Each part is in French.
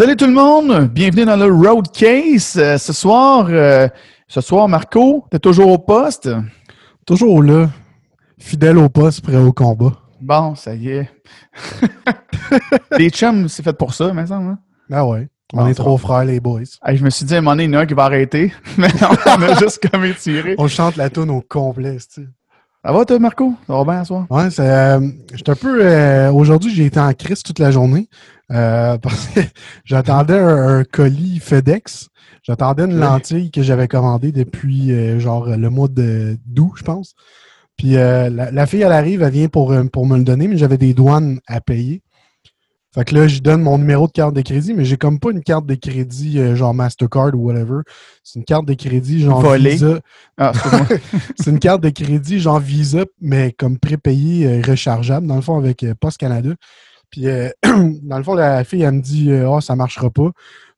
Salut tout le monde, bienvenue dans le Road Case. Euh, ce soir, euh, ce soir, Marco, t'es toujours au poste? Toujours là, fidèle au poste, prêt au combat. Bon, ça y est. les chums, c'est fait pour ça, mais ça, hein? Ah ouais. On est trop frères, les boys. Hey, je me suis dit, à un moment donné, il y en a un qui va arrêter. Mais on a juste comme étiré. On chante la tune au complet, tu. Ça va, toi, Marco? Ça va bien, soir? Ouais, c'est. euh, j'étais un peu. euh, Aujourd'hui, j'ai été en crise toute la journée euh, parce que j'attendais un, un colis FedEx. J'attendais une lentille que j'avais commandée depuis euh, genre le mois d'août, je pense. Puis euh, la, la fille, elle arrive, elle vient pour, euh, pour me le donner, mais j'avais des douanes à payer. Fait que là, je donne mon numéro de carte de crédit, mais j'ai comme pas une carte de crédit euh, genre Mastercard ou whatever. C'est une carte de crédit genre. Visa. Ah. C'est une carte de crédit genre Visa, mais comme prépayée, euh, rechargeable, dans le fond, avec euh, Post Canada. Puis, euh, dans le fond, la fille, elle me dit Ah, ça marchera pas.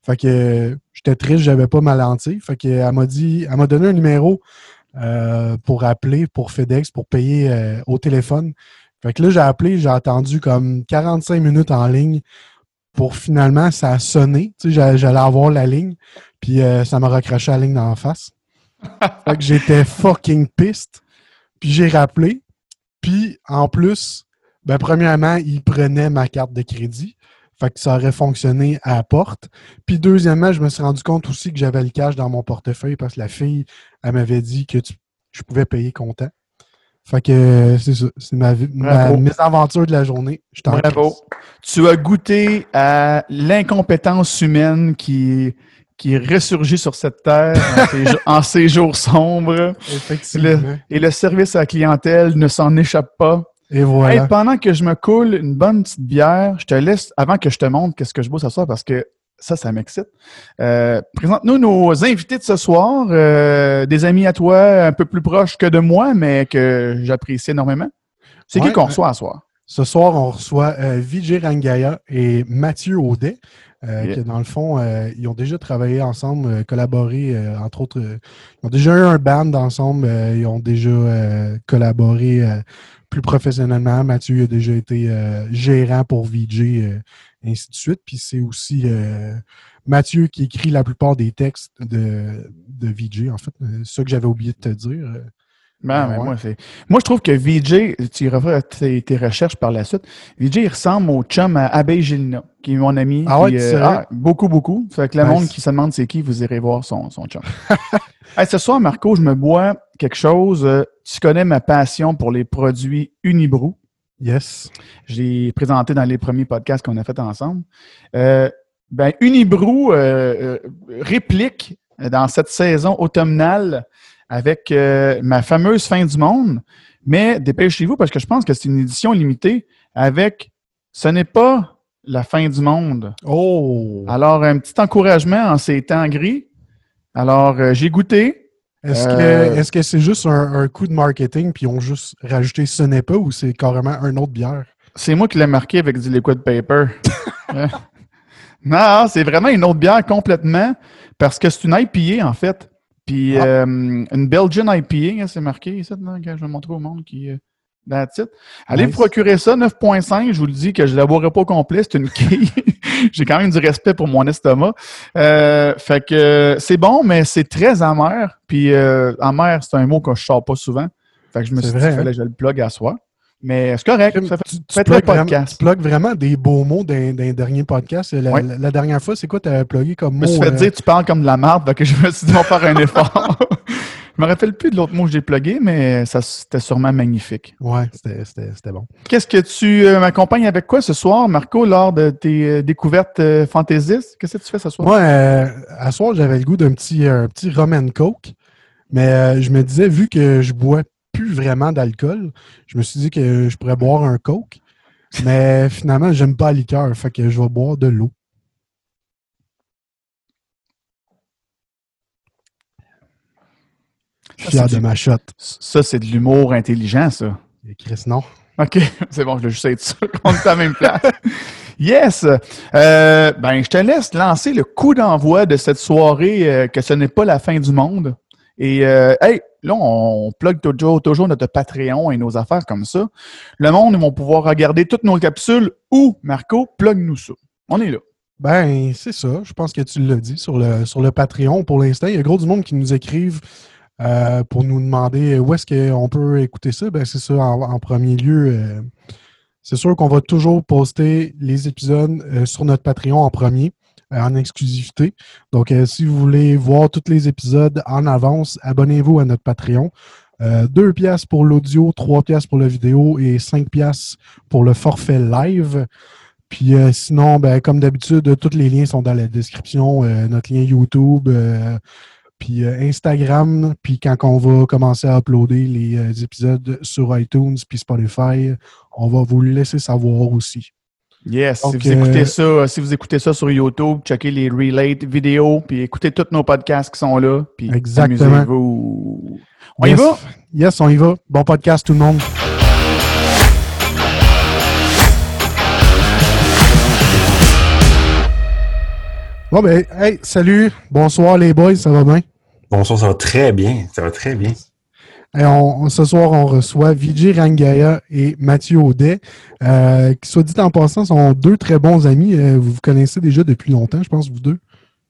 Fait que j'étais triste, j'avais pas ma lentille. Fait que, elle m'a dit, elle m'a donné un numéro euh, pour appeler pour FedEx, pour payer au téléphone. Fait que là, j'ai appelé, j'ai attendu comme 45 minutes en ligne pour finalement, ça a sonné. Tu sais, j'allais- avoir la ligne, puis euh, ça m'a recraché la ligne dans la face. fait que j'étais fucking piste. Puis j'ai rappelé. Puis en plus, ben, premièrement, il prenait ma carte de crédit. Fait que ça aurait fonctionné à la porte. Puis deuxièmement, je me suis rendu compte aussi que j'avais le cash dans mon portefeuille parce que la fille, elle m'avait dit que tu- je pouvais payer comptant. Fait que c'est ça. C'est ma, vie- ma mésaventure de la journée. Je t'en Bravo. Tu as goûté à l'incompétence humaine qui, qui ressurgit sur cette terre en ces, jo- en ces jours sombres. Effectivement. Et le service à la clientèle ne s'en échappe pas. Et voilà. Hey, pendant que je me coule une bonne petite bière, je te laisse, avant que je te montre qu'est-ce que je bois ce soir, parce que ça, ça m'excite. Euh, Présente-nous nos invités de ce soir, euh, des amis à toi un peu plus proches que de moi, mais que j'apprécie énormément. C'est qui qu'on ouais. reçoit ce soir? Ce soir, on reçoit euh, Vijay Rangaya et Mathieu Audet, euh, Yeah. que dans le fond, euh, ils ont déjà travaillé ensemble, euh, collaboré, euh, entre autres, euh, ils ont déjà eu un band ensemble, euh, ils ont déjà euh, collaboré euh, plus professionnellement. Mathieu a déjà été euh, gérant pour VJ, euh, ainsi de suite. Puis c'est aussi euh, Mathieu qui écrit la plupart des textes de, de VJ, en fait. Euh, C'est ça que j'avais oublié de te dire. euh. Ben, Ah ben, ouais. moi, c'est- moi, je trouve que VJ, tu referas tes, tes recherches par la suite. VJ, il ressemble au chum à Abbé qui est mon ami. Ah ouais, Puis, c'est vrai? beaucoup, beaucoup. Fait que le Nice. monde qui se demande c'est qui, vous irez voir son, son chum. Hey, ce soir, Marco, je me bois quelque chose. euh, tu connais ma passion pour les produits Unibrou. Yes. J'ai présenté dans les premiers podcasts qu'on a fait ensemble. Euh, ben, Unibrou euh, euh, réplique dans cette saison automnale avec euh, ma fameuse fin du monde. Mais dépêchez-vous parce que je pense que c'est une édition limitée avec ce n'est pas la fin du monde. Oh! Alors, un petit encouragement en ces temps gris. Alors, euh, j'ai goûté. Est-ce Euh, que est-ce que c'est juste un, un coup de marketing puis ils ont juste rajouté ce n'est pas ou c'est carrément un autre bière? C'est moi qui l'ai marqué avec du liquid paper. Euh, non, c'est vraiment une autre bière complètement parce que c'est une IPA en fait. Puis Ah. euh, une Belgian IPA, hein, c'est marqué ici, là, quand je vais montrer au monde qui Allez Nice. procurer ça, 9.5, je vous le dis que je ne la boirai pas au complet, c'est une quille. J'ai quand même du respect pour mon estomac. Euh, fait que c'est bon, mais c'est très amer. Puis euh, amer, c'est un mot que je sors pas souvent. Fait que je me suis vrai, dit qu'il fallait hein? que je le plug à soi. Mais c'est correct. Ça fait, tu, tu plugues le vraiment, podcast. tu plugues vraiment des beaux mots d'un dernier podcast. La, Ouais. la- la dernière fois, c'est quoi tu as plugué comme Je mot? me suis fait euh, dire tu parles comme de la marde, fait que je me suis dit on va faire un effort. Je me rappelle plus de l'autre mot que j'ai plugué, mais ça c'était sûrement magnifique. Ouais, c'était- bon. Qu'est-ce que tu euh, m'accompagnes avec quoi ce soir, Marco, lors de tes euh, découvertes euh, fantaisistes? Qu'est-ce que tu fais ce soir? Moi, à soir, j'avais le goût d'un petit, un petit rum and coke. Mais je me disais, vu que je bois plus vraiment d'alcool, je me suis dit que je pourrais boire un coke. Mais finalement, j'aime pas la liqueur. Fait que je vais boire de l'eau. Ça, Fier de du- ma shot. Ça, c'est de l'humour intelligent, ça. Et Chris, non. OK, c'est bon, je vais juste être sûr qu'on est à la même place. Yes! Euh, ben, je te laisse lancer le coup d'envoi de cette soirée euh, que ce n'est pas la fin du monde. Et, euh, hey, là, on plug toujours, toujours notre Patreon et nos affaires comme ça. Le monde, ils vont pouvoir regarder toutes nos capsules ou, Marco, plug-nous ça. On est là. Ben, c'est ça. Je pense que tu l'as dit sur le, sur le Patreon pour l'instant. Il y a gros du monde qui nous écrivent euh, pour nous demander où est-ce qu'on peut écouter ça? Ben, c'est ça, en, premier lieu. Euh, c'est sûr qu'on va toujours poster les épisodes euh, sur notre Patreon en premier, en exclusivité. Donc, si vous voulez voir tous les épisodes en avance, abonnez-vous à notre Patreon. deux pièces pour l'audio, trois pièces pour la vidéo et cinq pièces pour le forfait live. Puis euh, sinon, ben, comme d'habitude, tous les liens sont dans la description. Euh, notre lien YouTube, euh, puis Instagram. Puis quand on va commencer à uploader les épisodes sur iTunes puis Spotify, on va vous le laisser savoir aussi. Yes, si, vous écoutez ça, si vous écoutez ça sur YouTube, checkez les relate vidéos, puis écoutez tous nos podcasts qui sont là, puis amusez-vous. On y va? Yes, on y va. Bon podcast tout le monde. Bon, ben, hey, salut. Bonsoir, les boys. Ça va bien? Bonsoir, ça va très bien. Ça va très bien. on, ce soir, on reçoit Vijay Rangaya et Mathieu Audet, euh, qui, soit dit en passant, sont deux très bons amis. Euh, vous vous connaissez déjà depuis longtemps, je pense, vous deux.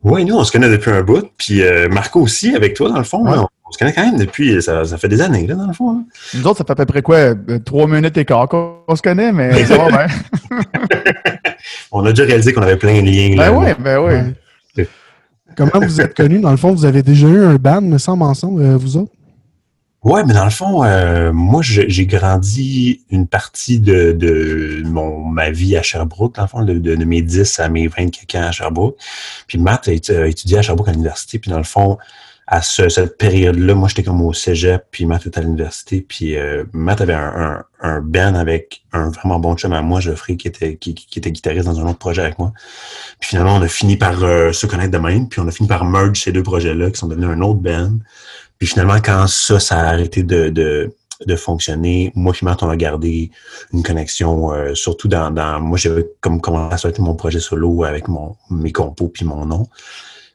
Oui, nous, on se connaît depuis un bout. Puis euh, Marco aussi, avec toi, dans le fond. Hein. on, se connaît quand même depuis. Ça, fait des années, là, dans le fond. Hein. Nous autres, ça fait à peu près quoi? Trois minutes et quart qu'on se connaît, mais ça va bien. on a déjà réalisé qu'on avait plein de liens. Ben oui, ben oui. Comment vous êtes connus? Dans le fond, vous avez déjà eu un band, me semble, ensemble, euh, vous autres? Ouais, mais dans le fond, euh, moi, j'ai grandi une partie de, mon, ma vie à Sherbrooke, dans le fond, de, mes 10 à mes 24 ans à Sherbrooke. Puis Matt a, étudié à Sherbrooke à l'université. Puis dans le fond, à cette période-là, moi, j'étais comme au cégep, puis Matt était à l'université, puis euh, Matt avait un, un, band avec un vraiment bon chum à moi, Geoffrey, qui était, qui, était guitariste dans un autre projet avec moi. Puis finalement, on a fini par euh, se connaître de même, puis on a fini par merge ces deux projets-là, qui sont devenus un autre band. Puis finalement, quand ça, ça a arrêté de, de, de fonctionner, moi et Matt, on a gardé une connexion, euh, surtout dans, dans moi, j'avais comme commencé à sortir mon projet solo avec mon, mes compos puis mon nom.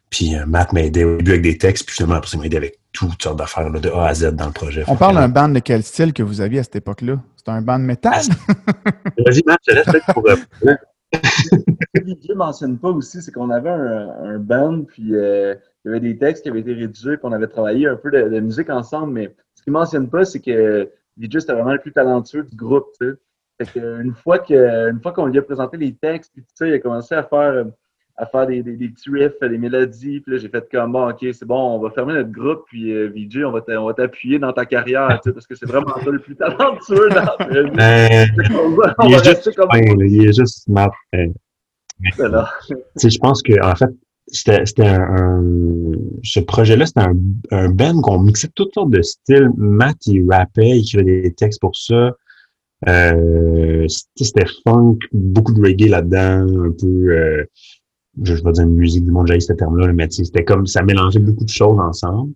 Puis euh, Matt m'a aidé au début avec des textes, puis finalement, après, il m'a aidé avec toutes sortes d'affaires de A à Z dans le projet. On parle d'un band de quel style que vous aviez à cette époque-là? C'était un band métal? Ah, Vas-y, Matt, je laisse pour. Euh, Ce que ne mentionne pas aussi, c'est qu'on avait un, band, puis euh, il y avait des textes qui avaient été rédigés, puis on avait travaillé un peu de, musique ensemble, mais ce qu'il ne mentionne pas, c'est que DJ, c'était vraiment le plus talentueux du groupe, tu sais. Fait qu'une fois qu'on lui a présenté les textes, puis tout ça, il a commencé à faire à faire des, des, des, petits riffs, des mélodies. Puis là, j'ai fait comme, bon, OK, c'est bon, on va fermer notre groupe, puis euh, VJ, on va t'appuyer dans ta carrière, tu sais, parce que c'est vraiment ça le plus talentueux dans ben, il, est juste, comme... il est juste smart. je pense que, en fait, c'était un, ce projet-là, c'était un, un band qu'on mixait toutes sortes de styles. Matt, il rappait, il écrivait des textes pour ça. Euh, c'était funk, beaucoup de reggae là-dedans, un peu euh, je vais dire musique du monde, j'ai ce terme-là, mais c'était comme ça mélangeait beaucoup de choses ensemble.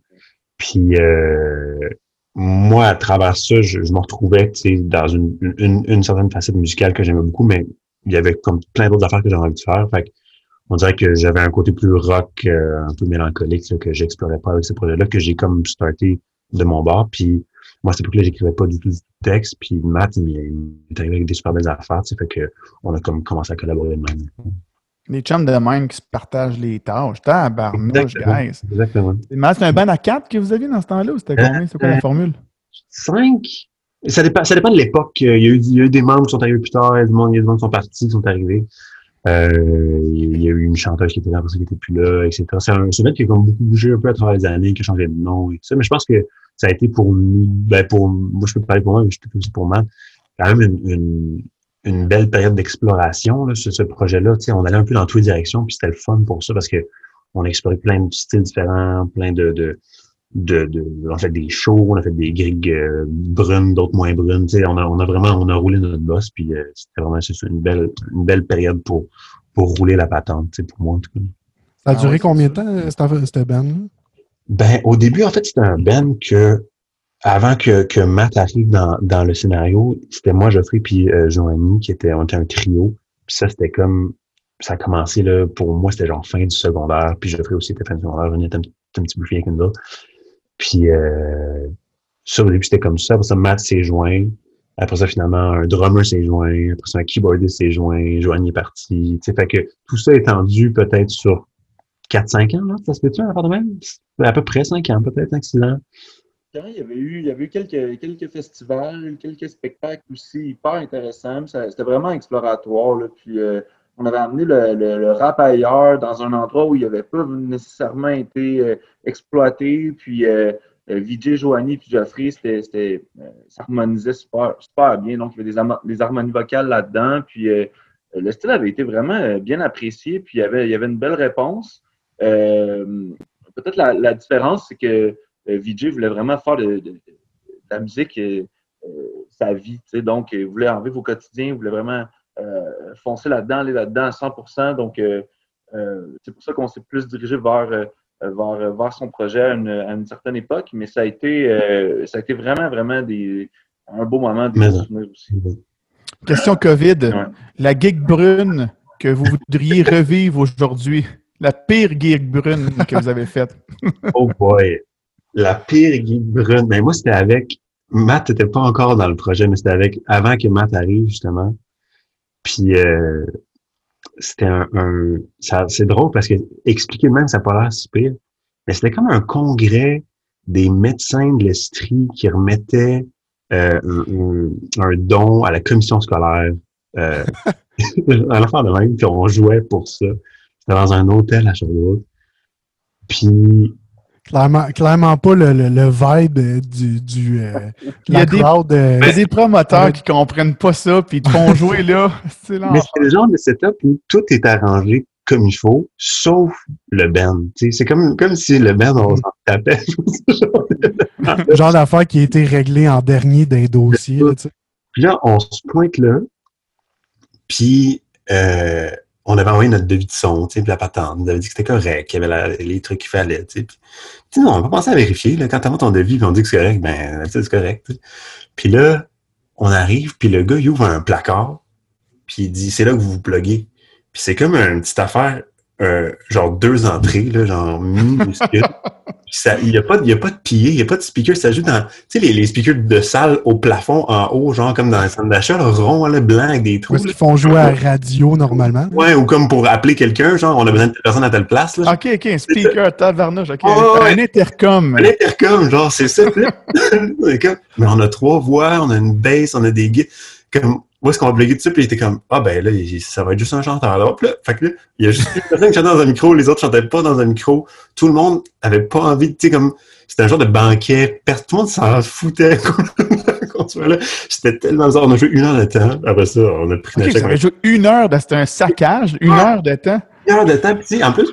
Puis euh, moi, à travers ça, je, me retrouvais dans une, une, une, certaine facette musicale que j'aimais beaucoup, mais il y avait comme plein d'autres affaires que j'avais envie de faire. Fait on dirait que j'avais un côté plus rock, euh, un peu mélancolique que j'explorais pas avec ce projet-là, que j'ai comme starté de mon bord. Puis moi, c'est pour que j'écrivais pas du tout du texte. Puis Matt, il, est arrivé avec des super belles affaires, fait que on a comme commencé à collaborer de même. Les chums de même qui se partagent les tâches. Tabarnouche, guys. Exactement. C'est un ban à quatre que vous aviez dans ce temps-là ou c'était combien? C'est quoi la euh, formule? Cinq. Ça dépend, ça dépend de l'époque. Il, y, a eu, il y a eu des membres qui sont arrivés plus tard, il y a des membres, qui sont partis, qui sont arrivés. Euh, il y a eu une chanteuse qui était là, qui n'était plus là, etc. C'est un sommet qui a comme beaucoup bougé un peu à travers les années, qui a changé de nom et tout ça. Mais je pense que ça a été pour nous, ben pour, moi je peux parler pour moi, mais je peux aussi pour moi, quand même une, une, une belle période d'exploration sur ce projet-là. On allait un peu dans toutes les directions, puis c'était le fun pour ça parce que on a exploré plein de styles différents, plein de, de, de, de on a fait des shows, on a fait des grilles euh, brunes, d'autres moins brunes. On a, on a vraiment on a roulé notre boss, puis euh, c'était vraiment une belle, une belle période pour, pour rouler la patente, pour moi en tout cas. Ça a duré ah combien de temps, euh, cette band-là? Ben, au début, en fait, c'était un band que avant que, que Matt arrive dans, dans le scénario, c'était moi, Geoffrey, puis euh, Joanie, qui était, on était un trio. Puis ça, c'était comme, ça a commencé, là, pour moi, c'était genre fin du secondaire. Puis Geoffrey aussi était fin du secondaire, on était un, un, petit peu plus qu'une Puis, euh, ça, au début, c'était comme ça. Pour ça, Matt s'est joint Après ça, finalement, un drummer s'est joint. Après ça, un keyboardist s'est joint. Joanie est parti. Tu sais, fait que tout ça étendu peut-être sur 4-5 ans, là. Ça se peut-tu, un de même? À peu près 5 ans, peut-être, 5-6 ans. Il y avait eu, quelques, quelques festivals, quelques spectacles aussi hyper intéressants. C'était vraiment exploratoire. Puis, euh, on avait amené le, rap ailleurs, dans un endroit où il n'avait pas nécessairement été euh, exploité. Puis, euh, Vijay, Joanie puis Geoffrey, c'était, ça harmonisait super, bien. Donc, il y avait des, harmonies vocales là-dedans. Puis, le style avait été vraiment bien apprécié. Puis, il y avait, une belle réponse. peut-être la, différence, c'est que Vijay voulait vraiment faire de, la musique euh, euh, sa vie. Donc, il voulait enlever vos quotidiens, il voulait vraiment foncer là-dedans, aller là-dedans à 100% Donc, c'est pour ça qu'on s'est plus dirigé vers, vers, son projet à une, certaine époque. Mais ça a été, ça a été vraiment, vraiment des, un beau moment de aussi. Question COVID. La gig brune que vous voudriez revivre aujourd'hui, la pire gig brune que vous avez faite. oh boy la pire Guy Brune, ben moi, c'était avec. Matt n'était pas encore dans le projet, mais c'était avec avant que Matt arrive, justement. Puis euh, c'était un, c'est drôle parce que expliquer même, ça n'a pas l'air si pire. Mais c'était comme un congrès des médecins de l'Estrie qui remettaient euh, un, don à la commission scolaire. Euh, à l'enfant de même, puis on jouait pour ça. C'était dans un hôtel à Sherbrooke. Puis Clairement, clairement pas le, le, le vibe euh, du, du euh, il, y a des, euh, il y a des promoteurs qui comprennent pas ça puis ils te font jouer là. Mais c'est le genre de setup où tout est arrangé comme il faut, sauf le band. C'est comme, comme si le band, on s'en tapait. le genre d'affaire qui a été réglé en dernier d'un dossier. puis là, on se pointe là, puis euh, on avait envoyé notre devis de son, tu sais, la patente. On avait dit que c'était correct, qu'il y avait les trucs qu'il fallait, tu sais. Puis, non, on va penser à vérifier, là. Quand t'as ton devis, puis on dit que c'est correct, ben, c'est correct, Puis là, on arrive, puis le gars, il ouvre un placard, puis il dit, c'est là que vous vous pluguez. Puis c'est comme une petite affaire euh, genre deux entrées, là, genre minuscules. Il n'y a, pas, y a pas de pilier, il n'y a pas de speaker. Ça joue dans, tu sais, les, les, speakers de salle au plafond en haut, genre comme dans un centre d'achat, rond, là, blanc avec des trous. Est-ce qu'ils font jouer à radio normalement? Ouais, ou comme pour appeler quelqu'un, genre, on a besoin de personne à telle place. Là. OK, OK, un speaker, tabarnouche, OK. un intercom. Un intercom, genre, c'est ça. Mais on a trois voix, on a une bass, on a des guides. Comme, moi, ce qu'on va dessus, puis il était comme, ah ben là, ça va être juste un chanteur. Là, là, fait que là, il y a juste une personne qui chantait dans un micro, les autres chantaient pas dans un micro. Tout le monde avait pas envie, tu sais, comme, c'était un genre de banquet. Tout le monde s'en foutait qu'on soit là. C'était tellement bizarre. On a joué une heure de temps. Après ça, on a pris okay, On a joué une heure, c'était un saccage, une heure de temps? Heure de temps. Puis, en plus,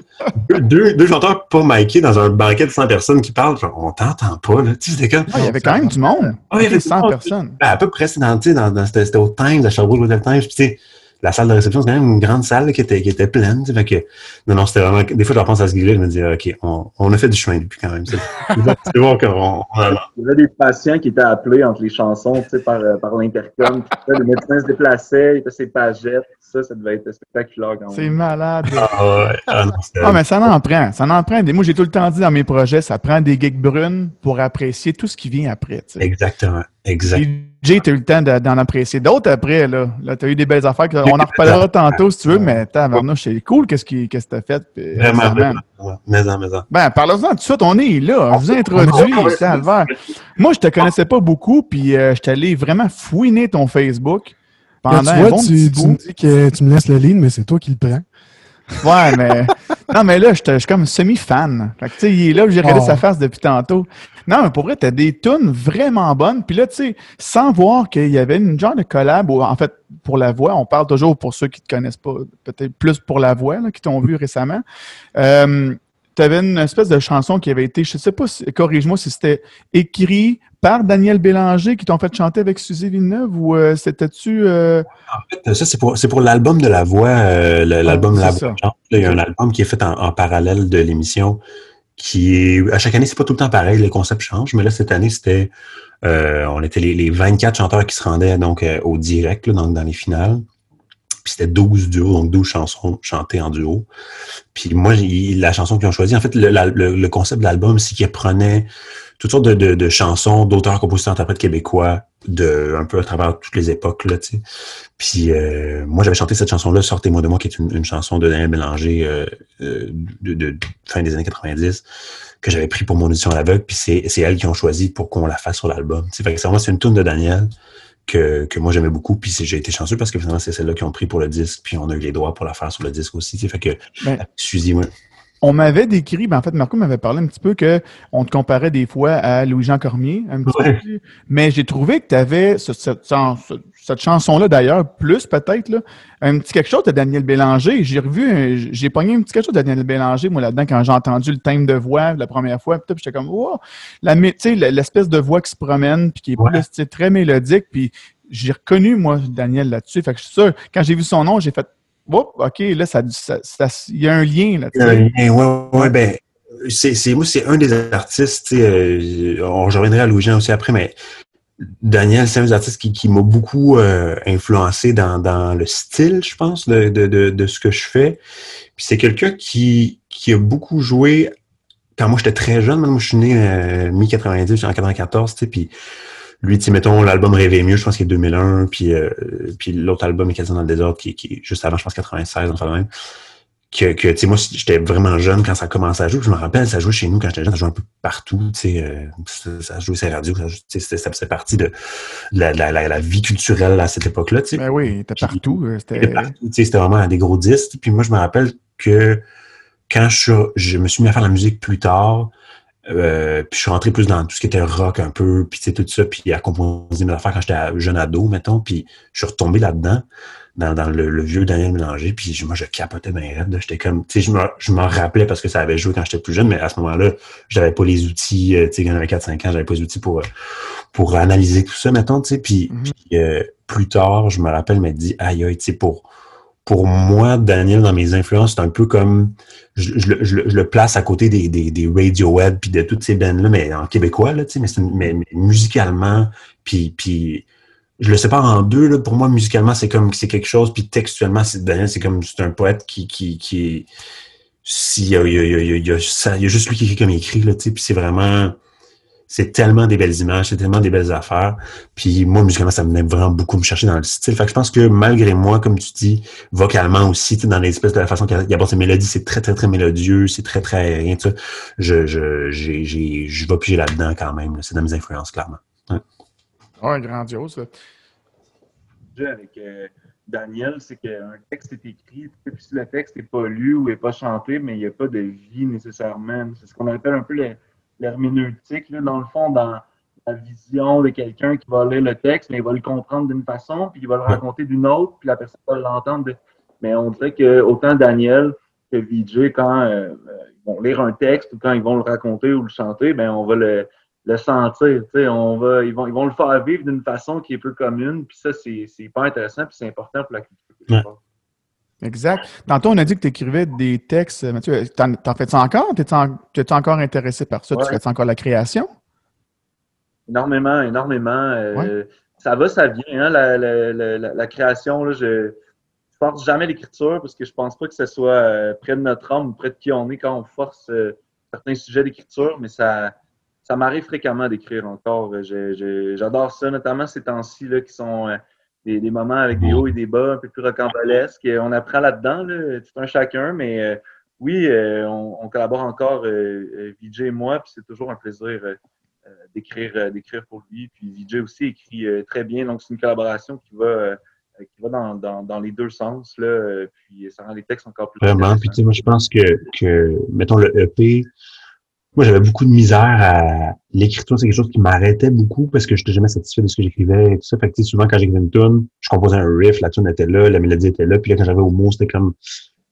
deux, deux chanteurs pas mikés dans un banquet de 100 personnes qui parlent, on t'entend pas. Là. Tu sais, comme, ah, il y avait quand même du monde. Ah, il y avait 100 personnes. Ben, à peu près, c'est dans, dans, c'était au Times, à Sherbrooke, l'Hôtel Times. Puis, tu sais, la salle de réception, c'est quand même une grande salle qui, était, qui était pleine. Fait que, non, non, c'était vraiment. Des fois, je repense à ce gars je me dis, OK, on, on, a fait du chemin depuis quand même. C'est bon qu'on. Il y avait des patients qui étaient appelés entre les chansons par, euh, par l'intercom. les médecins se déplaçaient, ils faisaient ses pagettes. Ça, ça devait être spectaculaire quand même. C'est malade. Ah ouais. Ah, non, ah, mais ça en prend. Ça en prend. Moi, j'ai tout le temps dit dans mes projets, ça prend des gigs brunes pour apprécier tout ce qui vient après. Exactement. Exact. Jay, tu as eu le temps d'en apprécier d'autres après. Là, là tu as eu des belles affaires. On en reparlera tantôt si tu veux, mais c'est cool qu'est-ce que tu as fait. Vraiment, vraiment. Maison, maison. Ben, parlons-en tout de suite. On est là. Je vous introduis, Albert. Moi, je te connaissais pas beaucoup, puis euh, je allé vraiment fouiner ton Facebook pendant tu vois, tu, me dis que tu me laisses le lead, mais c'est toi qui le prends. Ouais, mais. non, mais là, je suis comme semi-fan. Fait que, tu sais, il est là, j'ai regardé sa oh. face depuis tantôt. Non, mais pour vrai, t'as des tunes vraiment bonnes. Puis là, tu sais, sans voir qu'il y avait une genre de collab, en fait, pour la voix, on parle toujours pour ceux qui te connaissent pas, peut-être plus pour la voix, là, qui t'ont vu récemment. Euh, tu avais une espèce de chanson qui avait été, je sais pas, corrige-moi si c'était écrit par Daniel Bélanger qui t'ont fait chanter avec Suzy Villeneuve ou euh, c'était-tu. Euh, en fait, ça, c'est pour, pour l'album de la voix, euh, l'album La Voix. il y a un album qui est fait en, parallèle de l'émission qui est. À chaque année, c'est pas tout le temps pareil, les concepts changent, mais là, cette année, c'était. on était les, les, 24 chanteurs qui se rendaient donc au direct, donc dans les finales. Puis c'était 12 duos, donc 12 chansons chantées en duo. Puis moi, la chanson qu'ils ont choisie, en fait, le, le concept de l'album, c'est qu'ils prenaient toutes sortes de, de, chansons d'auteurs, compositeurs, interprètes québécois de un peu à travers toutes les époques là, tu sais. Puis euh, moi j'avais chanté cette chanson là, Sortez-moi de moi, qui est une, chanson de Daniel Bélanger euh, euh, de, de, fin des années 90 que j'avais pris pour mon audition à l'aveugle. Puis c'est c'est elles qui ont choisi pour qu'on la fasse sur l'album. Tu sais, fait que c'est vraiment c'est une tune de Daniel. Que, que moi j'aimais beaucoup puis j'ai été chanceux parce que finalement c'est celle-là qui ont pris pour le disque puis on a eu les droits pour la faire sur le disque aussi tu sais, fait que ben, excusez-moi on m'avait décrit, ben en fait, Marco m'avait parlé un petit peu que on te comparait des fois à Louis-Jean Cormier, un petit peu, mais j'ai trouvé que tu avais cette, chanson-là d'ailleurs, plus peut-être, un petit quelque chose de Daniel Bélanger. J'ai revu, j'ai pogné un petit quelque chose de Daniel Bélanger, moi, là-dedans, quand j'ai entendu le thème de voix la première fois, puis j'étais comme, wow! La, l'espèce de voix qui se promène, puis qui est plus, très mélodique, puis j'ai reconnu, moi, Daniel là-dessus. Fait que je suis sûr, quand j'ai vu son nom, j'ai fait OK, là, ça, il y a un lien. Là, il y a un lien, ouais, ouais, ben, c'est, moi, c'est un des artistes, euh, on, je reviendrai à Louis-Jean aussi après, mais Daniel, c'est un des artistes qui, qui m'a beaucoup euh, influencé dans, dans, le style, je pense, de, de, de, ce que je fais. Puis c'est quelqu'un qui, qui a beaucoup joué quand moi j'étais très jeune, moi je suis né euh, mi-90, en 94, tu sais, puis lui, tu mettons, l'album Rêver mieux, je pense qu'il est 2001, puis, euh, puis l'autre album est quasiment dans le désordre, qui, qui est juste avant, je pense, 96, enfin même. Que, que tu sais, moi, j'étais vraiment jeune quand ça a commencé à jouer. Je me rappelle, ça jouait chez nous quand j'étais jeune, ça jouait un peu partout, tu sais, euh, ça jouait sur la radio, ça, ça faisait partie de la, la, la, vie culturelle à cette époque-là, tu sais. Ben oui, était partout. Euh, c'était partout, tu sais, c'était vraiment des gros disques. Puis moi, je me rappelle que quand je, je me suis mis à faire la musique plus tard, euh, puis je suis rentré plus dans tout ce qui était rock un peu, puis tout ça, puis à composer mes affaires quand j'étais jeune ado, mettons, puis je suis retombé là-dedans, dans, dans le, vieux Daniel Mélanger, puis moi, je capotais mes rêves, j'étais comme, tu sais, je m'en rappelais parce que ça avait joué quand j'étais plus jeune, mais à ce moment-là, j'avais pas les outils, euh, tu sais, quand j'avais 4-5 ans, j'avais pas les outils pour, pour analyser tout ça, mettons, tu sais, puis, mm-hmm. euh, plus tard, je me rappelle, m'a dit, aïe, aïe, tu sais, pour pour moi, Daniel, dans mes influences, c'est un peu comme je, le place à côté des, des, des Radiohead puis de toutes ces bandes-là, mais en québécois, là, mais, mais, mais, musicalement, puis, puis je le sépare en deux. Là, pour moi, musicalement, c'est comme c'est quelque chose, puis textuellement, c'est Daniel, c'est comme c'est un poète qui, qui, qui est. Il y a, y, a, y, a, y, a, ça, y a juste lui qui écrit comme il écrit, là, puis c'est vraiment c'est tellement des belles images, c'est tellement des belles affaires. Puis moi, musicalement, ça venait vraiment beaucoup me chercher dans le style. Fait que je pense que malgré moi, comme tu dis, vocalement aussi, dans l'espèce de la façon qu'il aborde ses mélodies, c'est très, très, très mélodieux, c'est très, très aérien, tu sais. Je, je, j'ai, j'ai, je vais piger là-dedans quand même. C'est dans mes influences, clairement. Ouais, ouais grandiose. Avec euh, Daniel, c'est qu'un texte est écrit, puis si le texte n'est pas lu ou n'est pas chanté, mais il n'y a pas de vie nécessairement. C'est ce qu'on appelle un peu les l'herméneutique, dans le fond, dans la vision de quelqu'un qui va lire le texte, mais il va le comprendre d'une façon, puis il va le raconter d'une autre, puis la personne va l'entendre. Mais on dirait que autant Daniel que VJ, quand euh, ils vont lire un texte ou quand ils vont le raconter ou le chanter, ben on va le, le sentir. On va, ils, vont, ils vont le faire vivre d'une façon qui est peu commune. Puis ça, c'est hyper intéressant, puis c'est important pour la culture. Exact. Tantôt, on a dit que tu écrivais des textes. Mathieu, t'en, fais-tu encore? T'es-tu, en, encore intéressé par ça? Tu fais encore la création? Énormément, énormément. Euh, ça va, ça vient. Hein, la, la, la, création, là, je force jamais l'écriture parce que je pense pas que ce soit euh, près de notre âme ou près de qui on est quand on force euh, certains sujets d'écriture, mais ça, ça m'arrive fréquemment d'écrire encore. j'adore ça, notamment ces temps-ci là, qui sont des, moments avec des hauts et des bas un peu plus rocambolesques. On apprend là-dedans, tout un chacun, mais euh, oui, euh, on, collabore encore, euh, VJ et moi, puis c'est toujours un plaisir d'écrire d'écrire pour lui. Puis VJ aussi écrit très bien, donc c'est une collaboration qui va qui va dans, dans, les deux sens, là, puis ça rend les textes encore plus Vraiment, puis tu sais, moi je pense que, que, mettons, le EP, moi, j'avais beaucoup de misère à l'écriture. C'est quelque chose qui m'arrêtait beaucoup parce que je n'étais jamais satisfait de ce que j'écrivais et tout ça. Fait que, souvent, quand j'écrivais une tune, je composais un riff, la tune était là, la mélodie était là. Puis là, quand j'avais au mot, c'était comme,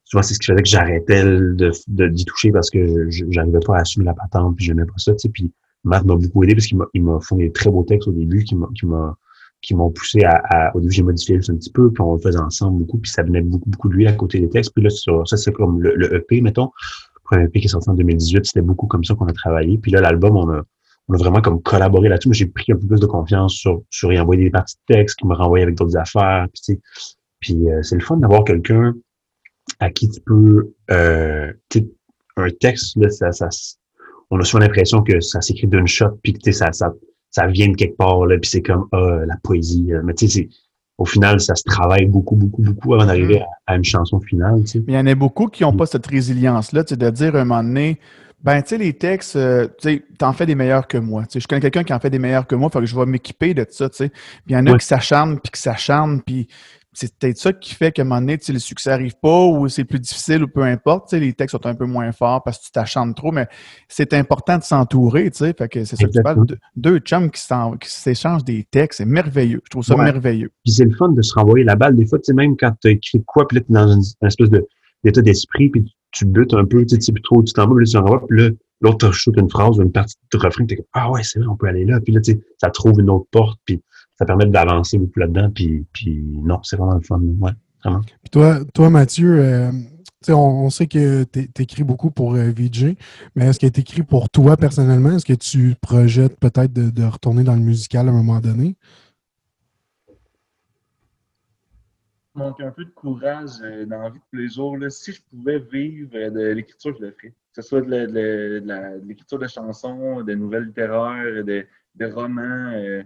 souvent, c'est ce qui faisait que j'arrêtais de, d'y toucher parce que j'arrivais pas à assumer la patente puis j'aimais pas ça, tu sais. Puis Matt m'a beaucoup aidé parce qu'il m'a, il m'a fourni des très beaux textes au début qui m'a, qui m'ont poussé à, au début, j'ai modifié juste un petit peu, puis on le faisait ensemble beaucoup, puis ça venait beaucoup, beaucoup de lui à côté des textes. Puis là, ça, c'est comme le, le EP, mettons premier EP qui est sorti en 2018, c'était beaucoup comme ça qu'on a travaillé. Puis là, l'album, on a, on a vraiment comme collaboré là-dessus. J'ai pris un peu plus de confiance sur, sur y envoyer des parties de texte, qui me renvoyaient avec d'autres affaires. Puis, puis euh, c'est le fun d'avoir quelqu'un à qui tu peux... Euh, un texte, là, ça, ça, on a souvent l'impression que ça s'écrit d'une shot, puis que ça, ça, ça vient de quelque part, là, puis c'est comme, ah, la poésie. Mais tu sais, au final, ça se travaille beaucoup, beaucoup, beaucoup avant d'arriver mm. à, une chanson finale. Tu sais. Il y en a beaucoup qui n'ont pas cette résilience-là, tu sais, de dire à un moment donné, ben, tu sais, les textes, euh, tu sais, t'en fais des meilleurs que moi. Tu sais, je connais quelqu'un qui en fait des meilleurs que moi, il faut que je vais m'équiper de ça, tu sais. Puis il y en a qui s'acharnent, puis qui s'acharnent, puis c'est peut-être ça qui fait qu'à un moment donné, le succès n'arrive pas ou c'est plus difficile ou peu importe. Les textes sont un peu moins forts parce que tu t'acharnes trop, mais c'est important de s'entourer. Fait que c'est ça que tu parles. Deux chums qui s'échangent des textes, c'est merveilleux. Je trouve ça merveilleux. Puis c'est le fun de se renvoyer la balle. Des fois, tu sais, même quand tu écrit quoi, puis là, tu es dans une, espèce d'état d'esprit, puis tu butes un peu, tu sais plus trop, tu t'en vas, puis là, tu renvoies, puis là, l'autre te une phrase ou une partie de refrain, tu es comme Ah ouais, c'est vrai, on peut aller là. Puis là, tu sais, ça trouve une autre porte, puis ça permet d'avancer beaucoup là-dedans. Puis, puis non, c'est vraiment le fun. Ouais, vraiment. Puis toi, toi Mathieu, euh, on, on, sait que tu écris beaucoup pour euh, VJ, mais est-ce que tu écrit pour toi personnellement? Est-ce que tu projettes peut-être de, de, retourner dans le musical à un moment donné? manque un peu de courage euh, dans la vie de tous les jours. Là. Si je pouvais vivre de l'écriture, je le ferais. Que ce soit de, l'écriture de chansons, de nouvelles littéraires, de, de romans.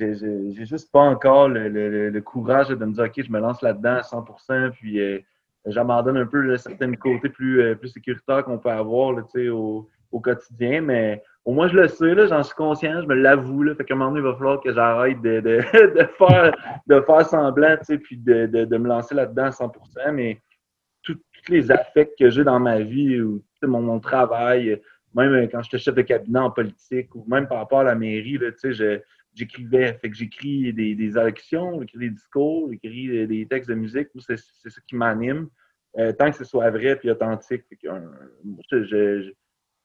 Euh, j'ai juste pas encore le, courage de me dire OK, je me lance là-dedans à 100%, puis euh, j'abandonne un peu certains côtés plus, euh, plus qu'on peut avoir au, au quotidien, mais au moins je le sais, j'en suis conscient, je me l'avoue. Fait qu'à un moment donné, il va falloir que j'arrête de, de, faire, de faire semblant, puis de, de, me lancer là-dedans à 100%, mais tous les affects que j'ai dans ma vie, ou mon, travail, même quand j'étais chef de cabinet en politique, ou même par rapport à la mairie, je, j'écrivais. Fait que j'écris des, des j'écris des discours, j'écris des, textes de musique. C'est, c'est ça qui m'anime. Euh, tant que ce soit vrai et authentique.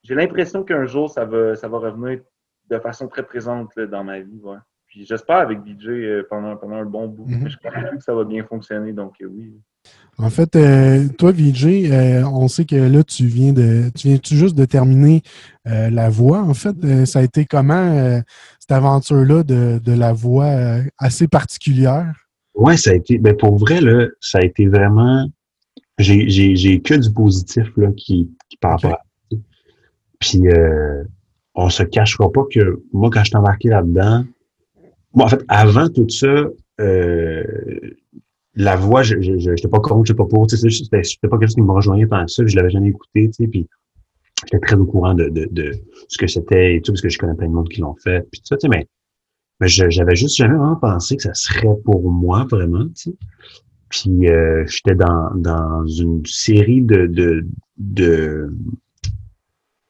j'ai l'impression qu'un jour, ça va, ça va revenir de façon très présente dans ma vie. Puis j'espère avec DJ euh, pendant, pendant un bon bout. Mm-hmm. Je crois que ça va bien fonctionner, donc euh, oui. En fait, euh, toi, Vijay, euh, on sait que là, tu viens de tu viens -tu juste de terminer euh, la voix. En fait, ça a été comment cette aventure-là de, de, la voix assez particulière? Oui, ça a été. Ben pour vrai, là, ça a été vraiment. J'ai que du positif là, qui, qui par rapport à Puis on se cachera pas que moi, quand je suis embarqué là-dedans, moi, en fait, avant tout ça, la voix, je n'étais pas contre, je pas pour. C'était pas quelque chose qui me rejoignait tant que ça. Je l'avais jamais écouté, puis j'étais très au courant de, de, de ce que c'était et tout, parce que je connais plein de monde qui l'ont fait, puis tout ça, mais, mais j'avais juste jamais vraiment pensé que ça serait pour moi, vraiment, tu sais. Puis euh, j'étais dans, dans une série de, de, de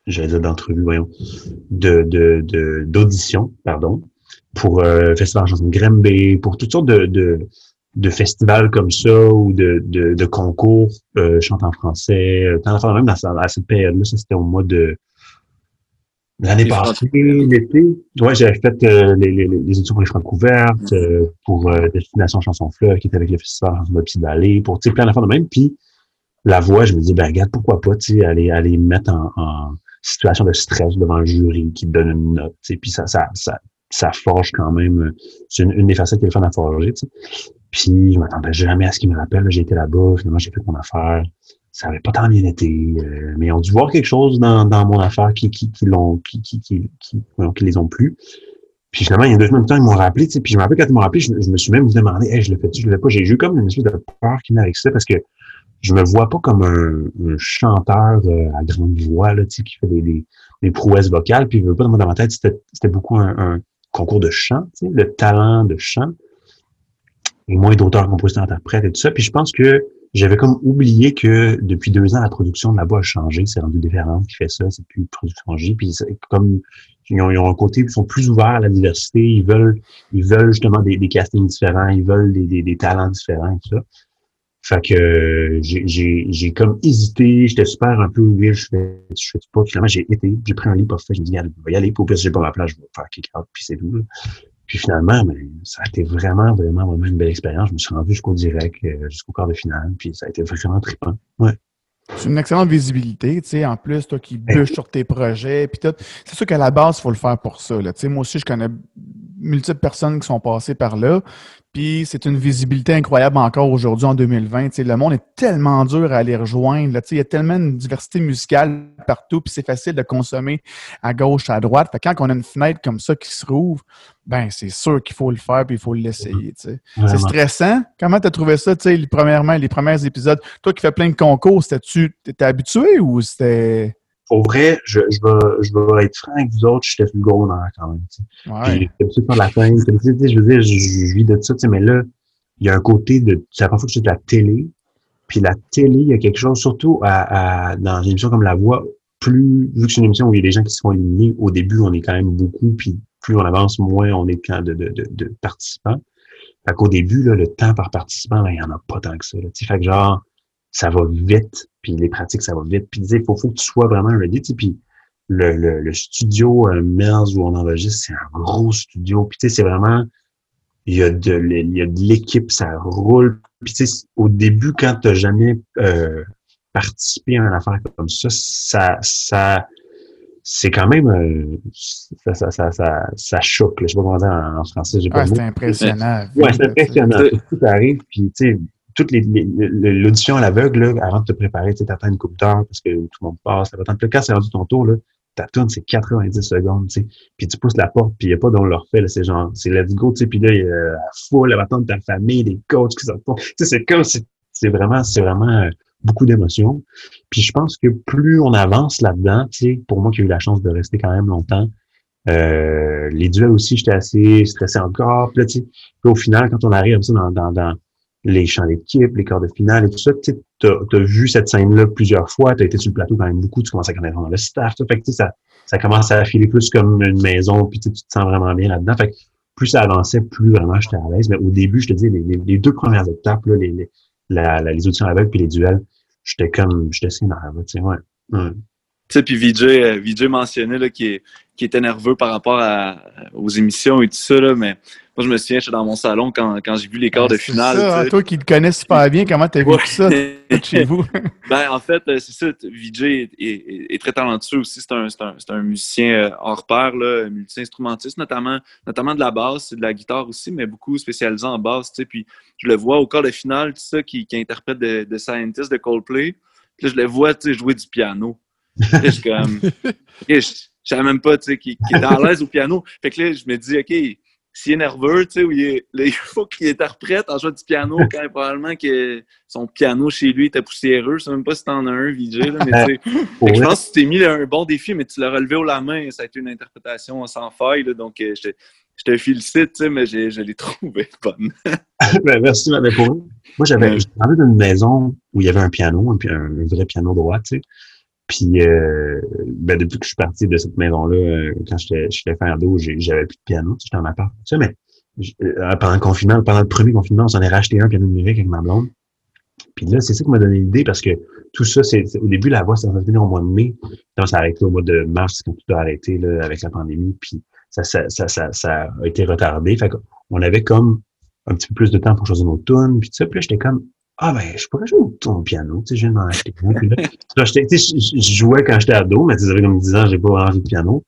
j'allais dire d'entrevues, voyons, de, de, d'auditions, pardon, pour euh, Festival Chanson Grimby, pour toutes sortes de, de de festivals comme ça ou de, de, de concours euh, chante en français. Euh, même dans, à cette période-là, ça c'était au mois de l'année passée, l'été. Ouais, j'avais fait euh, les, les, les, études pour les francs couvertes, euh, pour Destination Chanson Fleur, qui était avec le festival de Petit Vallée, pour plein d'affaires de même. Puis la voix, je me dis, ben regarde, pourquoi pas aller, aller mettre en, en situation de stress devant le jury qui donne une note. Puis ça, ça, ça, ça forge quand même. C'est une, une, des facettes qui est le fun à forger. Puis je m'attendais jamais à ce qu'ils me rappellent. J'ai été là-bas, finalement j'ai fait mon affaire. Ça avait pas tant bien été, euh, mais ils ont dû voir quelque chose dans, dans mon affaire qui, qui, qui l'ont, qui, qui, qui, qui, qui, les ont plu. Puis finalement, il y a deux semaines de temps, ils m'ont rappelé, puis je me rappelle quand ils m'ont rappelé, je, me suis même demandé, hey, je le fais je le fais pas? J'ai eu comme une espèce de peur qui venait avec parce que je me vois pas comme un, un chanteur euh, à grande voix, là, qui fait des, des, prouesses vocales. Puis, je veux pas, dans ma tête, c'était beaucoup un, un, concours de chant, le talent de chant et moins d'auteurs, compositeurs, interprètes et tout ça. Puis je pense que j'avais comme oublié que depuis deux ans, la production de voix a changé. C'est rendu différent qui fait ça. C'est plus production J. Puis comme ils ont, un côté, ils sont plus ouverts à la diversité. Ils veulent, ils veulent justement des, castings différents. Ils veulent des, des, talents différents et tout ça. Fait que j'ai comme hésité, j'étais super un peu oui, je fais, je fais pas. Finalement, j'ai été, j'ai pris un lit pas fait, je me dit, je vais y aller, pour que j'ai pas ma place, je vais faire kick out, puis c'est tout. Puis finalement, mais ben, ça a été vraiment, vraiment, vraiment une belle expérience. Je me suis rendu jusqu'au direct, euh, jusqu'au quart de finale, puis ça a été vraiment trippant. Ouais. C'est une excellente visibilité, tu sais, en plus, toi qui ben bûches sur tes projets, puis tout. C'est sûr qu'à la base, il faut le faire pour ça, là. Tu sais, moi aussi, je connais multiples personnes qui sont passées par là. Puis c'est une visibilité incroyable encore aujourd'hui en 2020. le monde est tellement dur à aller rejoindre. Il y a tellement de diversité musicale partout, puis c'est facile de consommer à gauche, à droite. Fait quand on a une fenêtre comme ça qui se rouvre, ben c'est sûr qu'il faut le faire puis il faut l'essayer. C'est stressant. Comment tu as trouvé ça, les, premièrement, les premiers épisodes? Toi qui fais plein de concours, t'étais habitué ou c'était. Pour vrai, je, je, vais, je vais être franc avec vous autres, j'étais le go quand même. Ouais. Puis, pas la peine. Je veux dire, je, vis de ça, mais là, il y a un côté de. C'est la première fois que je de la télé. Puis la télé, il y a quelque chose, surtout à, à, dans une émission comme La Voix, plus, vu que c'est une émission où il y a des gens qui se font éliminer, au début, on est quand même beaucoup, puis plus on avance, moins on est de, de, de, de participants. Fait qu'au début, là, le temps par participant, il n'y en a pas tant que ça. Là. Fait que genre, ça va vite, puis les pratiques, ça va vite. Puis il faut, faut que tu sois vraiment ready. Puis le, le, le studio euh, où on enregistre, c'est un gros studio. Puis tu sais, c'est vraiment, il y a de, il y a de l'équipe, ça roule. Puis tu sais, au début, quand tu n'as jamais euh, participé à une affaire comme ça, ça, ça c'est quand même euh, ça, ça, ça, ça, ça choque. Je sais pas comment dire en, français. J'ai c'est impressionnant. Ouais, c'est impressionnant. Tout arrive, puis tu sais, toute l'audition à l'aveugle, avant de te préparer, tu attends une coupe d'heure parce que tout le monde passe. Le cas, c'est rendu ton tour, là, ta tourne, c'est 90 secondes, tu. Puis tu pousses la porte, puis il n'y a pas dans leur fait, c'est genre, c'est let's go, tu sais. Puis là, il y a la foule, la de ta famille, des coachs qui sortent. Tu sais, c'est comme, c'est vraiment, c'est vraiment euh, beaucoup d'émotions. Puis je pense que plus on avance là-dedans, tu sais, pour moi qui ai eu la chance de rester quand même longtemps, euh, les duels aussi, j'étais assez stressé encore. Puis là, tu sais, au final, quand on arrive ça dans, dans, dans les champs d'équipe, les quarts de finale et tout ça, tu as, vu cette scène-là plusieurs fois, tu as été sur le plateau quand même beaucoup, tu commences à connaître le staff, fait que, ça, ça commence à filer plus comme une maison, puis tu te sens vraiment bien là-dedans. Fait que plus ça avançait, plus vraiment j'étais à l'aise. Mais au début, je te dis, les, les, deux premières étapes, là, les, les, la, les puis les duels, j'étais comme, j'étais nerveux, tu sais, ouais. ouais. Tu sais, puis Vijay, euh, Vijay mentionnait là, qui, qui était nerveux par rapport à, aux émissions et tout ça, là, mais moi, je me souviens, j'étais dans mon salon quand, quand j'ai vu les quarts de finale. Ça, toi qui le connais super bien, comment t'as vu ça chez vous? ben, en fait, c'est ça. Vijay est, est, très talentueux aussi. C'est un, un, un, musicien euh, hors pair, là, multi-instrumentiste, notamment, notamment de la basse, de la guitare aussi, mais beaucoup spécialisé en basse. Tu sais, puis je le vois au quart de finale, tu sais, qui, qui interprète de, de Scientist de Coldplay. Puis là, je le vois tu sais, jouer du piano. je suis comme. je, savais même pas, tu sais, qu'il était à l'aise au piano. Fait que là, je me dis, OK, s'il est nerveux, tu sais, il, il, faut qu'il interprète en jouant du piano quand probablement que son piano chez lui était poussiéreux. Je sais même pas si t'en as un, VJ, là, mais tu sais, je pense que tu t'es mis un bon défi, mais tu l'as relevé au la main. Ça a été une interprétation sans faille, là, donc euh, je, je, te félicite, tu sais, mais je l'ai trouvé bonne. ben, merci, mais pour moi, j'avais dans d'une maison où il y avait un piano, un, un vrai piano droit, tu sais. Puis, euh, ben, depuis que je suis parti de cette maison-là, euh, quand j'étais faire d'eau, j'avais plus de piano, j'étais en appart. Tu sais, mais euh, pendant le confinement, pendant le premier confinement, on s'en est racheté un piano numérique avec ma blonde. Puis là, c'est ça qui m'a donné l'idée parce que tout ça, c'est au début, la voix, ça va venir au mois de mai. Donc, ça a arrêté au mois de mars quand tout a arrêté là, avec la pandémie. Puis ça, ça, ça, ça, ça a été retardé. Fait qu'on avait comme un petit peu plus de temps pour choisir nos tunes. Puis tout ça, puis j'étais comme ah ben, je pourrais jouer au piano, tu sais, je viens de m'en acheter. Puis là, je, jouais quand j'étais ado, mais tu sais, comme 10 ans, j'ai pas envie de piano.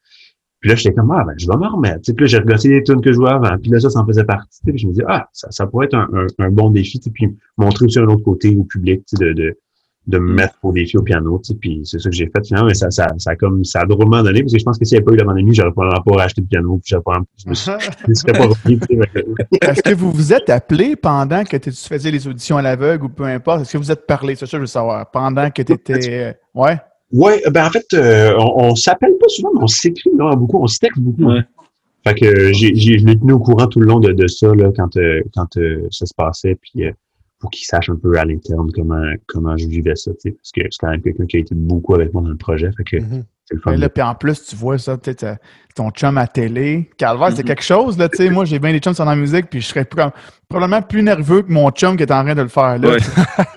Puis là, j'étais comme, ah ben, je vais me remettre. Puis là, j'ai regardé les tunes que je jouais avant. Puis là, ça, ça en faisait partie. Puis je me dis, ah, ça, ça pourrait être un, un, bon défi. Puis montrer aussi un autre côté au public, de, de, de me mettre au défi au piano, tu sais, puis c'est ça que j'ai fait finalement, mais ça, ça, ça, a comme, ça a drôlement donné, parce que je pense que s'il n'y avait pas eu la pandémie, j'aurais probablement pas racheté de piano, puis j'aurais pas, je me serais pas Est-ce que vous vous êtes appelé pendant que tu faisais les auditions à l'aveugle ou peu importe? Est-ce que vous êtes parlé? C'est ça que je veux savoir. Pendant que tu étais, ouais? Ouais, ben en fait, euh, on, on s'appelle pas souvent, mais on s'écrit beaucoup, on se texte beaucoup. Ouais. Fait que j'ai, je l'ai tenu au courant tout le long de, de ça, là, quand, euh, quand euh, ça se passait, puis pour qu'ils sachent un peu à l'interne comment, comment je vivais ça, tu sais, parce que c'est quand même quelqu'un qui a été beaucoup avec moi dans le projet. Fait que c'est le fun. Là, puis en plus, tu vois ça, tu sais, ton chum à télé. Calvaire, c'est mm-hmm. quelque chose, là, tu sais. moi, j'ai bien des chums sur la musique, puis je serais probablement plus nerveux que mon chum qui est en train de le faire, là.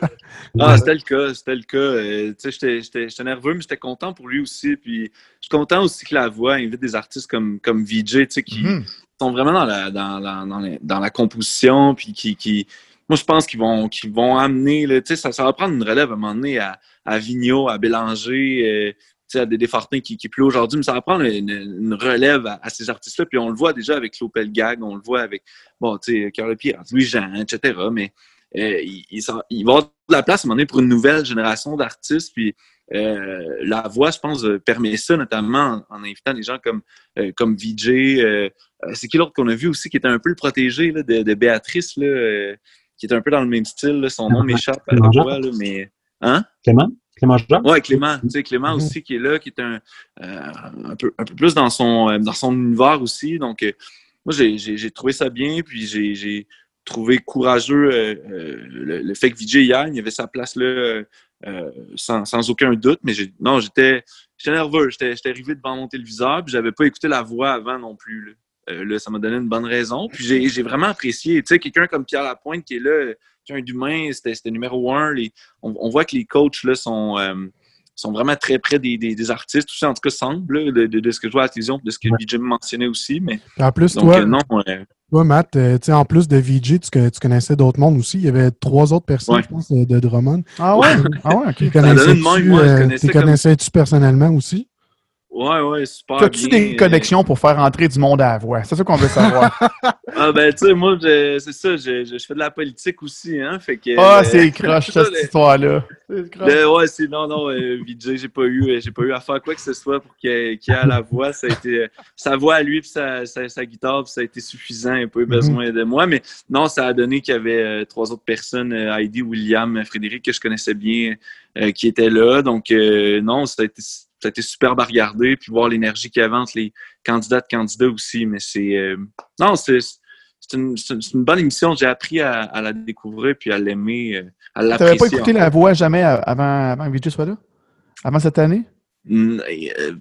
ah, c'était le cas, c'était le cas. Euh, tu sais, j'étais nerveux, mais j'étais content pour lui aussi. Puis je suis content aussi que la voix invite des artistes comme, comme VJ, tu sais, qui mm-hmm. sont vraiment dans la, dans la, dans la, dans la composition, puis qui, qui moi, je pense qu'ils vont, qu'ils vont amener, ça, ça va prendre une relève à un moment donné à, à à Bélanger. Euh, à des Fortin qui, qui aujourd'hui, mais ça va prendre une, relève à, ces artistes-là. Puis on le voit déjà avec Lopel Gag, on le voit avec, bon, tu sais, Pierre, Louis-Jean, etc. Mais euh, il, il, va avoir de la place à un moment donné pour une nouvelle génération d'artistes. Puis euh, la voix, je pense, euh, permet ça, notamment en, invitant des gens comme, euh, comme euh, c'est qui l'autre qu'on a vu aussi qui était un peu le protégé là, de, de Béatrice, là, qui était un peu dans le même style. là. Son nom m'échappe à là, mais. Hein? Clément? Clément Jacques? Ouais, Clément. Tu sais, Clément Mhm. aussi qui est là, qui est un, euh, un, peu, un peu plus dans son, euh, dans son univers aussi. Donc, euh, moi, j'ai- trouvé ça bien, puis j'ai trouvé courageux euh, le, le fait que Vijay hier, il avait sa place là sans, sans aucun doute. Mais non, j'étais j'étais nerveux. J'étais j'étais arrivé devant mon téléviseur, puis j'avais pas écouté la voix avant non plus. Là, Euh, là ça m'a donné une bonne raison. Puis j'ai j'ai vraiment apprécié. Tu sais, quelqu'un comme Pierre Lapointe qui est là, quelqu'un d'humain, c'était c'était numéro un. Les, on, on voit que les coachs là sont. euh, sont vraiment très près des, des, des artistes, tout ça en tout cas semble, là, de, de, de ce que je vois à la télévision, de ce que Ouais. Vijay mentionnait aussi. Mais Puis en plus, donc toi, euh, non, toi, Matt, euh, tu sais, en plus de VJ, tu, co- tu connaissais d'autres mondes aussi. Il y avait trois autres personnes, Ouais. je pense, de, Drummond. Ah ouais? ah ouais, Tu OK. connaissais-tu euh, connaissais tu comme- connaissais-tu personnellement aussi? Ouais, ouais, super. As-tu bien, des euh, connexions pour faire entrer du monde à la voix? C'est ça qu'on veut savoir. Ah ben tu sais, moi je- c'est ça, je, je, je fais de la politique aussi, hein. Fait que. Ah, euh, c'est croche, cette histoire-là. C'est le- ouais, c'est non, non, euh, Vijay, j'ai pas eu, euh, j'ai pas eu à faire quoi que ce soit pour qu'il ait, la voix. Ça a été sa voix à lui puis sa, sa, sa guitare, puis ça a été suffisant, il n'y a pas eu besoin de moi. Mais non, ça a donné qu'il y avait euh, trois autres personnes, Heidi, William, Frédéric, que je connaissais bien, qui étaient là. Donc non, ça a été ça a été superbe à regarder, puis voir l'énergie qu'il y avait entre les candidats de candidats aussi. Mais c'est euh, non, c'est c'est une, une- bonne émission. J'ai appris à, à la découvrir puis à l'aimer, euh, à Tu l'apprécier. n'avais pas écouté la voix jamais avant, avant que Vijay soit là? Avant cette année? Euh,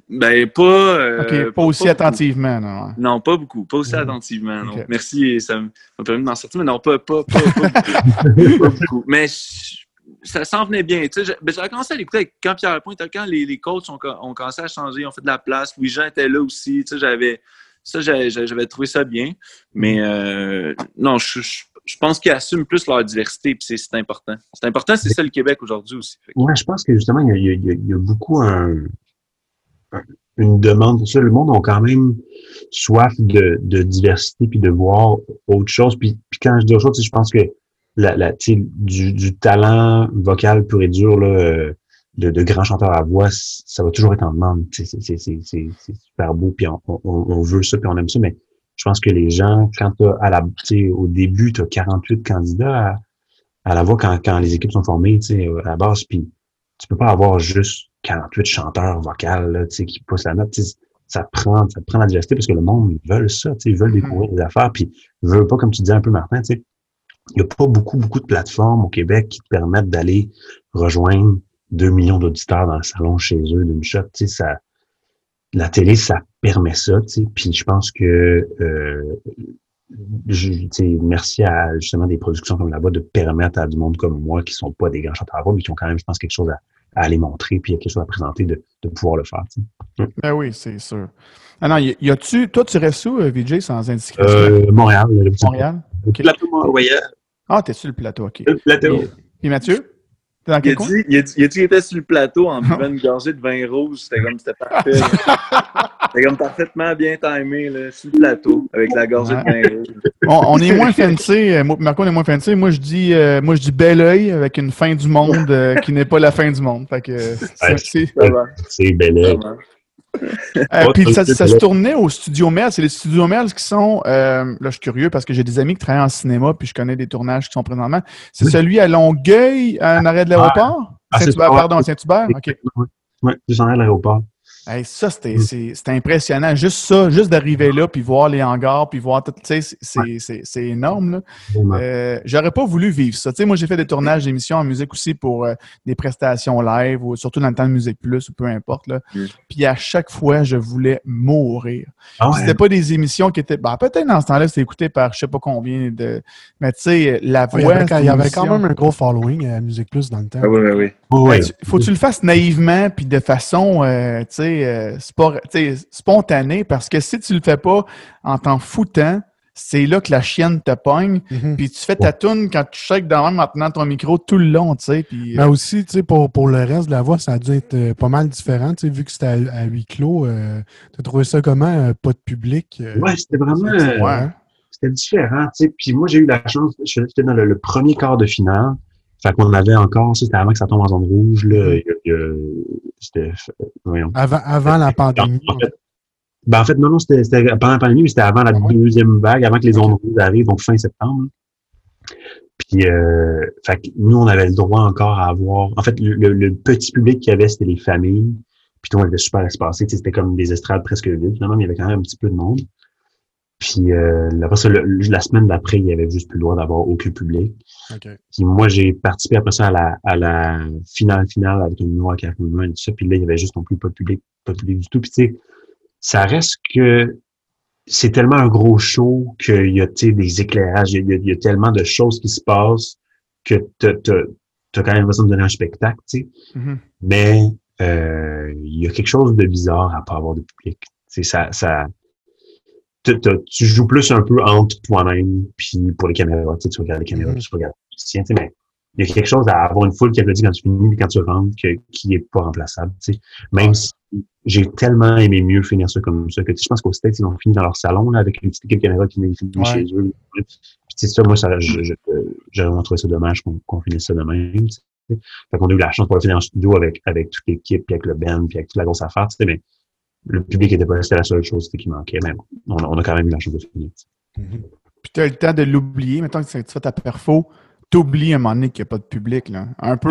Ben, pas. euh, OK, pas aussi attentivement, non. ouais. Non, pas beaucoup. Pas aussi attentivement. Non. Merci, ça m'a permis de m'en sortir, mais non, pas, pas, pas, pas beaucoup. Pas beaucoup. Mais je- ça s'en venait bien. Ben, j'avais commencé à l'écouter quand Pierre Lapointe, quand les, les coachs ont, co- ont commencé à changer, ont fait de la place. Louis-Jean était là aussi. J'avais. Ça, j'avais trouvé ça bien. Mais euh, non, je, je, je pense qu'ils assument plus leur diversité, puis c'est important. C'est important, c'est ça le Québec aujourd'hui aussi. Que- je pense que justement, il y a, il y a- il y a- beaucoup un, un- une demande pour ça. Le monde a quand même soif de, de diversité puis de voir autre chose. Puis, puis quand je dis autre chose, je pense que la, la, tu sais, du, du talent vocal pur et dur là, euh, de, de grands chanteurs à voix, ça va toujours être en demande. C'est c'est- c'est- c'est super beau, puis on, on, on veut ça, puis on aime ça, mais je pense que les gens, quand à la, tu sais, au début, tu as 48 candidats à, à la voix quand, quand les équipes sont formées tu sais, à la base, puis tu peux pas avoir juste 48 chanteurs vocales là, tu sais, qui poussent la note. Ça prend, ça prend la diversité parce que le monde, ils veulent ça, ils veulent découvrir des affaires, puis ils veulent pas, comme tu disais un peu, Martin, tu sais, il n'y a pas beaucoup, beaucoup de plateformes au Québec qui te permettent d'aller rejoindre 2 millions d'auditeurs dans le salon chez eux d'une shot. Tu sais, ça, la télé, ça permet ça. Tu sais, puis je pense que euh, je, tu sais, merci à justement des productions comme là-bas de permettre à du monde comme moi, qui sont pas des grands chanteurs à voix, mais qui ont quand même, je pense, quelque chose à, à aller montrer, puis il y a quelque chose à présenter, de, de pouvoir le faire. tu sais. Ben oui, c'est sûr. Ah non, y, y a-tu. Toi, tu restes où, euh, Vijay, sans indiscrétion? Euh, Montréal, Montréal? Plateau Mont-Royal. Ah, t'es sur le plateau, OK. Le plateau. Puis, puis Mathieu? T'es dans Il a dit, il a dit, il a dit qu'il était sur le plateau en buvant une gorgée de vin rouge. C'était comme, c'était parfait. C'était comme parfaitement bien timé, là, sur le plateau, avec la gorgée de vin rouge. On, on est moins fancy. euh, Marco, on est moins fancy. Moi, je dis, euh, moi, je dis bel oeil avec une fin du monde euh, qui n'est pas la fin du monde. Fait que, c'est- Ouais. c'est- Ça va, C'est bel va. Euh, puis ça, ça se tournait au Studio Merle. C'est les Studios Merle qui sont. euh, là, je suis curieux parce que j'ai des amis qui travaillent en cinéma puis je connais des tournages qui sont présentement. C'est Oui. celui à Longueuil, à un arrêt de l'aéroport? Ah, c'est Saint-Hubert, pardon, Saint-Hubert? OK. Ouais, juste en arrière de l'aéroport. Hey, ça, c'était Mm. impressionnant. Juste ça, juste d'arriver là, puis voir les hangars, puis voir tout. Tu sais, c'est- c'est- c'est c'est énorme. Euh, J'aurais pas voulu vivre ça. Tu sais, moi, j'ai fait des tournages d'émissions en musique aussi pour euh, des prestations live, ou surtout dans le temps de Musique Plus, ou peu importe. Là. Mm. Puis à chaque fois, je voulais mourir. Ah ouais. C'était pas des émissions qui étaient. Ben, peut-être dans ce temps-là, c'était écouté par je sais pas combien de. Mais tu sais, la Ouais, voix. il y avait, c'est il y une avait quand même un gros following à Musique Plus dans le temps. Ah oui, oui, oui. Ben, tu- faut que tu le fasses naïvement puis de façon euh, tu sais, euh, tu spontanée parce que si tu le fais pas en t'en foutant, c'est là que la chienne te pogne. Mhm. Puis tu fais ta toune quand tu shakes dans même maintenant ton micro tout le long, tu sais. Puis, Mais aussi, tu sais, pour, pour le reste de la voix, ça a dû être euh, pas mal différent, tu sais, vu que c'était à, à huis clos. euh, T'as trouvé ça comment, euh, pas de public? euh, Ouais, c'était vraiment. euh, ouais. c'était différent, tu sais. Puis moi, j'ai eu la chance, j'étais dans le, le premier quart de finale. Fait qu'on avait encore, c'était avant que ça tombe en zone rouge, là. Il y a- il y a- C'était, voyons. Avant, avant la pandémie. En fait, ben, en fait, non, non, c'était c'était pendant la pandémie, mais c'était avant la Ah ouais? deuxième vague, avant que les zones rouges arrivent, donc fin septembre. Puis, euh, fait que nous, on avait le droit encore à avoir. En fait, le, le- le petit public qu'il y avait, c'était les familles. Puis tout le monde était super espacé. C'était comme des estrades presque vides. Finalement, mais il y avait quand même un petit peu de monde. Puis euh, après ça, le- la semaine d'après, il y avait juste plus le droit d'avoir aucun public. OK. Puis moi, j'ai participé après ça à la, à la finale finale avec un numéro à Caracol et tout ça. Puis là, il y avait juste non plus pas de public, pas de public du tout. Puis tu sais, ça reste que c'est tellement un gros show qu'il y a tu sais, des éclairages, il y, a, il y a tellement de choses qui se passent que tu as quand même besoin de donner un spectacle, tu sais. Mhm. Mais euh, il y a quelque chose de bizarre à pas avoir de public. Tu sais, ça, ça, tu, joues plus un peu entre toi-même puis pour les caméras. Tu, sais, tu regardes les caméras, Mhm. tu regardes les musiciens, tu sais, mais il y a quelque chose à avoir une foule qui applaudit quand tu finis puis quand tu rentres que, qui est pas remplaçable. Tu sais. Même si j'ai tellement aimé mieux finir ça comme ça que tu sais, je pense qu'au States, ils ont fini dans leur salon là, avec une petite équipe caméra qui finit Ouais. chez eux. Puis tu sais, ça, moi, ça, je, je, j'ai vraiment trouvé ça dommage qu'on qu'on finisse ça de même. tu sais. Fait qu'on a eu la chance de pouvoir finir en studio avec, avec toute l'équipe, puis avec le band, puis avec toute la grosse affaire, tu sais, mais le public était pas là, c'était la seule chose tu qui manquait, mais bon, on, a- on a quand même eu la chance de finir. tu. Mhm. Puis tu as le temps de l'oublier. Mettons que tu fais ta perfo, t'oublies un moment donné qu'il n'y a pas de public. Là. Un peu.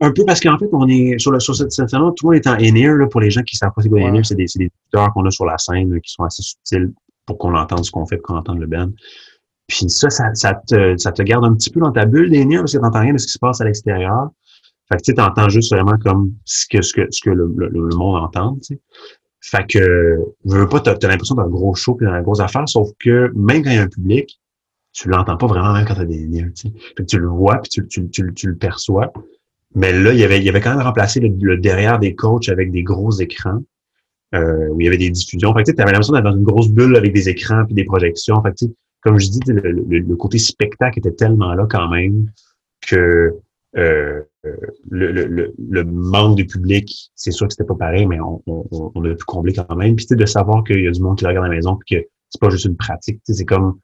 Un peu parce qu'en fait, on est sur, le, sur cette scène-là, tout le monde est en in-ear, là, pour les gens qui savent pas c'est quoi in-ear, c'est des, c'est des qu'on a sur la scène, là, qui sont assez subtils pour qu'on entende ce qu'on fait, pour qu'on entende le band. Puis ça, ça, ça, te, ça te garde un petit peu dans ta bulle d'in-ear, parce que t'entends rien de ce qui se passe à l'extérieur. Fait que tu sais, t'entends juste vraiment comme ce que, ce que, ce que le, le, le monde entend, tu. Fait que, je veux pas, t'as, t'as l'impression d'un gros show puis d'une grosse affaire, sauf que même quand il y a un public, tu l'entends pas vraiment même quand t'as des in-ear, tu. Fait que tu le vois puis tu, tu, tu, tu le perçois. Mais là, il y avait, il avait quand même remplacé le, le derrière des coachs avec des gros écrans, euh, où il y avait des diffusions. Fait que tu avais l'impression d'être dans une grosse bulle avec des écrans puis des projections. Fait que, comme je dis, le, le, le côté spectacle était tellement là quand même que euh, euh, le, le, le, manque de public, c'est sûr que c'était pas pareil, mais on, on, on a pu combler quand même. Puis de savoir qu'il y a du monde qui le regarde à la maison puis que c'est pas juste une pratique. Tu sais, c'est comme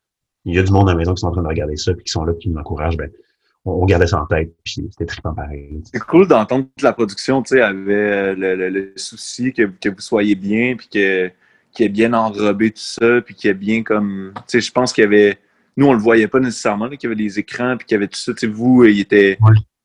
il y a du monde à la maison qui sont en train de regarder ça puis qui sont là qui nous encouragent. Ben, on, on gardait ça en tête puis c'était trippant pareil. C'est cool d'entendre que la production, tu sais, avait euh, le, le- le souci que, que vous soyez bien, puis que qu'il ait bien enrobé tout ça, puis qu'il y ait bien comme, tu sais, je pense qu'il y avait, nous on le voyait pas nécessairement, là, qu'il y avait des écrans, puis qu'il y avait tout ça, tu sais, vous, il était.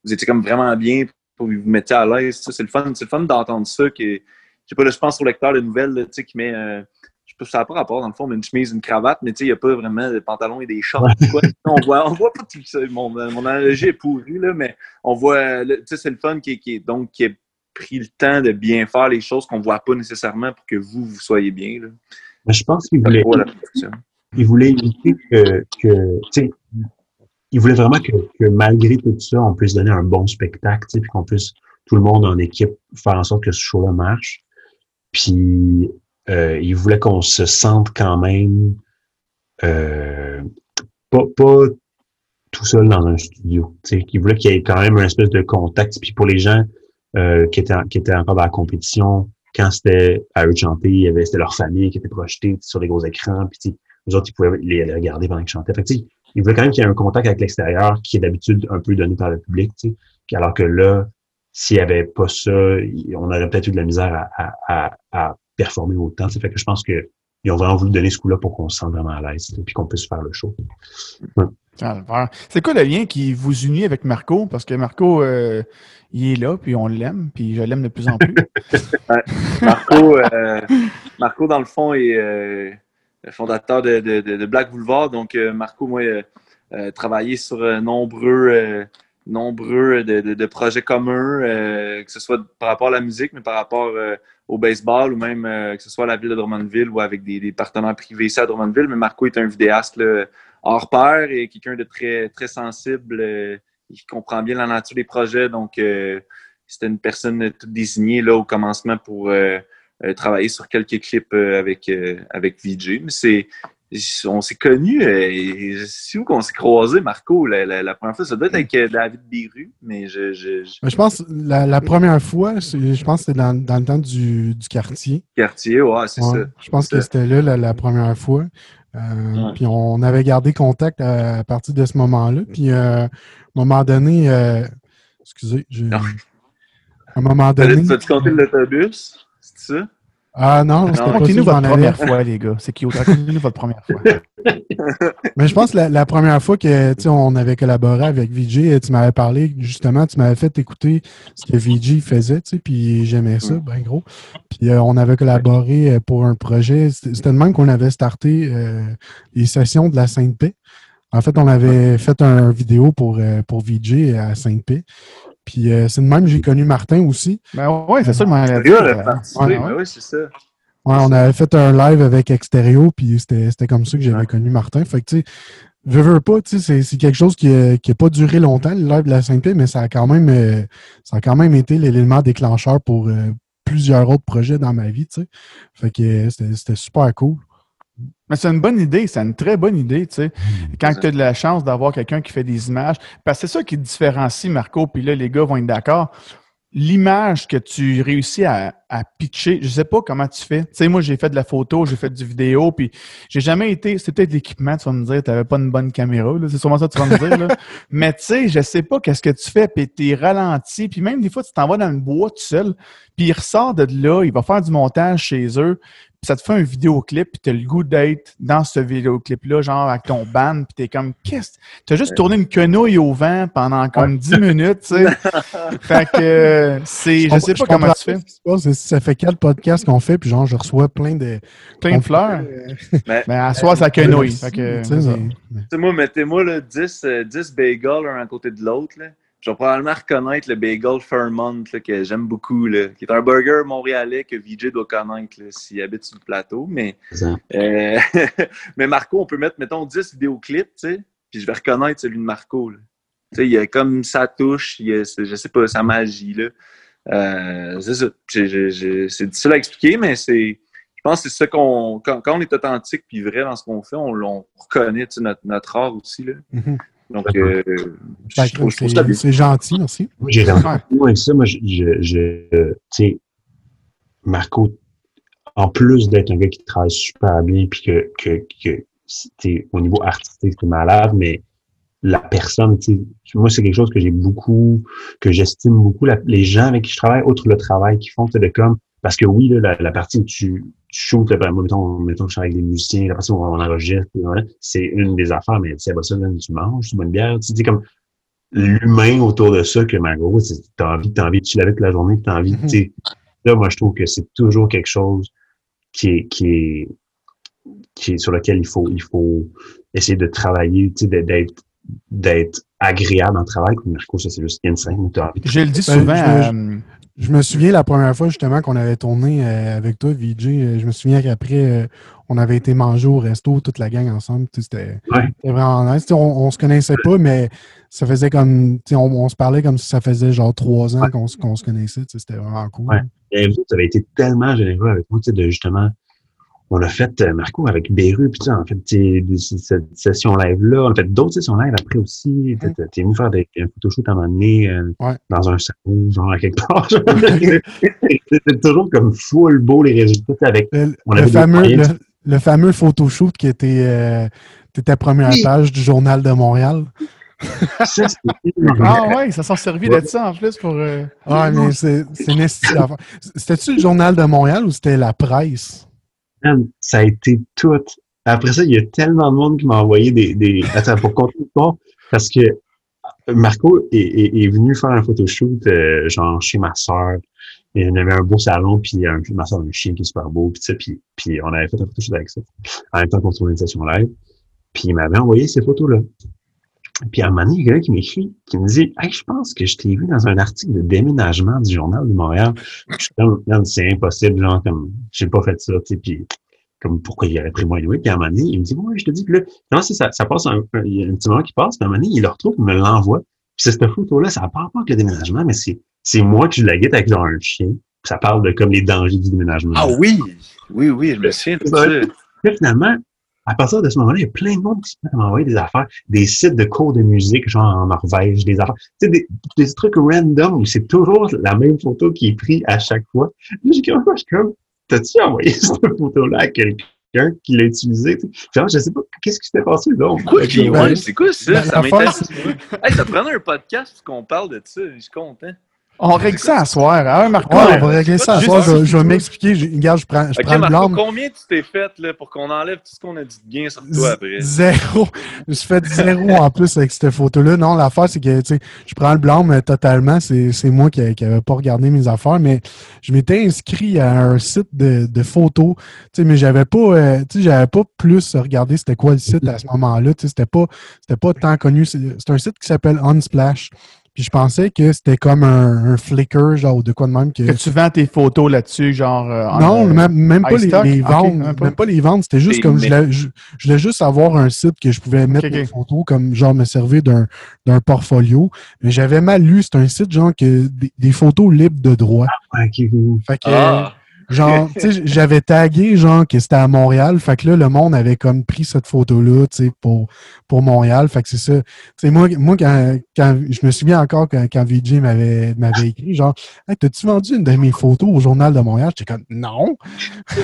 Vous étiez comme vraiment bien, pour vous vous mettiez à l'aise, c'est le fun, c'est le fun d'entendre ça, que, je sais pas, là, je pense au lecteur de nouvelles, là, tu sais, qui met, euh, je sais pas, ça n'a pas rapport, dans le fond, mais une chemise, une cravate, mais tu sais, il n'y a pas vraiment de pantalon et des shorts, quoi. on voit, on voit pas tout ça, mon, mon analogie est pourrie, là, mais on voit, le- tu sais, c'est le fun qui, est- qui donc, qui a pris le temps de bien faire les choses qu'on voit pas nécessairement pour que vous, vous soyez bien, là. Je pense qu'il voulait, il voulait éviter que, que tu sais, il voulait vraiment que, que malgré tout ça, on puisse donner un bon spectacle, puis qu'on puisse, tout le monde en équipe, faire en sorte que ce show-là marche. Puis, euh, il voulait qu'on se sente quand même euh, pas, pas tout seul dans un studio. Il voulait qu'il y ait quand même une espèce de contact. Puis pour les gens euh, qui, étaient, qui étaient encore dans la compétition, quand c'était à eux de chanter, c'était leur famille qui était projetée sur les gros écrans. Puis les autres, ils pouvaient les, regarder pendant qu'ils chantaient. Fait que, il voulait quand même qu'il y ait un contact avec l'extérieur qui est d'habitude un peu donné par le public. Tu sais. Puis Alors que là, s'il n'y avait pas ça, on aurait peut-être eu de la misère à, à, à, à performer autant. Fait que je pense que ils ont vraiment voulu donner ce coup-là pour qu'on se sente vraiment à l'aise, puis qu'on puisse faire le show. C'est quoi le lien qui vous unit avec Marco? Parce que Marco, euh, il est là, puis on l'aime, puis je l'aime de plus en plus. Marco, euh, Marco, dans le fond, est euh, fondateur de, Black Boulevard. Donc, euh, Marco, moi, euh, euh, travaillé sur euh, nombreux, nombreux de, projets communs, que ce soit par rapport à la musique, mais par rapport au baseball ou même que ce soit à la ville de Drummondville ou avec des, partenaires privés ici à Drummondville. Mais Marco est un vidéaste hors pair et quelqu'un de très, très sensible. qui comprend bien la nature des projets. Donc, c'était une personne toute désignée là, au commencement pour euh, travailler sur quelques clips euh, avec, euh, avec VJ. Mais c'est on s'est connus, euh, c'est où qu'on s'est croisés, Marco, la, la, la, première fois? Ça doit être avec David Biru, mais je... Je, je... je pense la, la première fois, je pense que c'était dans, dans, le temps du, du quartier. Quartier, ouais, c'est ouais, ça. Je pense que c'était là la, première fois. Euh, ouais. Puis on avait gardé contact à, à partir de ce moment-là. Puis euh, à un moment donné, euh, excusez, j'ai... À un moment donné... Tu as compté l'autobus? Ça? Ah non, c'était pas Racontez-nous votre première fois, les gars. C'est cute. Racontez-nous votre première fois. Mais je pense que la, la première fois que on avait collaboré avec VJ, tu m'avais parlé, justement, tu m'avais fait écouter ce que VJ faisait, tu sais, puis j'aimais ça, ben gros. Puis euh, on avait collaboré pour un projet. C'était le même qu'on avait starté euh, les sessions de la Sainte-Paix. En fait, on avait fait un vidéo pour, euh, pour VJ à Sainte-Paix. Puis euh, c'est de même que j'ai connu Martin aussi. Ben oui, c'est ça, le ouais. oui, c'est ça. Ouais, on avait fait un live avec Extérieur, puis c'était comme ça que j'avais ouais. connu Martin. Fait que, tu sais, veux, veux pas, tu sais, c'est quelque chose qui n'a qui a pas duré longtemps, le live de la 5P, mais ça a quand même, euh, ça a quand même été l'élément déclencheur pour euh, plusieurs autres projets dans ma vie, tu sais. Fait que c'était super cool. Mais c'est une bonne idée, c'est une très bonne idée, tu sais. Quand tu as de la chance d'avoir quelqu'un qui fait des images, parce que c'est ça qui différencie Marco, puis là, les gars vont être d'accord. L'image que tu réussis à, à, pitcher, je sais pas comment tu fais. Tu sais, moi, j'ai fait de la photo, j'ai fait du vidéo, puis j'ai jamais été. C'est peut-être l'équipement, tu vas me dire, tu n'avais pas une bonne caméra, c'est sûrement ça que tu vas me dire. Là. Mais tu sais, je sais pas qu'est-ce que tu fais, puis t'es ralenti, puis même des fois, tu t'en vas dans le bois tout seul, puis il ressort de là, il va faire du montage chez eux, ça te fait un vidéoclip, puis t'as le goût d'être dans ce vidéoclip-là, genre avec ton band, puis t'es comme, qu'est-ce? T'as juste tourné une quenouille au vent pendant comme 10 minutes, tu sais. fait que c'est, je sais pas je comment tu fais. Ça fait quatre podcasts qu'on fait, puis genre, je reçois plein de... Plein de fleurs. mais, mais à soi, ça quenouille. Fait que, tu sais, moi, mettez-moi là, 10, 10 bagels un à côté de l'autre, là je vais probablement reconnaître le bagel Fairmont là, que j'aime beaucoup, là, qui est un burger montréalais que VJ doit connaître s'il habite sur le plateau. Mais, euh, mais Marco, on peut mettre, mettons, 10 vidéoclips, puis je vais reconnaître celui de Marco. Tu sais, il y a comme sa touche, il y a, je sais pas, sa magie. Là. Euh, c'est ça. C'est difficile à expliquer, mais c'est. Je pense que c'est ça qu'on. Quand, quand, on est authentique puis vrai dans ce qu'on fait, on, on reconnaît notre, notre art aussi. Là. Mm -hmm. Donc, euh, c'est gentil, merci. J'ai que ça. Moi, je, je, je tu sais, Marco, en plus d'être un gars qui travaille super bien, puis que, que, que au niveau artistique, c'est malade, mais la personne, tu sais, moi, c'est quelque chose que j'ai beaucoup, que j'estime beaucoup. La, les gens avec qui je travaille, outre le travail qu'ils font, c'est de comme, parce que oui, là, la, la partie où tu, tu shootes, ben, moi, mettons, mettons que je travaille avec des musiciens, la où on enregistre, c'est une des affaires, mais tu sais, ça, tu manges, tu bois une bière, tu dis comme l'humain autour de ça que, ma gros, t'as envie, t'as envie de chiller avec la journée, t'as envie, tu sais, là, moi, je trouve que c'est toujours quelque chose qui est, qui est, qui est sur lequel il faut, il faut essayer de travailler, tu sais, d'être, d'être agréable en travail. Comme Marco, ça, c'est juste insane. Je le dis souvent. Ben, je, je, me souviens la première fois, justement, qu'on avait tourné euh, avec toi, VJ. Euh, je me souviens qu'après, euh, on avait été manger au resto, toute la gang ensemble. C'était ouais. vraiment nice. On, on, se connaissait pas, mais ça faisait comme. On, on, se parlait comme si ça faisait genre trois ans ouais. qu'on qu se connaissait. C'était vraiment cool. Ouais. Et vous, tu avais été tellement généreux avec moi, de justement on a fait, euh, Marco, avec Beru, puis a fait cette session live-là. On a fait d'autres sessions live après aussi. T'es venu faire des, un photoshoot à un moment donné euh, ouais. dans un salon, genre à quelque part. C'était toujours comme full beau les résultats. Avec, le, on le fameux, le, le, fameux photoshoot qui était, euh, ta première oui. page du Journal de Montréal. ça, ah ouais, ça s'en servi d'être ça en plus pour. Euh... Ah, mais c'est C'était-tu le Journal de Montréal ou c'était la presse? Ça a été tout. Après ça, il y a tellement de monde qui m'a envoyé des, des... Attends, pour continuer l'histoire, parce que Marco est, est, est, venu faire un photoshoot, euh, genre chez ma soeur. Et on avait un beau salon, puis un, ma soeur a un chien qui est super beau, puis, puis, puis on avait fait un photoshoot avec ça. En même temps qu'on tournait une session live. Puis il m'avait envoyé ces photos-là. Puis à un moment donné, il y a quelqu'un qui m'écrit, qui me dit Hey, je pense que je t'ai vu dans un article de déménagement du Journal de Montréal. Je suis comme, c'est impossible, genre, comme, j'ai pas fait ça, tu sais, puis comme, pourquoi il aurait pris moi? Oui. Puis à un moment donné, il me dit Ouais, je te dis que là, non, ça, ça passe un, il y a un petit moment qui passe, puis à un moment donné, il le retrouve, il me l'envoie. Puis c'est cette photo-là, ça n'a pas avec le déménagement, mais c'est, c'est moi qui la guette avec genre un chien. Puis ça parle de comme les dangers du déménagement. Ah oui! Oui, oui, je me souviens de ça. Puis finalement, à partir de ce moment-là, il y a plein de monde qui se met à m'envoyer des affaires, des sites de cours de musique, genre en Norvège, des affaires, tu sais, des, des trucs random où c'est toujours la même photo qui est prise à chaque fois. Là, j'ai comme, je suis comme, t'as-tu envoyé cette photo-là à quelqu'un qui l'a utilisée? Genre, je sais pas, qu'est-ce qui s'était passé là? Quoi, qui- ouais, c'est quoi ça? Ça m'intéresse. Hey, ça prenait un podcast qu'on parle de ça. Je suis content. On règle ça à soir, hein, Marco? Ouais, on va régler ça à soir. Je, vais m'expliquer. Je- Regarde, je prends, je Ok, prends le blâme. combien tu t'es fait là, pour qu'on enlève tout ce qu'on a dit de bien sur toi après? Zéro. Je suis fait zéro en plus avec cette photo-là. Non, l'affaire, c'est que, tu sais, je prends le blâme euh, totalement. C'est c'est moi qui n'avais pas regardé mes affaires, mais je m'étais inscrit à un site de, de photos, tu sais, mais j'avais pas, euh, tu sais, j'avais pas plus regardé c'était quoi le site à ce moment-là. Tu sais, c'était pas, c'était pas tant connu. C'est c'est un site qui s'appelle Unsplash. Puis je pensais que c'était comme un, un Flickr, genre, ou de quoi de même que. Que tu vends tes photos là-dessus, genre. euh, en, Non, euh, même, même pas les, les même pas. même pas les ventes. C'était juste comme je voulais, je, je voulais juste avoir un site que je pouvais mettre Ok, mes photos, comme genre me servir d'un d'un portfolio. Mais j'avais mal lu, c'est un site genre que des, des photos libres de droit. Ok. Fait que Ah! Genre, tu sais, j'avais tagué genre que c'était à Montréal. Fait que là, le monde avait comme pris cette photo-là, tu sais, pour, pour Montréal. Fait que c'est ça. Tu sais, moi, moi quand, quand je me souviens encore quand, quand VJ m'avait m'avait écrit, genre, hey, t'as-tu vendu une de mes photos au Journal de Montréal? J'étais comme non.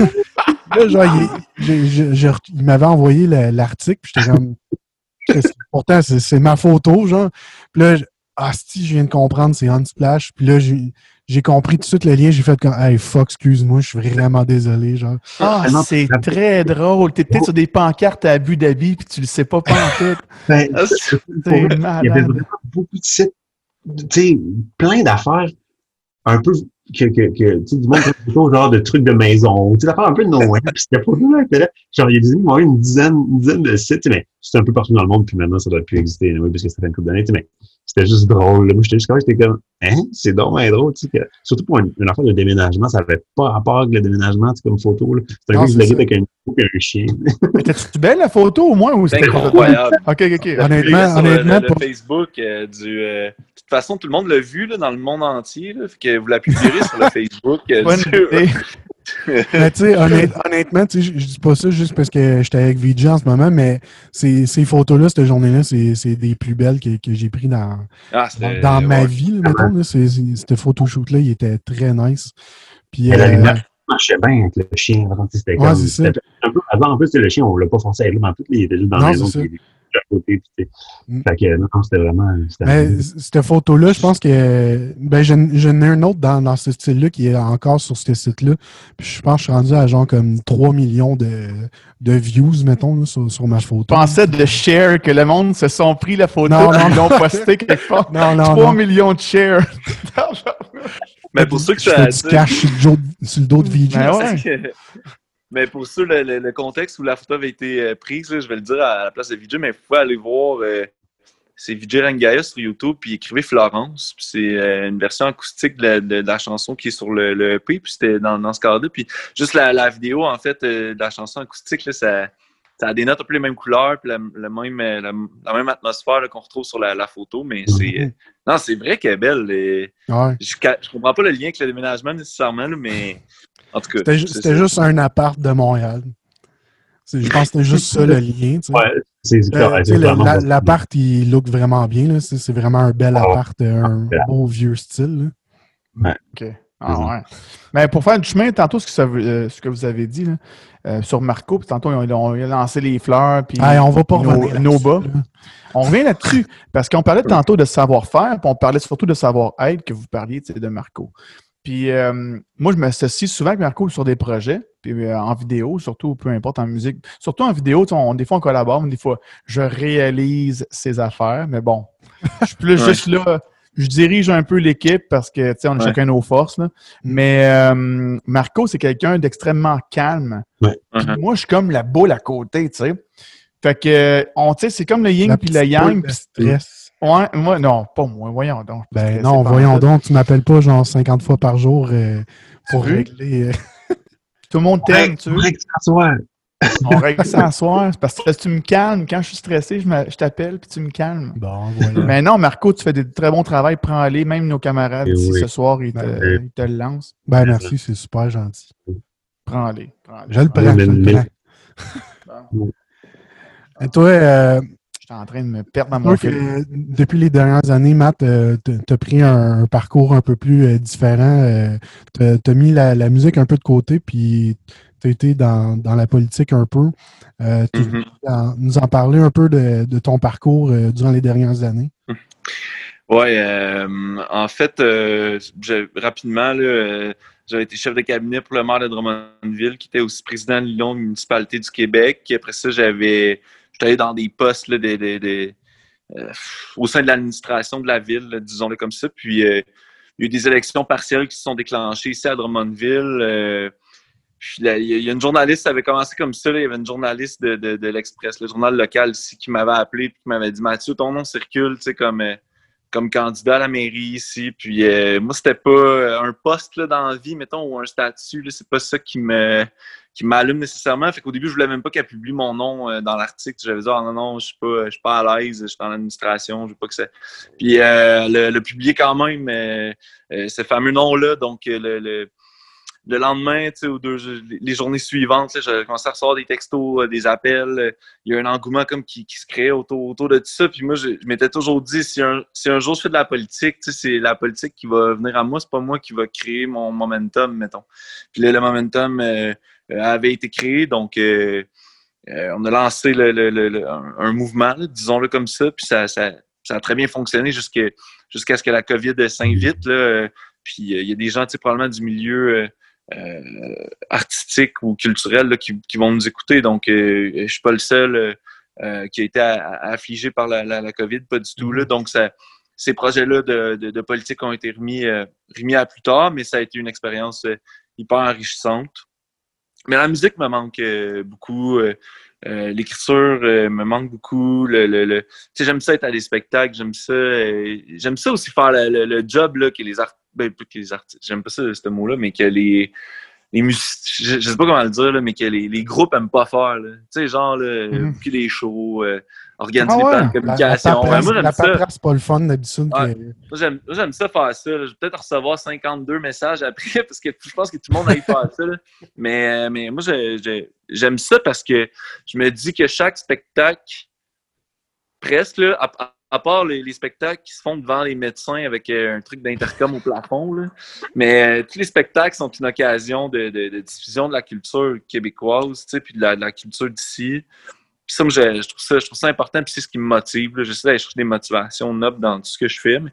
là, genre, il, j'ai- j'ai- j'ai- il m'avait envoyé le- l'article, puis j'étais comme pourtant, c'est ma photo, genre. Puis là, je- ah, si, je viens de comprendre, c'est Unsplash. Puis là, j'ai compris tout de suite le lien. J'ai fait comme, hey, fuck, excuse-moi, je suis vraiment désolé, genre. Ah, Tellement- c'est très drôle. T'es peut-être sur des pancartes à Abu Dhabi puis tu le sais pas pas en fait. Ben, Ah, c'est- C'est Il y avait vraiment beaucoup de sites, tu sais, plein d'affaires un peu que, que, que tu sais, du monde photos, genre de trucs de maison, tu sais, d'affaires un peu de Noël, puis c'était pas là. Genre, il y a des amis qui m'ont eu une dizaine, une dizaine de sites, mais c'est un peu partout dans le monde, puis maintenant, ça doit plus exister, oui, parce que ça fait une couple d'années, tu sais, mais c'était juste drôle, là. Moi, j'étais juste comme, j'étais comme, hein, c'est dommage drôle, tu sais, que, surtout pour une, une affaire de déménagement, ça avait pas rapport avec le déménagement, tu sais, comme photo, là. C'était un gars qui avec un un chien. Mais T'as-tu belle la photo au moins ou C'est c'était incroyable. Ok, ok, ok. Honnêtement, sur honnêtement, le, le pour- Facebook euh, du. euh, de toute façon, tout le monde l'a vu là, dans le monde entier. Là, fait que vous la publierez sur le Facebook. euh, du-. Mais tu sais, honnête- honnêtement, tu sais, je dis pas ça juste parce que j'étais avec VJ en ce moment, mais ces, ces photos-là, cette journée-là, c'est c'est des plus belles que, que j'ai pris dans, Ah, dans, dans ma ouais. vie, là, mettons. Là, C'est- c'est- cette photoshoot-là, il était très nice. Puis, Mais la euh, lumière marchait bien avec le chien. C'était Ouais, comme, c'est ça. c'était un peu avant, en plus, le chien, on l'a pas forcé à aller dans toutes les, il était juste dans Non, la maison, à côté, puis, tu sais. Mm. Fait que, non, c'était vraiment, cette photo-là, je pense que ben j'en ai un autre dans, dans ce style-là qui est encore sur ce site-là. Puis je pense que je suis rendu à genre comme 3 millions de, de views, mettons, là, sur, sur ma photo. Je pensais de share que le monde se sont pris la photo Non, et l'ont posté quelque part. Non, non, 3 non. millions de shares. Mais pour ceux que ça dos de- sur le dos de VJ. Ben ouais. Mais pour ceux, le, le- le contexte où la photo avait été euh, prise, là, je vais le dire à la place de Vijay, mais vous pouvez aller voir. euh, c'est Vijay Rangaya sur YouTube, puis écrivez Florence. Puis c'est euh, une version acoustique de la, de- de la chanson qui est sur le, le EP, puis c'était dans, dans ce cadre-là. Puis juste la, la vidéo, en fait, euh, de la chanson acoustique, là, ça, ça dénote un peu les mêmes couleurs, puis la, même, la, la même atmosphère qu'on retrouve sur la, la photo. Mais c'est. euh, non, c'est vrai qu'elle est belle. et Ouais. je, je comprends pas le lien avec le déménagement nécessairement, là, mais en tout cas. C'était juste un appart de Montréal. C'est- Je pense que c'était juste ça le lien. tu sais. Ouais, c'est c'est Euh, tu sais, L'appart, il look vraiment bien. là. C'est c'est vraiment un bel Ah, appart, un ah, beau vieux style. là. OK. Ah ouais. Mais pour faire du chemin, tantôt, ce que, ça euh, ce que vous avez dit là, euh, sur Marco, puis tantôt, ils ont, ils ont lancé les fleurs, puis Hey, on va pas nos- nos là-dessus, bas. là. On revient là-dessus, parce qu'on parlait tantôt de savoir-faire, puis on parlait surtout de savoir-être, que vous parliez de Marco. Puis euh, moi, je m'associe souvent avec Marco sur des projets, puis euh, en vidéo, surtout, peu importe, en musique. Surtout en vidéo, tu sais, on, des fois, on collabore, mais des fois, je réalise ses affaires, mais bon, je suis plus Ouais. juste là. Je dirige un peu l'équipe parce que, tu sais, on a Ouais. chacun nos forces, là. Mais euh, Marco, c'est quelqu'un d'extrêmement calme. Puis Mhm. moi, je suis comme la boule à côté, tu sais. Fait que, on, tu sais, c'est comme le yin puis le yang. puis- stress. Ouais, moi, non, pas moi, voyons donc. Ben non, voyons donc, tu m'appelles pas genre 50 fois par jour euh, pour régler. euh, Tout le monde t'aime, tu veux? faudrait que ça soit- On règle ça à soir. c'est Parce que tu me calmes. Quand je suis stressé, je t'appelle puis tu me calmes. Bon, voilà. Mais non, Marco, tu fais de très bon travail. Prends-les. Même nos camarades Eh ici oui. ce soir, ils te, Ben, ils te le lancent. Ben merci, c'est super gentil. Prends-les. prends-les. Je le prends, je le prends. Bon. Et toi, euh, J'étais en train de me perdre dans mon que, depuis les dernières années, Matt, euh, t'as t'as pris un, un parcours un peu plus euh, différent. euh, t'as t'as mis la, la musique un peu de côté, puis t'as été dans, dans la politique un peu. Euh, tu en- nous en parler un peu de, de ton parcours euh, durant les dernières années. Ouais, euh, en fait, euh, j'ai- rapidement, là, euh, j'avais été chef de cabinet pour le maire de Drummondville, qui était aussi président de l'Union municipalité du Québec. Puis après ça, j'avais, j'étais allé dans des postes euh, au sein de l'administration de la ville, disons-le comme ça. Puis euh, il y a eu des élections partielles qui se sont déclenchées ici à Drummondville. euh, puis là, il y a- une journaliste, ça avait commencé comme ça. il y avait une journaliste de, de, de l'Express, le journal local ici, qui m'avait appelé et qui m'avait dit Mathieu, ton nom circule, tu sais, comme. Comme candidat à la mairie ici. Puis euh, moi, c'était pas euh, un poste dans la vie, mettons, ou un statut. C'est pas ça qui me qui m'allume nécessairement. Fait qu'au début, je voulais même pas qu'elle publie mon nom euh, dans l'article. J'avais dit, ah non, non, je suis pas, je suis pas à l'aise, je suis dans l'administration, je veux pas que ça. Puis euh, le, publier quand même, ce fameux nom-là. Donc le, le lendemain, ou deux, les journées suivantes, j'ai commencé à recevoir des textos, euh, des appels. euh, Il y a un engouement comme qui, se crée autour, autour de tout ça. Puis moi, je, je m'étais toujours dit, si un, si un jour je fais de la politique, c'est la politique qui va venir à moi, c'est pas moi qui va créer mon momentum, mettons. Puis là, le momentum euh, avait été créé, donc on a lancé le, le- un, mouvement, disons-le comme ça, puis ça, ça, a très bien fonctionné jusqu'à ce que la COVID s'invite. Puis il y a des gens, probablement du milieu euh, euh, artistique ou culturel là, qui, qui vont nous écouter. Donc, euh, je suis pas le seul euh, qui a été affligé par la, la, la COVID, pas du tout. Là. Donc, ça, ces projets-là de, de, de politique ont été remis, remis à plus tard, mais ça a été une expérience euh, hyper enrichissante. Mais la musique me manque euh, beaucoup. euh, L'écriture euh, me manque beaucoup. Le, le, le- j'aime ça être à des spectacles. J'aime ça. euh, j'aime ça aussi faire le, le- le job là, que les artistes. Ben, que les artistes. J'aime pas ça, ce mot-là, mais que les. Les musiciens, je, je sais pas comment le dire, là, mais que les, les groupes aiment pas faire. Tu sais, genre, là, booker des shows, euh, organiser Ah ouais? plans de La, la communication. Moi, j'aime ça. c'est pas le fun d'habitude. Que- Moi, j'aime, ça faire ça. là. Je vais peut-être recevoir 52 messages après parce que je pense que tout le monde aille faire ça. là. Mais, euh, mais moi, j'aime ça parce que je me dis que chaque spectacle, presque, là, à, à- part les, les spectacles qui se font devant les médecins avec euh, un truc d'intercom au plafond, là, mais euh, tous les spectacles sont une occasion de, diffusion de la culture québécoise, puis de la, de la culture d'ici. Puis ça, je, je trouve ça, je trouve ça important, puis c'est ce qui me motive. J'essaie d'aller chercher des motivations nobles dans tout ce que je fais, mais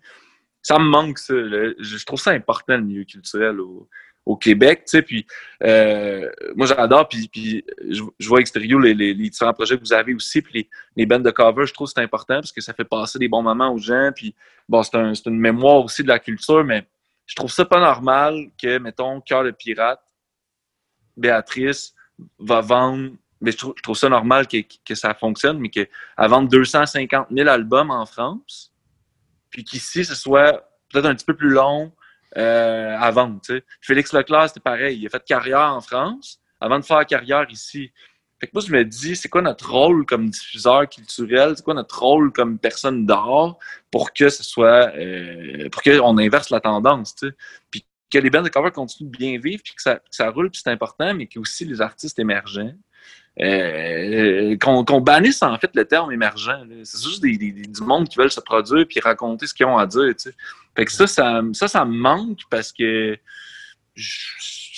ça me manque, ça. Je, trouve ça important, le milieu culturel au Québec, tu sais. Puis euh, moi, j'adore, puis, je, vois extérieur les, les- différents projets que vous avez aussi, puis les, les bandes de cover, je trouve que c'est important parce que ça fait passer des bons moments aux gens, puis bon, c'est un, une mémoire aussi de la culture, mais je trouve ça pas normal que, mettons, Cœur de pirate, Béatrice va vendre mais je trouve, je trouve ça normal que, que ça fonctionne, mais qu'elle vende 250 000 albums en France, puis qu'ici, ce soit peut-être un petit peu plus long euh. Félix Leclerc, c'était pareil. Il a fait carrière en France avant de faire carrière ici. Fait que moi, je me dis, c'est quoi notre rôle comme diffuseur culturel? C'est quoi notre rôle comme personne d'art pour que ce soit, euh, pour qu'on inverse la tendance? Puis que les bandes de cover continuent de bien vivre, puis que ça, que ça roule, puis c'est important, mais que aussi les artistes émergents, euh, qu'on qu'on bannisse en fait le terme émergent. C'est juste des, du monde qui veulent se produire puis raconter ce qu'ils ont à dire. tu. Fait que ça, ça, ça, me manque parce que je,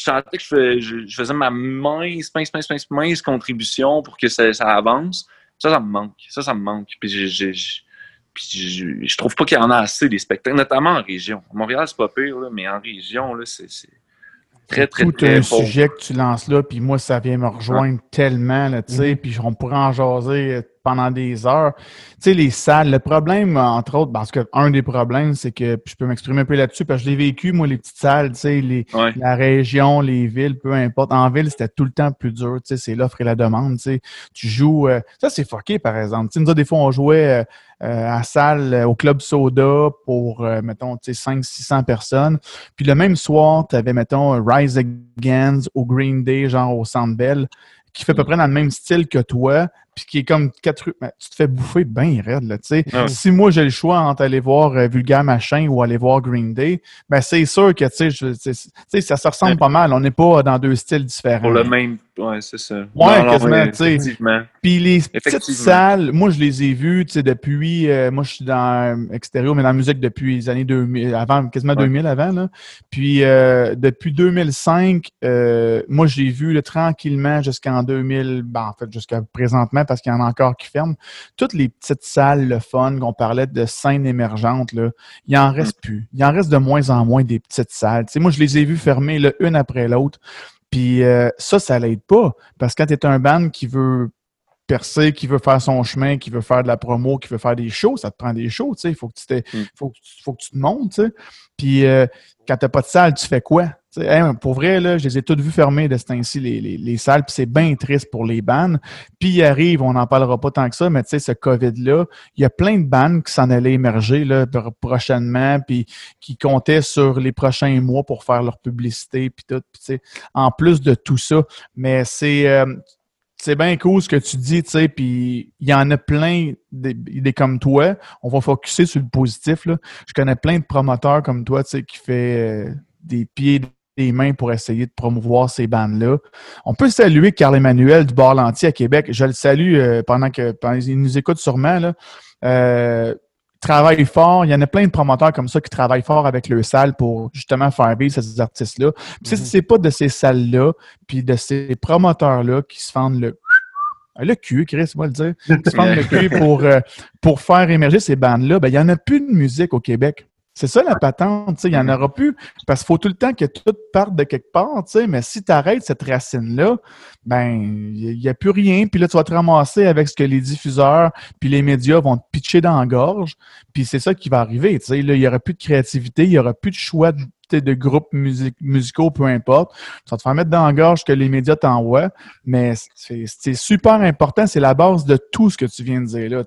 sentais que je, fais- je- je faisais ma mince, mince, mince, mince, mince contribution pour que ça, avance. Ça, ça me manque. Ça, ça me manque. Puis, je, je- trouve pas qu'il y en a assez des spectacles, notamment en région. Montréal, c'est pas pire, mais en région, là, c'est très, très, tout très un pauvre. sujet que tu lances là, puis moi, ça vient me rejoindre tellement, là, tu sais, puis on pourrait en jaser euh, pendant des heures. Tu sais, les salles, le problème, entre autres, parce que un des problèmes, c'est que, puis je peux m'exprimer un peu là-dessus, parce que je l'ai vécu, moi, les petites salles, tu sais, les, Ouais. la région, les villes, peu importe. En ville, c'était tout le temps plus dur, tu sais, c'est l'offre et la demande, tu sais. Tu joues, euh, ça, c'est fucké, par exemple. Tu sais, nous, autres, des fois, on jouait euh, euh, à salle, au Club Soda pour, mettons, tu sais, 500-600 personnes. Puis le même soir, tu avais, mettons, Rise Against au Green Day, genre au Centre Bell, qui fait à peu près dans le même style que toi. Puis qui est comme quatre ben, tu te fais bouffer bien raide, là, tu sais. Ah. Si moi, j'ai le choix entre aller voir euh, Vulgaire Machin ou aller voir Green Day, ben c'est sûr que, tu sais, ça se ressemble pas mal. On n'est pas dans deux styles différents. Pour le même. Ouais, c'est ça. Ouais, quasiment, tu sais. Puis les petites salles, moi, je les ai vues, tu sais, depuis, euh, moi, je suis dans euh, extérieur, mais dans la musique depuis les années 2000, avant, quasiment Ouais. 2000 avant, là. Puis, euh, depuis 2005, euh, moi, j'ai vu, là, tranquillement, jusqu'en 2000, ben, en fait, jusqu'à présentement, parce qu'il y en a encore qui ferment, toutes les petites salles, le fun, qu'on parlait de scènes émergentes, là, il en reste plus. Il en reste de moins en moins des petites salles. Moi, je les ai vues fermer, là, une après l'autre. Puis euh, ça, ça l'aide pas. Parce que quand tu es un band qui veut percer, qui veut faire son chemin, qui veut faire de la promo, qui veut faire des shows, ça te prend des shows, tu sais. Il faut que tu t'es- Mm. faut, que tu- faut que tu te montes, tu sais. Puis euh, quand t'as pas de salle, tu fais quoi? Hein, pour vrai, là, je les ai toutes vues fermer de ce temps-ci, les, les, les salles, puis c'est bien triste pour les bands. Puis il arrive, on n'en parlera pas tant que ça, mais tu sais, ce COVID-là, il y a plein de bands qui s'en allaient émerger là, pr- prochainement, puis qui comptaient sur les prochains mois pour faire leur publicité, puis tout. Sais, en plus de tout ça, mais c'est euh, bien cool ce que tu dis, tu sais, puis il y en a plein des, des comme toi. On va focuser sur le positif, là. Je connais plein de promoteurs comme toi, tu sais, qui fait euh, des pieds des mains pour essayer de promouvoir ces bandes-là. On peut saluer Carl Emmanuel du Bar à Québec. Je le salue euh, pendant que pendant, il nous écoute sûrement. Là. Euh, il travaille fort. Il y en a plein de promoteurs comme ça qui travaillent fort avec le salle pour justement faire vivre ces artistes-là. Puis si Mhm. c'est pas de ces salles-là, puis de ces promoteurs-là qui se fendent le le cul, Chris, moi le dire, qui se fendent le cul pour, euh, pour faire émerger ces bandes-là, ben, il n'y en a plus de musique au Québec. C'est ça la patente, il n'y en aura plus. Parce qu'il faut tout le temps que tout parte de quelque part, mais si tu arrêtes cette racine-là, ben, il n'y a, plus rien. Puis là, tu vas te ramasser avec ce que les diffuseurs puis les médias vont te pitcher dans la gorge. Puis c'est ça qui va arriver. Là, il n'y aura plus de créativité, il n'y aura plus de choix de, groupes music- musicaux, peu importe. Tu vas te faire mettre dans la gorge que les médias t'envoient. Mais c'est super important. C'est la base de tout ce que tu viens de dire là.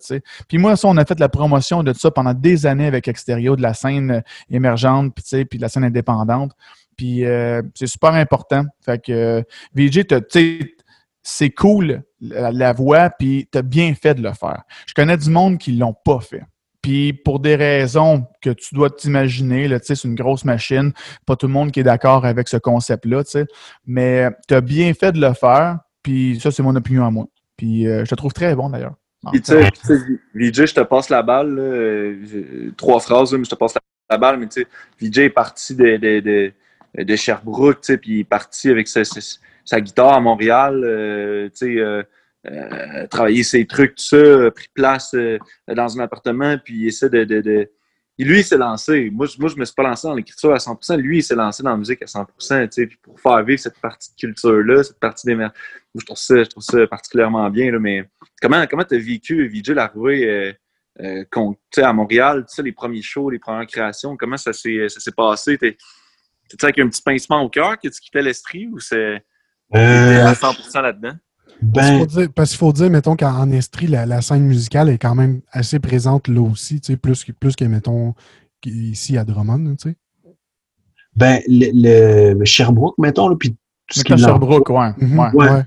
Puis moi, ça, on a fait la promotion de ça pendant des années avec Extérieur, de la scène euh, émergente, puis puis de la scène indépendante. Puis euh, c'est super important. Fait que euh, VJ, tu c'est cool la, la voix, puis tu as bien fait de le faire. Je connais du monde qui l'ont pas fait. Puis pour des raisons que tu dois t'imaginer, c'est une grosse machine. Pas tout le monde qui est d'accord avec ce concept-là. Mais tu as bien fait de le faire, puis ça, c'est mon opinion à moi. Puis euh, je te trouve très bon d'ailleurs. Puis VJ, je te passe la balle, euh, trois phrases, mais je te passe la, balle, mais tu VJ est parti de, de, de, Sherbrooke, puis il est parti avec sa, sa, guitare à Montréal, euh, tu sais, euh, euh, travailler ses trucs, tout ça, euh, pris place euh, dans un appartement, puis il essaie de... de, de... Et lui, il s'est lancé. Moi, je, moi, je me suis pas lancé dans l'écriture à 100%. Lui, il s'est lancé dans la musique à 100%, tu sais, puis pour faire vivre cette partie de culture-là, cette partie des... Moi, je trouve ça, je trouve ça particulièrement bien, là, mais comment comment tu as vécu, VJ, l'arrivée euh, euh, à Montréal, tu sais, les premiers shows, les premières créations, comment ça s'est passé? T'es- avec un petit pincement au cœur que tu quittais l'Estrie ou c'est Euh, à 100% là-dedans? Parce qu'il ben, faut dire, parce qu'il faut dire, mettons, qu'en Estrie, la, la scène musicale est quand même assez présente là aussi, tu sais, plus, que- plus que, mettons, ici à Drummond, tu sais. ben le, le Sherbrooke, mettons, là, puis tout ce qui Sherbrooke, ouais. Mhm, ouais. Ouais.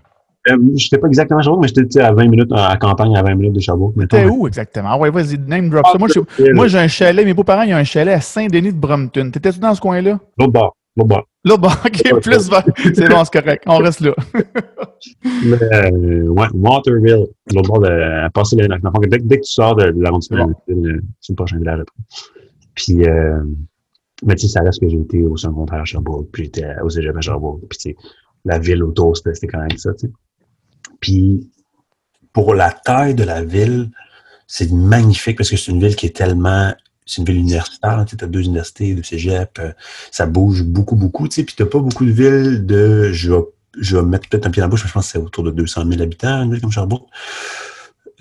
Euh, j'étais pas exactement à Sherbrooke, mais j'étais à 20 minutes, à campagne à 20 minutes de Sherbrooke, mettons. T'es où exactement? Ah ouais, vas-y, name drop ça. Moi, je- Euh, moi, j'ai un chalet, mes beaux-parents, ils ont un chalet à Saint-Denis de Brompton. T'étais-tu dans ce coin-là? L'autre bord, l'autre bord. Là, bon, ok, plus vers- C'est bon, c'est correct. On reste là. Mais, euh, ouais, Waterville, l'autre bord de, à passer le, fond, dès, dès que tu sors de, de l'arrondissement, euh, c'est le prochain village après. Puis, euh, mais tu sais, ça reste que j'ai été au secondaire à Sherbrooke, puis j'étais au cégep à Sherbrooke, puis tu sais, la ville autour, c'était c'était quand même ça, tu sais. Puis, pour la taille de la ville, c'est magnifique parce que c'est une ville qui est tellement c'est une ville universitaire, tu as deux universités, deux cégep, euh, ça bouge beaucoup, beaucoup, tu sais, puis t'as pas beaucoup de villes de, je vais, je vais mettre peut-être un pied dans la bouche, mais je pense que c'est autour de 200 000 habitants, une ville comme Sherbrooke.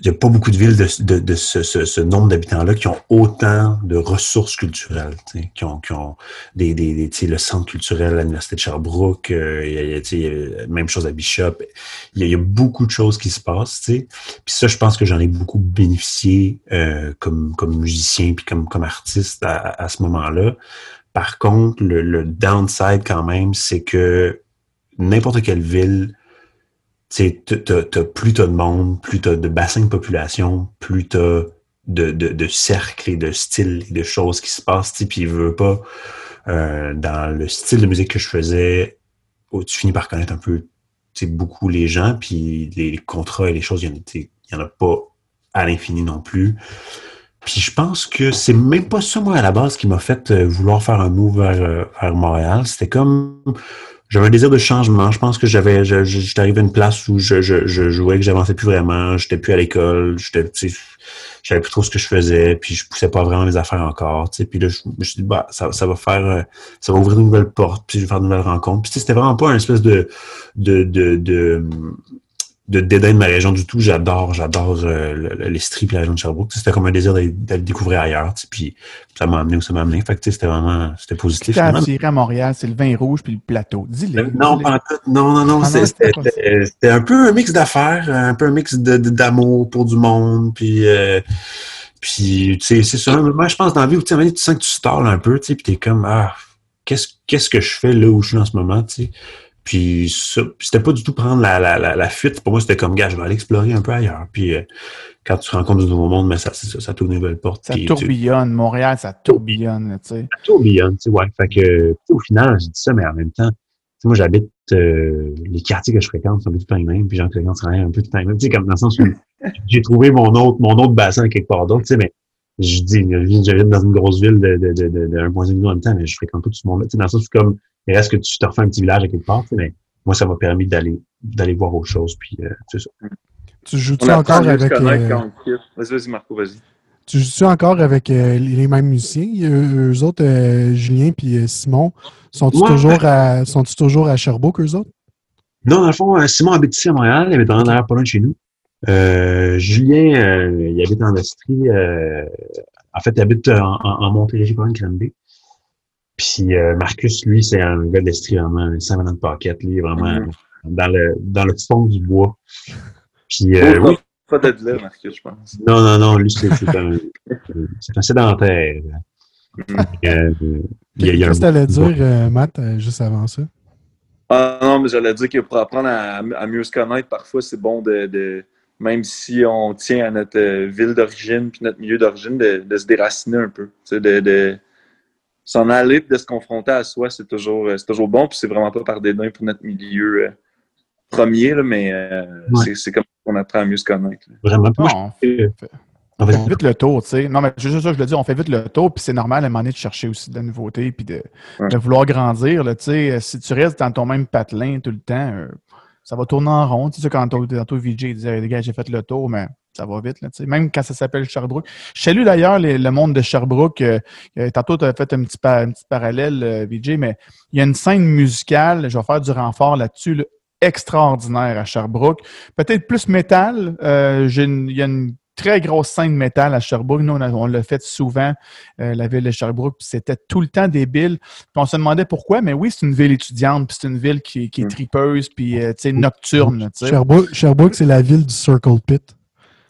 Il n'y a pas beaucoup de villes de, de, de ce, ce, ce nombre d'habitants-là qui ont autant de ressources culturelles, qui ont, qui ont des, des, des le centre culturel à l'Université de Sherbrooke, euh, y a- y a, même chose à Bishop. Il y, a, beaucoup de choses qui se passent, tu sais. Puis ça, je pense que j'en ai beaucoup bénéficié euh, comme, comme musicien puis comme, comme artiste à, à ce moment-là. Par contre, le, le downside quand même, c'est que n'importe quelle ville tu plus t'as de monde, plus t'as de bassins de population, plus t'as de, cercles et de styles et de choses qui se passent, puis il veut pas, euh, dans le style de musique que je faisais, où tu finis par connaître un peu beaucoup les gens, puis les, contrats et les choses, il n'y en, a pas à l'infini non plus. Puis je pense que c'est même pas ça, moi, à la base, qui m'a fait euh, vouloir faire un move vers, euh, vers Montréal. C'était comme j'avais un désir de changement. Je pense que j'avais, j'étais arrivé à une place où je, je, je jouais que j'avançais plus vraiment. J'étais plus à l'école. J'étais, je savais plus trop ce que je faisais, puis je poussais pas vraiment mes affaires encore. Puis là, je me suis dit, bah, ça, ça va faire, euh, ça va ouvrir une nouvelle porte, puis je vais faire de nouvelles rencontres. Puis c'était vraiment pas un espèce de, de, de, de de dédain de ma région du tout. J'adore, j'adore euh, l'Estrie et la région de Sherbrooke. C'était comme un désir d'aller découvrir ailleurs. Puis ça m'a amené où ça m'a amené. Fait que c'était vraiment c'était positif. Attiré à Montréal, c'est le vin rouge puis le plateau. Dis-le. Euh, non, pas non, non, non. Ah c'était un peu un mix d'affaires, un peu un mix d'amour pour du monde. Puis euh, puis tu sais, c'est ça. Moi, je pense dans la vie où tu sens que tu stalles un peu, tu sais, puis t'es comme ah, qu'est-ce qu'est-ce que je fais là où je suis en ce moment, tu sais. Puis c'était pas du tout prendre la, la, la, fuite. Pour moi, c'était comme, gars, je vais aller explorer un peu ailleurs. Puis euh, quand tu rencontres de nouveaux mondes, mais ça, ça, ça t'ouvre une nouvelle porte. Ça tourbillonne. Montréal, ça tourbillonne, tu sais. Ça tourbillonne, tu sais, ouais. Fait que, au final, j'ai dit ça, mais en même temps, moi, j'habite euh, les quartiers que je fréquente sont un peu tout les mêmes, puis j'en fréquente rien un peu tout les mêmes. Tu sais, comme dans le sens où j'ai trouvé mon autre, mon autre bassin quelque part d'autre, tu sais, mais je dis, j'habite dans une grosse ville de, de, de, de, de 1,5 million temps, mais je fréquente pas tout ce monde-là. Tu sais, dans le sens où comme il reste que tu te refais un petit village à quelque part, mais moi, ça m'a permis d'aller d'aller voir autre chose, puis euh, c'est ça. Tu joues-tu encore avec... Euh... Vas-y, vas-y, Marco, vas-y. Tu joues-tu encore avec euh, les mêmes musiciens? Eux, autres, euh, Julien puis Simon, sont-ils toujours, à, sont toujours à Sherbrooke, eux autres? Non, dans le fond, Simon habite ici à Montréal, il habite dans derrière pas loin de chez nous. Julien, il habite en Estrie. en fait, il habite en, en, en Montérégie, pas de Granby. Puis euh, Marcus, lui, c'est un gars d'Estrie, vraiment, un saint de Pocket, lui, vraiment mm-hmm. dans, le, dans le fond du bois. Puis, euh, oui. Pas d'être là, Marcus, je pense. Non, non, non, lui, c'est un, un sédentaire. Euh, Qu'est-ce que tu allais dire, euh, Matt, juste avant ça? Ah non, mais j'allais dire que pour apprendre à, mieux se connaître, parfois, c'est bon de, de, même si on tient à notre ville d'origine puis notre milieu d'origine, de, de, se déraciner un peu. De, de, s'en aller et de se confronter à soi, c'est toujours, euh, toujours bon. Puis c'est vraiment pas par dédain pour notre milieu euh, premier, mais euh, c'est comme qu'on apprend à mieux se connaître. Vraiment pas. on, fait, vite le tour, tu sais. Non, mais juste ça, je le dis, on fait vite le tour, puis c'est normal à un moment donné de chercher aussi de la nouveauté, puis de, vouloir grandir. tu sais. Si tu restes dans ton même patelin tout le temps, ça va tourner en rond. Tu sais, quand tantôt VJ disait, les gars, j'ai fait le tour, mais ça va vite, là, même quand ça s'appelle Sherbrooke. Je salue d'ailleurs le monde de Sherbrooke. Euh, euh, tantôt, tu as fait un petit, parallèle, euh, VJ, mais il y a une scène musicale, je vais faire du renfort là-dessus, extraordinaire à Sherbrooke. Peut-être plus métal. il y a une très grosse scène métal à Sherbrooke. Nous, on, l'a fait souvent, la ville de Sherbrooke, c'était tout le temps débile. Puis on se demandait pourquoi, mais oui, c'est une ville étudiante, puis c'est une ville qui, est mm. tripeuse, puis nocturne. Sherbrooke, Sherbrooke c'est la ville du Circle Pit.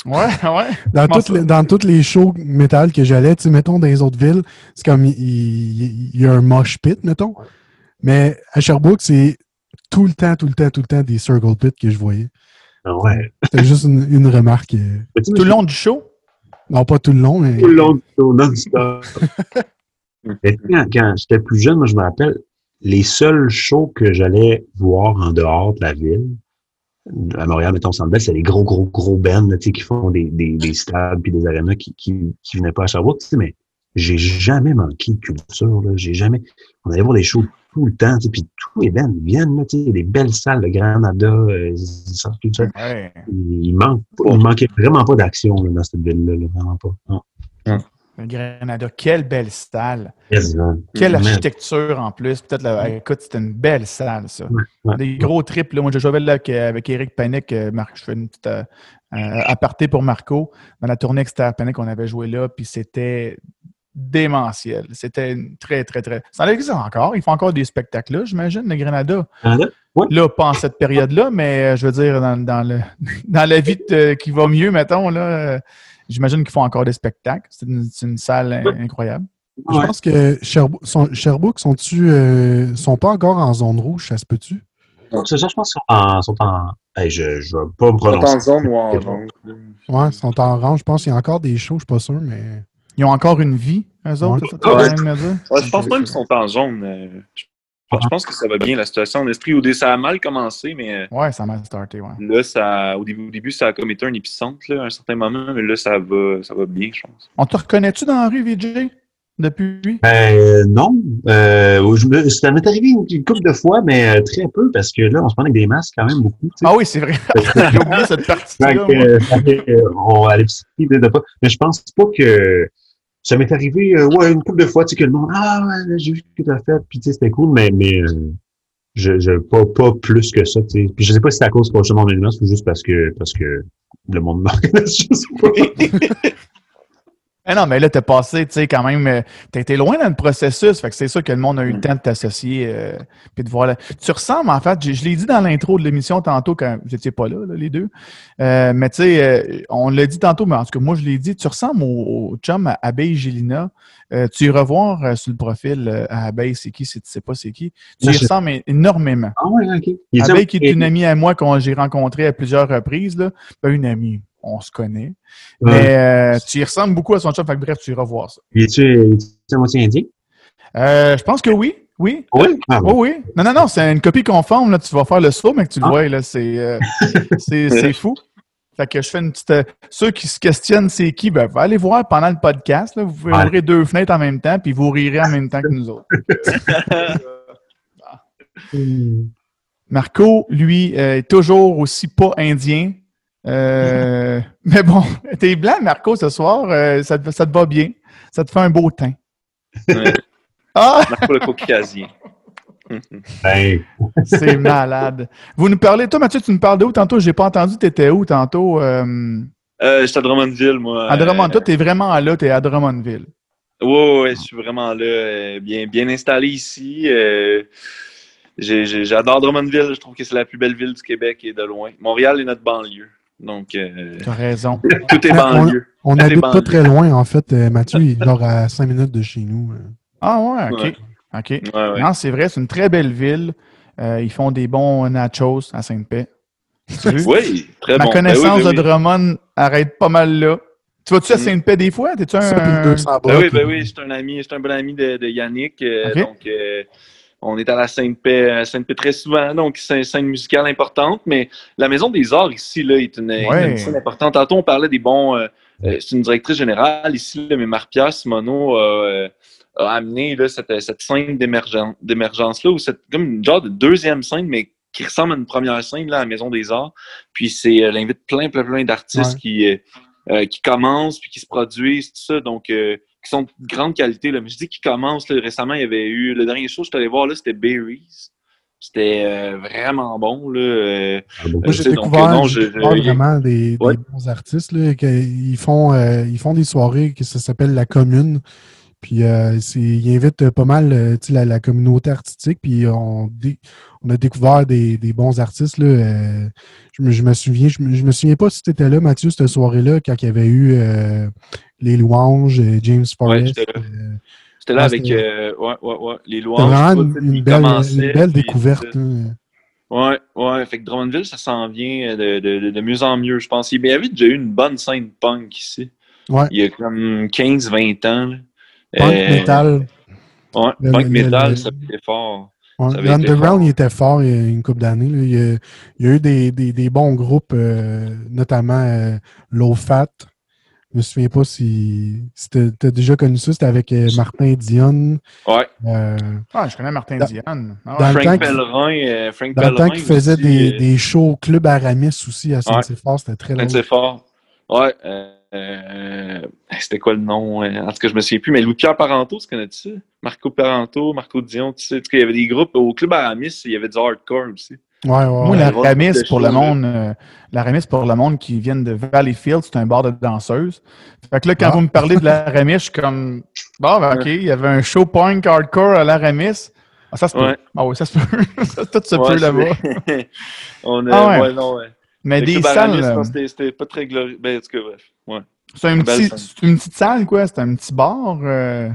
Ouais, ouais. Dans, toutes les, dans toutes les shows métal que j'allais, tu sais, mettons, dans les autres villes, c'est comme il, y a un mosh pit, mettons. Mais à Sherbrooke, c'est tout le temps, tout le temps, tout le temps des circle pits que je voyais. Ah ouais. C'était juste une, remarque. Euh. Tout le long du show? Non, pas tout le long, mais. Tout le long du show, non-stop. quand, quand j'étais plus jeune, moi, je me rappelle, les seuls shows que j'allais voir en dehors de la ville, à Montréal, mettons, Centre c'est les gros, gros, gros bands qui font des, des, des stades puis des arénas qui, qui, qui venaient pas à Sherbrooke. Mais j'ai jamais manqué de culture. J'ai jamais. On allait voir des shows tout le temps, puis tous les bands viennent, là, des belles salles de Granada, euh, tout ça. Il, manque, il manquait vraiment pas d'action dans cette ville-là, vraiment pas. Non. Granada, quelle belle salle. Quelle architecture en plus. Peut-être, écoute, c'était une belle salle, ça. Des gros trips. Moi, je jouais là avec, Eric Panic. Euh, je fais une petite euh, euh, aparté pour Marco. Dans la tournée Exter Panic, on avait joué là, puis c'était démentiel. C'était très, très, très. Ça existe encore. Ils font encore des spectacles là, j'imagine, le Granada. Là, pas en cette période-là, mais je veux dire, dans, le, dans la vie qui va mieux, mettons, là J'imagine qu'ils font encore des spectacles. C'est une, salle incroyable. Je pense que Sherbrooke, sont, Sherbrooke sont-tu euh, sont pas encore en zone rouge, ça se peut-tu? Donc, soir, je pense qu'ils sont en. Sont en... Hey, je ne vais pas me Sont en prononcer. zone ou en zone. Ouais, ils sont en orange. Je pense qu'il y a encore des shows, je suis pas sûr, mais. Ils ont encore une vie, eux autres, Ouais. je pense même qu'ils sont en zone. euh, Je je pense que ça va bien, la situation en Estrie. Au dé- Ça a mal commencé, mais euh, Ouais, ça m'a starté, ouais. là, ça, au, début, au début, ça a comme été un épicentre là, à un certain moment, mais là, ça va, ça va bien, je pense. On te reconnaît-tu dans la rue, VJ? Depuis? Ben, non. Euh, je me- ça m'est arrivé une, une couple de fois, mais très peu, parce que là, on se prend avec des masques quand même beaucoup. Ah oui, c'est vrai. J'ai oublié cette partie-là. euh, on à l'épicerie de, de pas. Mais je pense pas que ça m'est arrivé euh, ouais, une couple de fois, tu sais, que le monde Ah ouais, j'ai vu ce que tu as fait, puis tu sais, c'était cool, mais, mais euh, je, je pas, pas plus que ça. tu sais. Puis je sais pas si c'est à cause que justement on a le masque ou juste parce que parce que le monde me je sais pas. Eh non, mais là, t'es passé, tu sais, quand même, euh, t'as été loin dans le processus, fait que c'est sûr que le monde a eu le Mm. temps de t'associer, euh, puis de voir. là. Tu ressembles, en fait, je, je l'ai dit dans l'intro de l'émission tantôt quand vous étiez pas là, là, les deux, Euh, mais tu sais, euh, on l'a dit tantôt, mais en tout cas, moi, je l'ai dit, tu ressembles au, au chum à Abeille Gélina. Euh, tu iras voir euh, sur le profil euh, à Abeille, c'est qui, si tu sais pas c'est qui. Tu Non, y je- ressembles énormément. Ah ouais, ok. Abeille, qui est une amie à moi qu'on j'ai rencontrée à plusieurs reprises, là. Ben, une amie, on se connaît. Ouais. Mais euh, tu y ressembles beaucoup à son chum, fait que bref, tu iras voir ça. Est-tu est-tu à moitié indien? Euh, je pense que oui, oui. Oui? Ah, Oui, oui. Non, non, non, c'est une copie conforme, là. Tu vas faire le saut, mais que tu le Ah. vois, là. C'est euh, c'est- c'est fou. Fait que je fais une petite. ceux qui se questionnent c'est qui, ben, allez voir pendant le podcast. Là, vous pouvez ouvrir deux fenêtres en même temps, puis vous rirez en même temps que nous autres. Marco, lui, est toujours aussi pas indien. Euh, mais bon, t'es blanc, Marco, ce soir. euh, ça, te, ça te va bien. Ça te fait un beau teint. Ouais. Ah! Marco le caucasien. Ben, C'est malade. Vous nous parlez, toi, Mathieu, tu nous parles de où tantôt? J'ai pas entendu, t'étais où tantôt? Euh, Euh, J'étais à Drummondville, moi. à Drummond. Toi, t'es vraiment là, t'es à Drummondville. Ouais, ouais, je suis vraiment là, bien, bien installé ici. euh, J'adore Drummondville, je trouve que c'est la plus belle ville du Québec et de loin. Montréal est notre banlieue. Donc, euh, T'as raison. tout est banlieue. On Très habite pas très loin, en fait. Euh, Mathieu, il est genre à 5 minutes de chez nous. euh. Ah ouais, OK. Ouais. OK. Ouais, ouais. Non, c'est vrai, c'est une très belle ville. Euh, ils font des bons nachos à Sainte-Paix. Oui, très Ma bon. Ben connaissance oui, ben de. Drummond arrête pas mal là. Tu vas-tu à Mm. Sainte-Paix des fois? T'es-tu un... Ça, puis le 200 Ben oui, ben oui, c'est un ami, c'est un bon ami de, de Yannick. euh. Donc, euh, on est à la Sainte-Paix, à Sainte-Paix très souvent, donc c'est une scène musicale importante. Mais la Maison des Arts ici là, est une, Ouais. une scène importante. Tantôt, on parlait des bons. euh, euh, c'est une directrice générale ici, là, mais Marie-Pierre Simoneau a, euh, a amené là, cette, cette scène d'émergen- d'émergence-là, ou cette, comme une genre de deuxième scène, mais qui ressemble à une première scène là, à la Maison des Arts. Puis c'est, elle invite plein, plein, plein d'artistes Ouais. qui, euh, euh, qui commencent puis qui se produisent, tout ça. Donc, euh, qui sont de grande qualité. Là. Mais je dis qu'ils commencent. là. récemment, il y avait eu. Le dernier show que je suis allé voir, là, c'était Berries. C'était euh, vraiment bon. Là. Euh, ah. Moi, j'ai découvert, euh, non, j'ai je- découvert je- vraiment des, bons artistes. Là, ils, font, euh, ils font des soirées que ça s'appelle La Commune. Puis euh, ils invitent euh, pas mal euh, la, la communauté artistique. Puis on, a découvert des, des bons artistes. Là, euh, je, me, je me souviens, je me, je me souviens pas si tu étais là, Mathieu, cette soirée-là, quand il y avait eu euh, les louanges, euh, James Forrest. j'étais là. euh, C'était là Ouais, avec euh, ouais, ouais, ouais, les louanges. vraiment une, belle, une découverte. là. Ouais, ouais. Fait que Drummondville, ça s'en vient de, de, de, mieux en mieux, je pense. Il y avait déjà eu une bonne scène punk ici. Ouais. Il y a comme 15-20 ans. là. Punk Euh, metal. Ouais, Le- punk le- metal, le- ça fait fort. Ouais, L'Underground, il était fort il y a une couple d'années. Il, y a- il y a eu des, des- des bons groupes, euh, notamment euh, Low Fat. Je me souviens pas si, si tu as déjà connu ça. C'était avec euh, Martin Dion. Ouais. euh, Ah, je connais Martin Diane. Ah dans ouais. le temps Frank Pellerin, euh, Frank dans le temps qu'il faisait aussi, des, euh, des shows au Club Aramis aussi à Saint-Séphore, c'était très long. C'est fort. Ouais. euh, euh, c'était quoi le nom? En tout cas, je me souviens plus, mais Louis-Pierre Parenteau, tu connais-tu ça? Marco Parenteau, Marco Dion, tu sais, en tout cas, il y avait des groupes. Au Club Aramis, il y avait du hardcore aussi. Ouais, ouais, Moi, la ouais, pour le monde, euh, la Ramis, pour le monde qui viennent de Valleyfield, c'est un bar de danseuses. Fait que là, quand Ah. vous me parlez de la Ramis, je suis comme, bon, ben, OK, il y avait un show punk hardcore à la Ramis. Ah, ça se peut. Ouais. Ah oui, ça se peut. Ça, Tout se peut là-bas. On a, Ah ouais. ouais, non, ouais. Mais des salles, euh, c'était c'était pas très glorieux. Ben, en tout cas, bref. Ouais. c'est un belle petit- salle. c'est une petite salle, quoi. C'est un petit bar. euh,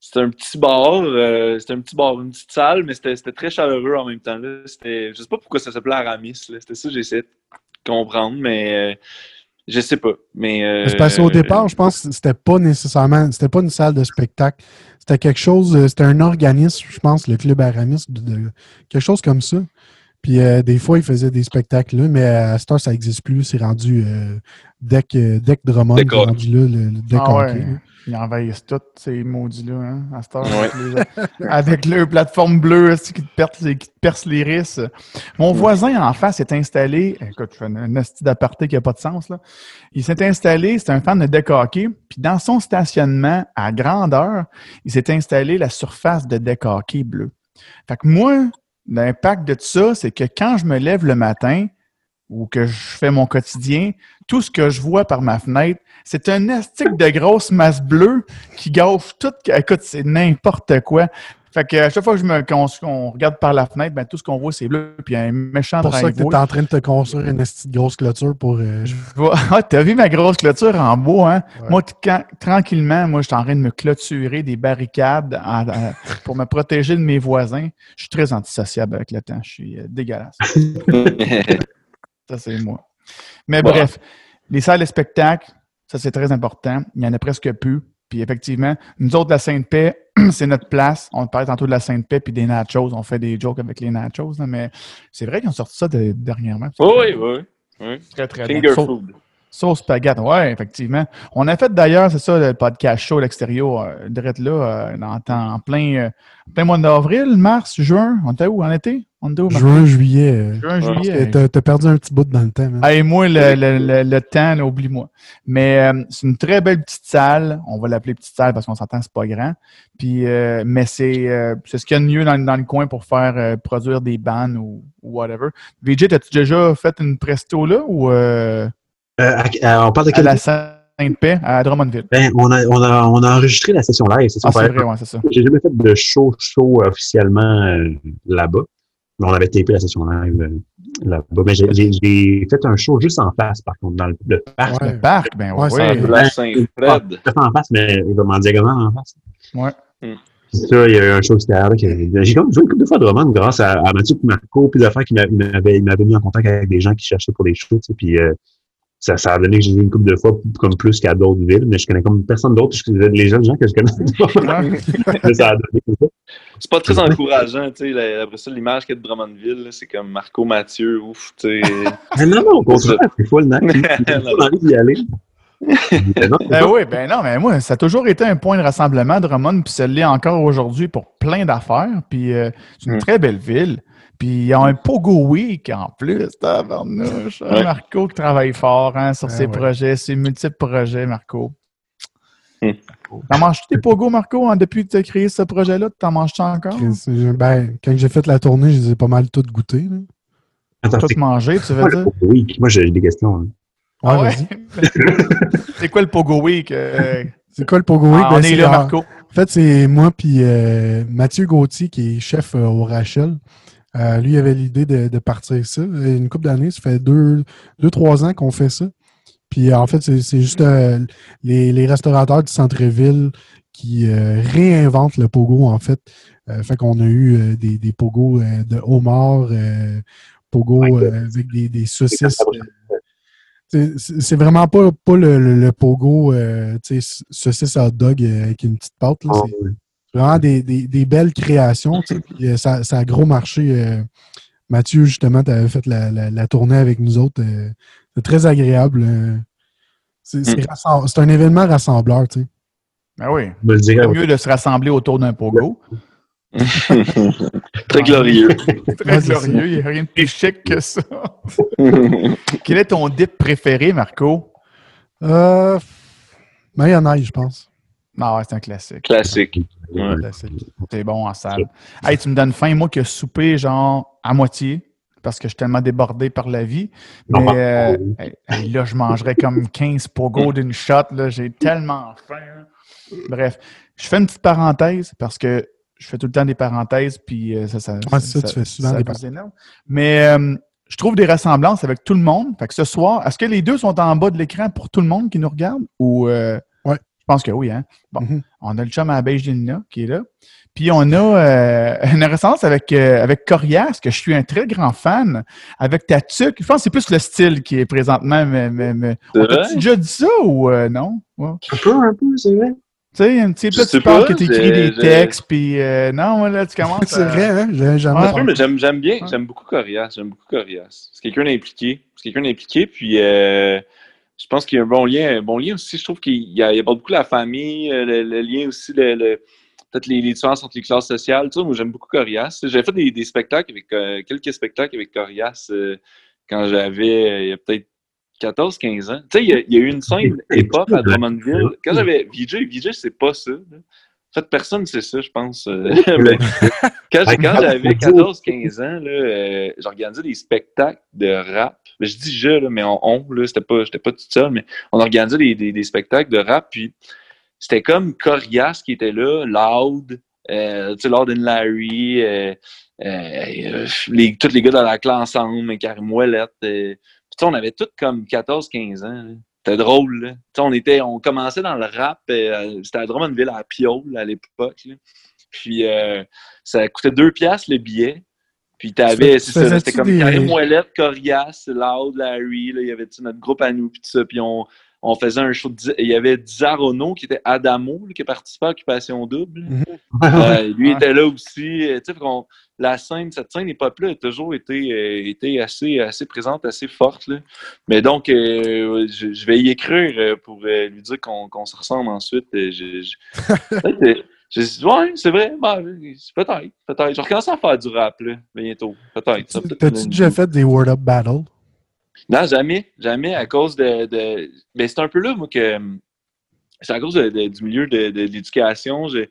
c'était un petit bar, euh, c'était un petit bar, une petite salle, mais c'était c'était très chaleureux en même temps. Là. C'était, je sais pas pourquoi ça s'appelait Aramis. C'était ça que j'essayais de comprendre, mais euh, je sais pas. Mais, euh, C'est parce qu'au départ, je pense que c'était pas nécessairement, c'était pas une salle de spectacle. C'était quelque chose, euh, c'était un organisme, je pense, le club Aramis, de, de- quelque chose comme ça. Puis euh, des fois, ils faisaient des spectacles là, mais à cette heure, ça n'existe plus. C'est rendu euh, deck, deck Drummond, rendu là, le, le deck Ah hockey, ouais. là. Ils envahissent tous ces maudits-là, hein, à cette heure, Ouais. avec, les- avec leur plateforme bleue aussi, qui te, perce les, qui te perce les. Mon voisin en face est installé, écoute, je fais un, esti d'aparté qui n'a pas de sens, là. Il s'est installé, c'est un fan de deck hockey, puis dans son stationnement, à grandeur, il s'est installé la surface de deck hockey bleu. Fait que moi, l'impact de tout ça, c'est que quand je me lève le matin ou que je fais mon quotidien, tout ce que je vois par ma fenêtre, c'est un astique de grosse masse bleue qui gaffe tout. Écoute, c'est n'importe quoi. Fait que à chaque fois que je me, qu'on, qu'on regarde par la fenêtre, ben, tout ce qu'on voit, c'est bleu, puis il y a un méchant C'est pour ça que tu es en train de te construire une grosse clôture pour. euh, Je vois- Ah, t'as vu ma grosse clôture en bois, hein? Ouais. Moi, quand- tranquillement, moi, je suis en train de me clôturer des barricades en- en- pour me protéger de mes voisins. Je suis très antisociable avec le temps. Je suis euh, dégueulasse. Ça, c'est moi. Mais Bon. bref, les salles de spectacle, ça, c'est très important. Il n'y en a presque plus. Puis effectivement, nous autres, la Sainte-Paix, c'est notre place. On parlait tantôt de la Sainte-Paix puis des nachos. On fait des jokes avec les nachos, là, mais c'est vrai qu'ils ont sorti ça de- dernièrement. oui, oui, oui. Très, très Finger food. Sauce spaghetti, oui, effectivement. On a fait d'ailleurs, c'est ça, le podcast show à l'extérieur, euh, direct là, euh, en, en plein, euh, plein mois d'avril, mars, juin. On était où? En été? On était où? Juin, juillet. Juin, Ouais. juillet. T'as t'as perdu un petit bout dans le temps. man. Hey, moi, le, le, le, le temps, oublie-moi. Mais euh, c'est une très belle petite salle. On va l'appeler petite salle parce qu'on s'entend, c'est pas grand. Puis, euh, mais c'est ce qu'il y a de mieux dans, dans le coin pour faire produire des bands ou, ou whatever. VJ, as-tu déjà fait une presto là ou euh, à- à- on parle de à quel la Sainte-Paix à Drummondville? Ben, on, a, on, a, on a enregistré la session live. C'est ça, Ah, vrai, ouais, c'est ça. J'ai jamais fait de show show officiellement euh, là-bas. Mais on avait tapé la session live euh, là-bas. Mais j'ai- j'ai fait un show juste en face, par contre, dans le, le parc. Ouais. Le parc, ben Ouais, oui. ça- La Saint-Fred. En face, mais vraiment diagonale en face. Ouais. Hmm. C'est ça, il y a eu un show extérieur. que- J'ai comme joué une couple de fois de Drummond grâce à, à Mathieu Marco, puis d'affaires qui m'avait mis en contact avec des gens qui cherchaient pour des shows, tu sais, puis euh, ça, ça a donné que j'ai vu une couple de fois comme plus qu'à d'autres villes, mais je connais comme personne d'autre, je connais les jeunes gens que je connais. Mais ça a donné comme ça. C'est pas très encourageant, tu sais. Après ça, l'image qu'il y a de Drummondville, c'est comme Marco Mathieu, ouf, tu sais. Mais non, non, au contraire, c'est full, non? J'ai envie d'y aller. Ben oui, ben non, mais moi, ça a toujours été un point de rassemblement, Drummond, puis ça l'est encore aujourd'hui pour plein d'affaires. Puis euh, c'est une Mm. très belle ville. Puis il y a un Pogo Week en plus, tabarnouche. Ouais. Marco qui travaille fort hein, sur Ah ses ouais. projets, ses multiples projets, Marco. Mm. T'en manges-tu des Pogo, Marco, hein, depuis que tu as créé ce projet-là? T'en manges-tu encore? Ben, quand j'ai fait la tournée, je les ai pas mal toutes goûtées. là. Attends, Tout c'est manger, tu veux quoi dire? oui, moi j'ai des questions. hein. Ouais, Ah ouais? c'est quoi le Pogo Week? euh? C'est quoi le Pogo Week? Ah, Ben, on est là, en- Marco. En fait, c'est moi puis euh, Mathieu Gauthier, qui est chef euh, au Rachel. Euh, lui, il avait l'idée de, de partir ça. Une couple d'années, ça fait deux, deux trois ans qu'on fait ça. Puis euh, en fait, c'est juste euh, les, les restaurateurs du centre-ville qui euh, réinventent le pogo, en fait. Fait qu'on a eu des, des pogos de homard, pogo avec des, des saucisses. c'est- vraiment pas, pas le, le- le pogo, saucisse hot dog avec une petite pâte. là. Ah, vraiment des, des- des belles créations. tu sais, puis, euh, ça, ça a gros marché. euh, Mathieu, justement, tu avais fait la, la- la tournée avec nous autres. euh, c'est très agréable. euh. c'est un événement rassembleur. tu sais. Ben oui. C'est mieux de se rassembler autour d'un Pogo. Très glorieux. Très glorieux, il n'y a rien de plus chic que ça. Quel est ton dip préféré, Marco? Euh, mayonnaise, je pense. Non, ouais, c'est un classique. Classique. Ouais. C'est bon en salle. Hey, tu me donnes faim, moi, qui ai soupé genre à moitié parce que je suis tellement débordé par la vie. Mais euh, hey, là, je mangerais comme 15 pogo d'une shot. là. J'ai tellement faim. Bref, je fais une petite parenthèse parce que je fais tout le temps des parenthèses, puis euh, ça, ça, Ouais, c'est ça, tu fais souvent des. Mais euh, je trouve des ressemblances avec tout le monde. Fait que ce soir, est-ce que les deux sont en bas de l'écran pour tout le monde qui nous regarde? Ou euh. Pense que oui, hein? Bon, Mhm. on a le chum à la beige d'Elina qui est là. Puis on a euh, une récence avec, euh, avec Corias, que je suis un très grand fan, avec ta tuque. Je pense que c'est plus le style qui est présentement. Mais, mais, mais- C'est On vrai? t'a déjà dit ça ou euh, non? Ouais. Un peu, un peu, c'est vrai. Tu sais, un petit Je peu, tu parles pas, que tu écris des textes, puis euh, non, là, tu commences. C'est à- vrai, hein? J'ai jamais Ouais. Un peu, mais j'aime, j'aime bien, j'aime beaucoup Corias, j'aime beaucoup Corias. C'est quelqu'un d'impliqué, c'est quelqu'un d'impliqué, puis euh, je pense qu'il y a un bon lien, un bon lien aussi, je trouve qu'il y y a beaucoup la famille, euh, le, le lien aussi, le, le- peut-être les, les différences entre les classes sociales, tu sais, moi j'aime beaucoup Corias. J'ai fait des, des spectacles avec, euh, quelques spectacles avec Corias euh, quand j'avais, euh, il y a peut-être 14-15 ans. Tu sais, il y a- il y, a eu une scène hip-hop à Drummondville. Quand j'avais VJ, VJ, c'est pas ça. En fait, personne ne sait ça, je pense. euh, quand j'avais 14-15 ans, là, euh, j'organisais des spectacles de rap. Je dis je, là, mais on, on là, c'était pas, j'étais pas tout seul, mais on organisait des, des, des spectacles de rap, puis c'était comme Corias qui était là, Loud, euh, tu sais, and Larry, euh, les, tous les gars de la classe ensemble, Karim Ouellette. on avait tous comme 14-15 ans. là. C'était drôle, là. On était, on commençait dans le rap, euh, c'était à Drummondville, à Piole, à l'époque. Puis euh, ça coûtait deux piastres le billet. Puis t'avais, c'était comme des- Karim Ouellette, Corias, Loud, Larry, là, il y avait notre groupe à nous, puis ça, puis on, on faisait un show, de, il y avait Dizarono qui était Adamo, qui participait à Occupation Double. Euh, lui était là aussi. la scène, cette scène hip-hop-là a toujours été, euh, été assez, assez présente, assez forte. là. Mais donc, euh, je, je vais y écrire pour lui dire qu'on se ressemble ensuite. Je- je- euh, je- ouais, c'est vrai. Ben, peut-être. Peut-être. Je recommence à faire du rap là, bientôt. Peut-être. Peut T'as-tu déjà fait des Word Up Battle? Non, jamais, jamais, à cause de. de... Ben, c'est un peu là, moi, que. C'est à cause de- de- du milieu de, l'éducation. Je, je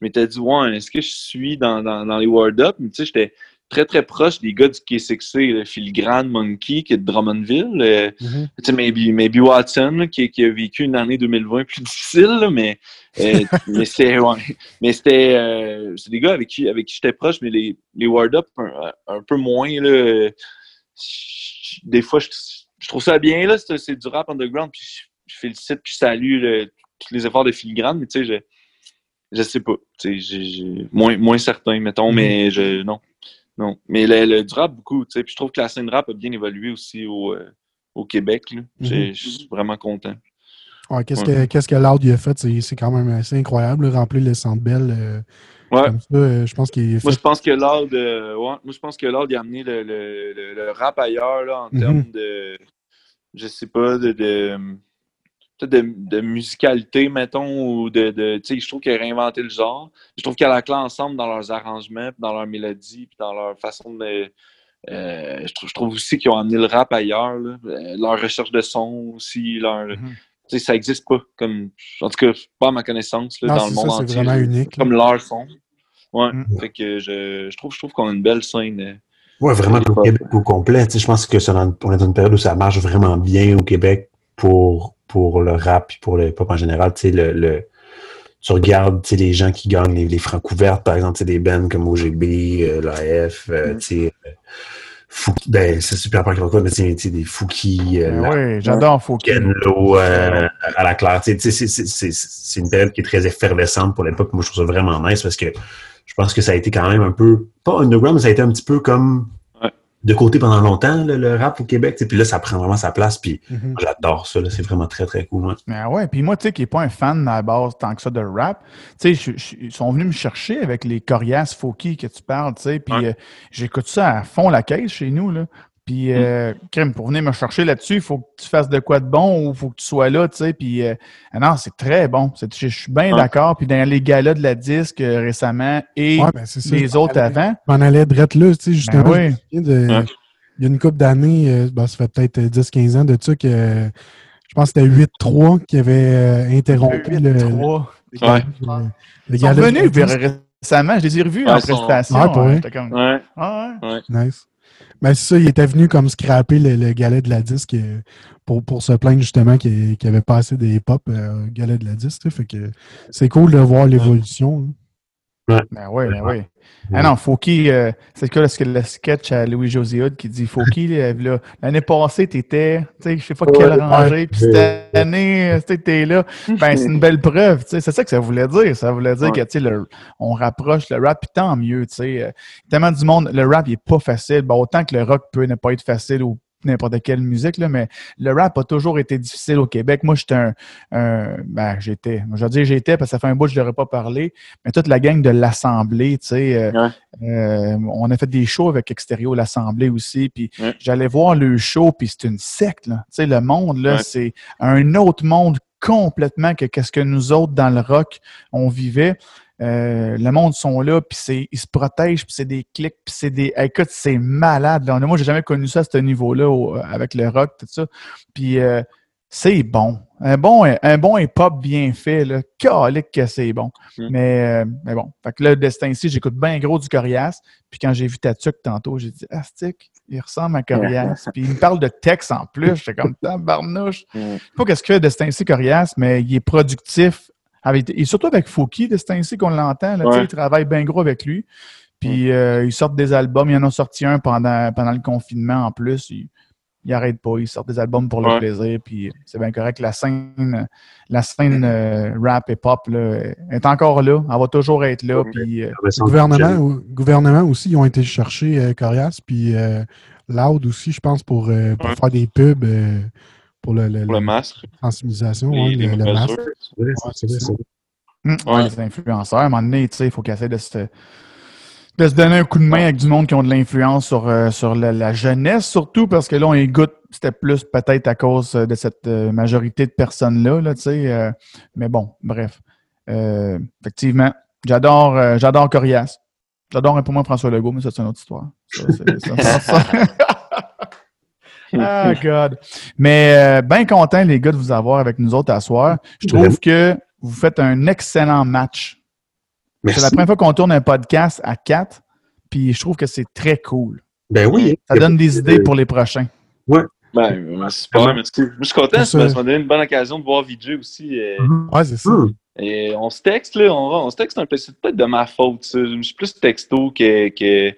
m'étais dit, ouais, est-ce que je suis dans, dans, dans les Word Up? Mais tu sais, j'étais très, très proche des gars du K6C, le Filigrane Monkey, qui est de Drummondville. euh, Mhm. tu sais, maybe, maybe Watson, là, qui, qui a vécu une année 2020 plus difficile, là, mais, euh, mais c'était, ouais. Mais c'était, euh, c'est des gars avec qui, avec qui j'étais proche, mais les, les Word Up, un, un peu moins, là. Je- Des fois, je, je trouve ça bien, là, c'est, du rap underground, puis je, je félicite, puis je salue le- tous les efforts de filigrane, mais tu sais, je, je sais pas, tu sais, moins, moins certain, mettons, mais je, non. Non. Mais le, le- du rap, beaucoup, tu sais, puis je trouve que la scène rap a bien évolué aussi au, euh, au Québec. là. Mhm. Je suis vraiment content. Ouais, qu'est-ce, Ouais. que, qu'est-ce que Loud il a fait? C'est, c'est quand même assez incroyable, remplir le centre belle. euh, Ouais. Comme ça, euh, je pense qu'il est Moi, je pense que Lord, euh, ouais, moi, je pense que Lord, il a amené le, le, le, le rap ailleurs, là, en Mhm. termes de, je sais pas, de, de, de, de musicalité, mettons, ou de, de tu sais, je trouve qu'il a réinventé le genre. Je trouve qu'il y a la clé ensemble dans leurs arrangements, puis dans leurs mélodies, puis dans leur façon de, euh, je, trouve, je trouve aussi qu'ils ont amené le rap ailleurs, là. Euh, leur recherche de son aussi, leur, Mhm. tu sais, ça existe pas, comme, en tout cas, pas à ma connaissance, là, Non, dans le ça, monde c'est entier. vraiment unique, là. Comme leur son. Ouais, Mm. fait que je, je trouve, je trouve qu'on a une belle scène. euh, Ouais, vraiment au pop. Québec au complet. Tu sais, je pense que c'est dans- on est dans une période où ça marche vraiment bien au Québec pour, pour le rap et pour le pop en général. Tu sais, le, le- tu regardes tu sais, les gens qui gagnent les, les francs couvertes, par exemple, tu sais, des bands comme OGB, euh, l'AF, euh, Mm. tu sais, euh, Fouki- ben, c'est super pas quoi, mais tu des Fouki, euh, Ben oui, j'adore Fouki. Kenlo euh, à la claire. Tu sais, tu sais, c'est- c'est- c'est c'est une période qui est très effervescente pour l'époque. Moi, je trouve ça vraiment nice parce que je pense que ça a été quand même un peu, pas underground, mais ça a été un petit peu comme Ouais. de côté pendant longtemps, le, le rap au Québec. Puis là, ça prend vraiment sa place. Puis Mhm. j'adore ça. C'est vraiment très, très cool. ouais. Mais ouais, puis moi, tu sais, qui n'est pas un fan à la base tant que ça de rap, tu sais, ils sont venus me chercher avec les coriaces Fouki que tu parles, tu sais, puis Ouais. euh, j'écoute ça à fond la caisse chez nous, là. Puis, euh, crème, pour venir me chercher là-dessus, il faut que tu fasses de quoi de bon ou il faut que tu sois là, tu sais. Puis, euh, ah non, c'est très bon. C'est- Je suis bien Ouais. d'accord. Puis, dans les galas de la disque euh, récemment et Ouais, ben, ça. les autres avant, Je m'en allais direct là, tu sais, justement. Ben oui. de- Ouais. Il y a une couple d'années, euh, ben, ça fait peut-être 10-15 ans de ça, que euh, je pense que c'était 8-3 qui avait euh, interrompu le, le, 8-3. le gala- le- le Ils sont revenus récemment. Je les ai revus Ouais, en sont- prestation. Ouais, pour hein. vrai? J'étais comme, Ouais. ah ouais. Nice. Ben, c'est ça, il était venu comme scraper le, le galet de la disque euh, pour, pour se plaindre justement qu'il n'y avait pas assez des hip-hop euh, galet de la disque. Fait que c'est cool de voir l'évolution. hein. Ben oui, ben oui. Ah non, Fauki, euh, c'est quoi le, le sketch à Louis-José Hood qui dit Fauki, là, l'année passée, t'étais, tu sais, je sais pas quelle rangée, puis cette année, t'es là. Ben, c'est une belle preuve, tu sais, c'est ça que ça voulait dire. Ça voulait dire que, tu sais, on rapproche le rap, puis tant mieux, tu sais. Euh, tellement du monde, le rap, il est pas facile. Ben, autant que le rock peut ne pas être facile ou n'importe quelle musique, là, mais le rap a toujours été difficile au Québec. Moi, j'étais un, ben, j'étais, je veux dire j'étais parce que ça fait un bout que je n'aurais pas parlé, mais toute la gang de l'Assemblée, tu sais, euh, euh, on a fait des shows avec Extérieur, l'Assemblée aussi, puis j'allais voir le show, puis c'est une secte, là. Tu sais, le monde, là, c'est un autre monde complètement que qu'est-ce que nous autres, dans le rock, on vivait. Euh, le monde sont là, puis ils se protègent, puis c'est des clics, puis c'est des. Écoute, c'est malade. Là. Moi, j'ai jamais connu ça à ce niveau-là avec le rock, tout ça. Puis euh, c'est bon. Un bon, un bon hip-hop bien fait, là. Calique que c'est bon. Mm. Mais, euh, mais bon. Fait que là, Destin ici, j'écoute bien gros du Corias. Puis quand j'ai vu Tatuc tantôt, j'ai dit Astic, il ressemble à Corias. puis il me parle de texte en plus. J'étais comme barnouche. Mm. Je sais pas qu'est-ce que fait Destin ici, Corias, mais il est productif et surtout avec Fouki, de ce temps-ci qu'on l'entend, là, il travaille bien gros avec lui. Puis euh, ils sortent des albums. Il en a sorti un pendant, pendant le confinement en plus. Il, n'arrête pas. Ils sortent des albums pour le plaisir. Puis c'est bien correct. La scène, la scène euh, rap et pop là, est encore là. Elle va toujours être là. Puis, euh, le gouvernement, gouvernement aussi, ils ont été chercher Corias. Puis Loud aussi, je pense, pour, pour faire des pubs pour le, le, masque. Sensibilisation, le, masque. C'est les influenceurs, à un moment donné, il faut qu'ils essaient de se, de se donner un coup de main avec du monde qui ont de l'influence sur, euh, sur la, jeunesse, surtout parce que là, on écoute, c'était plus peut-être à cause de cette euh, majorité de personnes-là, là, tu sais. Euh, mais bon, bref. effectivement, j'adore j'adore Corias. J'adore un peu moins François Legault, mais ça, c'est une autre histoire. Ah, God. Mais euh, bien content, les gars, de vous avoir avec nous autres à soir. Je trouve que vous faites un excellent match. C'est la première fois qu'on tourne un podcast à quatre, puis je trouve que c'est très cool. Ben oui. Ça donne des idées pour les prochains. Ouais. Ben, super, merci. Je suis content, ça m'a donné une bonne occasion de voir Vijay aussi. Euh, mm-hmm. Ouais, c'est ça. Mm. Et on se texte, là, on, on se texte un peu. C'est peut-être de ma faute, ça. Je suis plus texto que, que,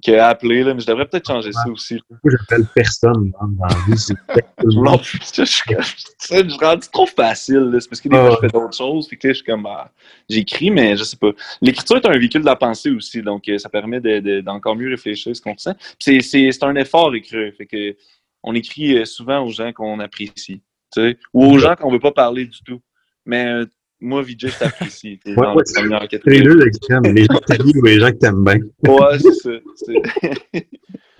qui a appelé, là, mais je devrais peut-être changer ça aussi. Moi, j'appelle personne dans la vie. non, je suis rendu trop facile. C'est parce que des fois, je fais d'autres choses. Puis, je suis comme, bah, j'écris, mais je sais pas. L'écriture est un véhicule de la pensée aussi, donc euh, ça permet d'encore mieux réfléchir à ce qu'on sent. C'est un effort écrire. Fait que on écrit euh, souvent aux gens qu'on apprécie, ou aux gens qu'on veut pas parler du tout. Mais euh, moi, Vijay, je t'apprécie. T'es ouais, ouais, les deux extrêmes, les gens que t'aimes ou les gens que t'aimes bien. Ouais, c'est ça.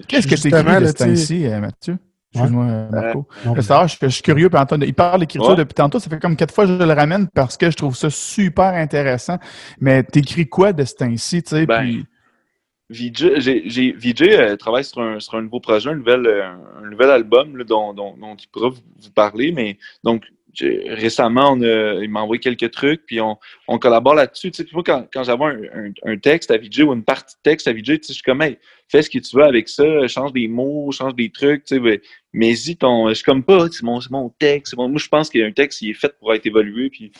Qu'est-ce que tu écrit de ce temps-ci, euh, Mathieu? Excuse-moi, euh, Marco. Euh, ça, je, je, suis curieux. Puis Antoine, il parle d'écriture depuis tantôt. Ça fait comme quatre fois que je le ramène parce que je trouve ça super intéressant. Mais t'écris quoi de ce temps-ci, tu sais? Ben, puis... Vijay, Vijay travaille sur un, sur un nouveau projet, un nouvel, un nouvel album là, dont, dont, dont, il pourra vous parler. Mais donc, récemment, on il m'a envoyé quelques trucs, puis on, on collabore là-dessus. Tu sais, quand, quand j'avais un, un, texte à VJ ou une partie de texte à VJ, tu sais, je suis comme, hey, fais ce que tu veux avec ça, change des mots, change des trucs, tu sais, mais ton, je suis comme pas, c'est mon, mon texte. Moi, je pense qu'il y a un texte qui est fait pour être évolué, puis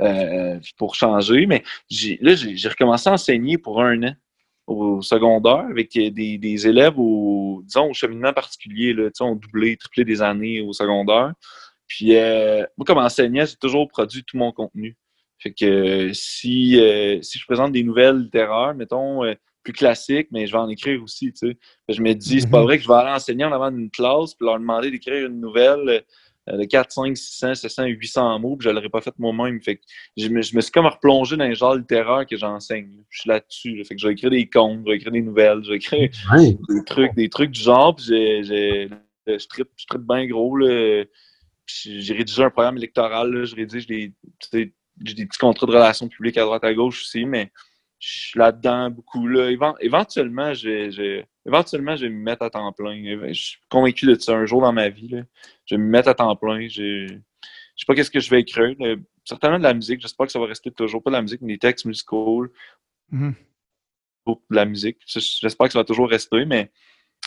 euh, pour changer, mais là, j'ai recommencé à enseigner pour un an au secondaire avec des, des élèves au, disons, au cheminement particulier, là, tu sais, on doublé, triplé des années au secondaire. Puis, euh, moi, comme enseignant, j'ai toujours produit tout mon contenu. Fait que si, euh, si je présente des nouvelles littéraires, mettons, euh, plus classiques, mais je vais en écrire aussi, tu sais. Je me dis, c'est pas mhm. vrai que je vais aller enseigner en avant d'une classe puis leur demander d'écrire une nouvelle de 4, 5, 600, 700, 800 mots, puis je l'aurais pas fait moi-même. Fait que je me, je me, suis comme replongé dans les genres littéraires que j'enseigne. Je suis là-dessus. Fait que je vais écrire des contes, je vais écrire des nouvelles, je vais écrire des trucs, des trucs du genre, puis j'ai, je tripe bien gros, là j'ai rédigé un programme électoral, je rédige des, des, petits contrats de relations publiques à droite à gauche aussi, mais je suis là-dedans beaucoup. Là. éventuellement, je, éventuellement, je vais me mettre à temps plein. Je suis convaincu de ça un jour dans ma vie. Je vais me mettre à temps plein. Je ne sais pas qu'est-ce que je vais écrire. Certainement de la musique. J'espère que ça va rester toujours pas de la musique, mais des textes musicaux. Mm-hmm. De la musique. J'espère que ça va toujours rester, mais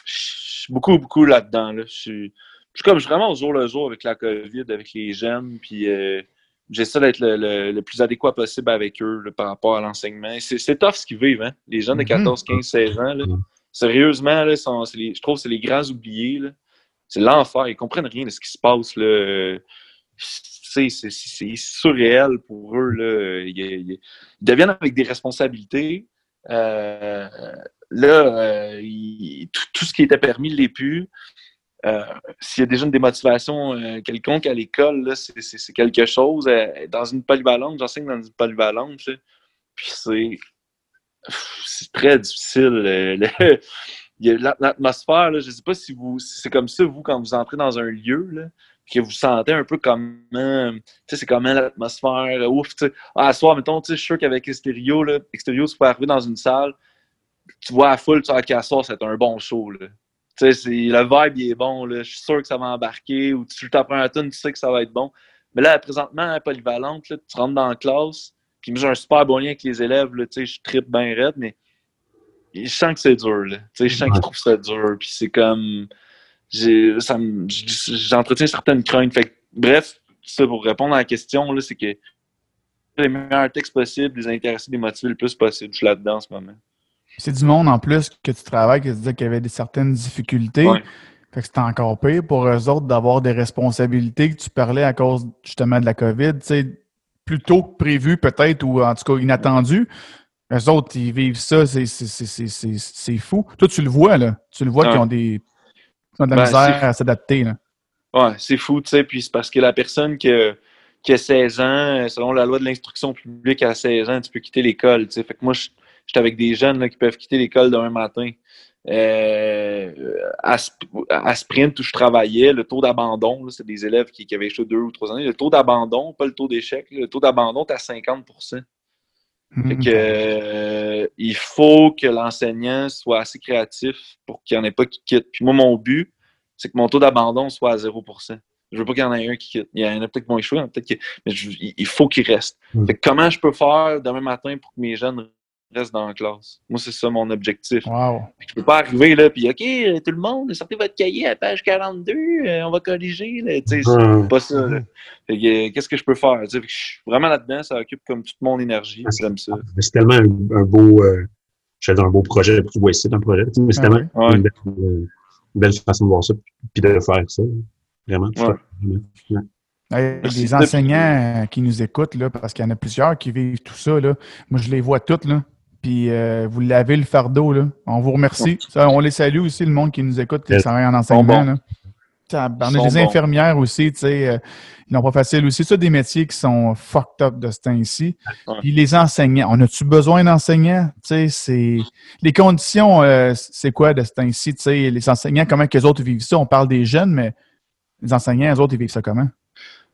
je suis beaucoup, beaucoup là-dedans. Là. Je suis je suis comme vraiment au jour le jour avec la COVID, avec les jeunes, puis euh, j'essaie d'être le, le, plus adéquat possible avec eux par rapport à l'enseignement. C'est tough ce qu'ils vivent, hein? Les jeunes de 14, 15, 16 ans, là, sérieusement, là, sont, je trouve que c'est les grands oubliés. C'est l'enfer. Ils comprennent rien de ce qui se passe. C'est surréel pour eux. Là. Ils, deviennent avec des responsabilités. Euh, là, euh, tout, ce qui était permis ne l'est plus. Euh, s'il y a déjà une démotivation euh, quelconque à l'école, c'est quelque chose. Euh, dans une polyvalente, j'enseigne dans une polyvalente, puis c'est très difficile. L'atmosphère, je ne sais pas si vous c'est comme ça, vous, quand vous entrez dans un lieu, là, que vous sentez un peu comme c'est comment l'atmosphère, ouf, tu sais. Ah, soir, mettons, je suis sûr qu'avec Extérieur, là, Extérieur, tu peux arriver dans une salle, tu vois à full, tu vois qu'à soir, c'est un bon show, là tu sais, le vibe il est bon, là, je suis sûr que ça va embarquer, ou tu t'apprends un tune, tu sais que ça va être bon. Mais là, présentement, à Polyvalente, là, tu rentres dans la classe, puis j'ai un super bon lien avec les élèves, là, tu sais, je tripe bien raide, mais je sens que c'est dur, là. Tu sais, je sens qu'ils trouvent ça dur, puis c'est comme... J'entretiens certaines craintes. Fait bref, ça pour répondre à la question, là, c'est que les meilleurs textes possibles, les intéresser, les motiver le plus possible. Je suis là-dedans en ce moment. C'est du monde en plus que tu travailles qui se disait qu'il y avait des certaines difficultés. Fait que c'était encore pire pour eux autres d'avoir des responsabilités que tu parlais à cause justement de la COVID, tu sais, plus tôt que prévu peut-être ou en tout cas inattendu. Eux autres, ils vivent ça, c'est fou. Toi, tu le vois, là. Tu le vois qu'ils ont des ont de la ben, misère à s'adapter. là. Ouais, c'est fou, tu sais, puis c'est parce que la personne qui a, qui a 16 ans, selon la loi de l'instruction publique à 16 ans, tu peux quitter l'école, tu sais. Fait que moi, je J'étais avec des jeunes là, qui peuvent quitter l'école demain matin. Euh, à, Sprint, où je travaillais, le taux d'abandon, c'est des élèves qui, avaient échoué deux ou trois années, le taux d'abandon, pas le taux d'échec, le taux d'abandon est à 50% hmm. euh, il faut que l'enseignant soit assez créatif pour qu'il n'y en ait pas qui quittent. Puis moi, mon but, c'est que mon taux d'abandon soit à 0% Je veux pas qu'il y en ait un qui quitte. Il y en a peut-être qui vont échouer, peut-être mais il faut qu'il reste. Hmm. comment je peux faire demain matin pour que mes jeunes reste dans la classe. Moi, c'est ça mon objectif. Wow. Je peux pas arriver là, puis OK, euh, tout le monde, sortez votre cahier à page 42, euh, on va corriger. C'est pas ça. Euh, qu'est-ce que je peux faire? je suis vraiment là-dedans, ça occupe comme toute mon énergie. J'aime ça. C'est tellement un, beau. Euh, un beau projet, tu vois ici un projet, mais c'est tellement une, belle, façon de voir ça, puis de faire ça. Vraiment. Ouais. les enseignants qui nous écoutent, là, parce qu'il y en a plusieurs qui vivent tout ça, là. moi je les vois toutes. Là. Puis euh, vous l'avez le fardeau, là. On vous remercie. on les salue aussi, le monde qui nous écoute, qui travaille en enseignement. Là. On a des infirmières aussi, tu sais, euh, ils n'ont pas facile aussi. C'est des métiers qui sont fucked up de ce temps-ci. Puis les enseignants, on a-tu besoin d'enseignants? Tu sais, c'est... Les conditions, euh, c'est quoi de ce temps-ci? Tu sais, les enseignants, comment que les autres vivent ça? On parle des jeunes, mais les enseignants, les autres, ils vivent ça comment?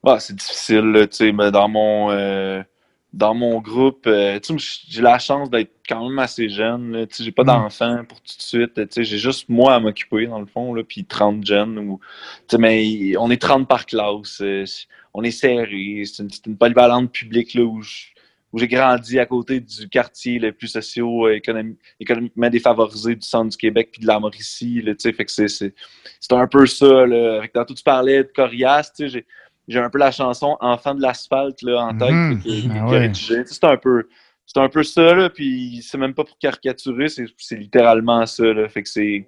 Bah, c'est difficile, tu sais, mais dans mon dans mon groupe, euh, j'ai la chance d'être quand même assez jeune. J'ai pas mm. d'enfants pour tout de suite. J'ai juste moi à m'occuper, dans le fond, là, puis 30 jeunes. Ou, mais on est 30 par classe. Euh, on est serré. C'est une, une, polyvalente publique là, où j'ai grandi à côté du quartier le plus socio-économiquement défavorisé du centre du Québec puis de la Mauricie. Là, fait que c'est un peu ça. Là. Tantôt, tu parlais de Corias. J'ai j'ai un peu la chanson Enfant de l'asphalte en tête mhm. ben C'est un peu. C'est un peu ça, là, puis c'est même pas pour caricaturer, c'est littéralement ça. Là, fait que c'est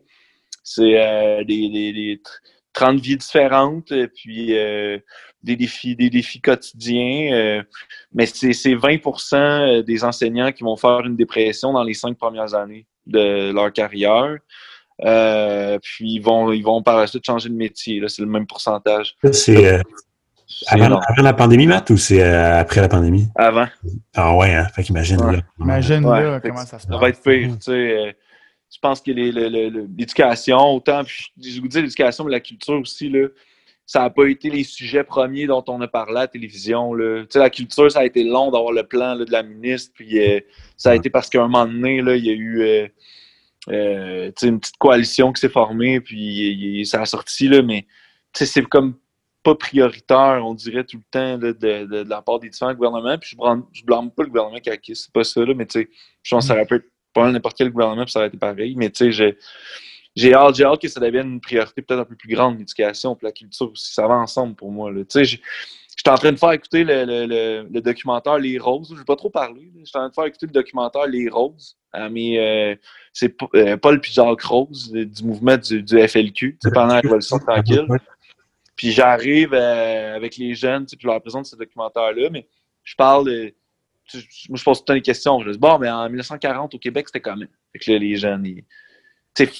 euh, des, des, 30 vies différentes, et puis euh, des défis, des défis quotidiens. Euh, mais c'est 20% des enseignants qui vont faire une dépression dans les cinq premières années de leur carrière. puis ils vont, ils vont par la suite changer de métier. C'est le même pourcentage. C'est avant, la pandémie, Matt, ou c'est euh, après la pandémie? Avant. Ah ouais, hein? Fait qu'imagine là. Imagine là comment ça se passe. Ça va être pire, tu sais. Euh, je pense que l'éducation, autant, je vous dis l'éducation, mais la culture aussi, là, ça n'a pas été les sujets premiers dont on a parlé à la télévision. Là. Tu sais, la culture, ça a été long d'avoir le plan là, de la ministre, puis euh, ça a été parce qu'à un moment donné, là, il y a eu une petite coalition qui s'est formée, puis ça a sorti, là, mais c'est comme prioritaire, on dirait, tout le temps de, la part des différents gouvernements. Puis je ne je blâme pas le gouvernement qui a acquis, c'est pas ça, là, mais tu sais, je pense que ça aurait pu être pas n'importe quel gouvernement, puis ça aurait été pareil. Mais tu sais, j'ai hâte, j'ai hâte que ça devienne une priorité peut-être un peu plus grande, l'éducation, puis la culture aussi. Ça va ensemble pour moi. Tu sais, j'étais en train de faire écouter le, documentaire Les Roses. Je ne vais pas trop parler. J'étais en train de faire écouter le documentaire Les Roses à mes. Euh, c'est euh, Paul puis Jacques Rose du mouvement du, FLQ, pendant la Révolution tranquille. Puis j'arrive euh, avec les jeunes, puis je leur présente ce documentaire-là, mais je parle de. Moi, je pose tout le temps des questions. Je dis, bon, mais en 1940, au Québec, c'était comment? Fait que là, les jeunes, il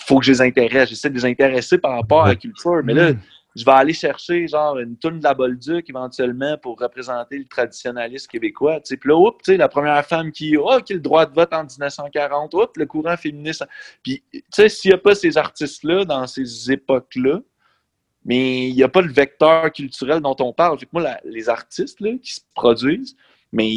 faut que je les intéresse. J'essaie de les intéresser par rapport à la culture. Mais là, mm. je vais aller chercher genre une tourne de la Bolduc éventuellement pour représenter le traditionnalisme québécois. Puis là, oups, la première femme qui oh, qui a le droit de vote en 1940, oups, le courant féministe. Puis, tu sais, s'il n'y a pas ces artistes-là dans ces époques-là, mais il n'y a pas le vecteur culturel dont on parle. Fait que moi, les artistes là, qui se produisent, mais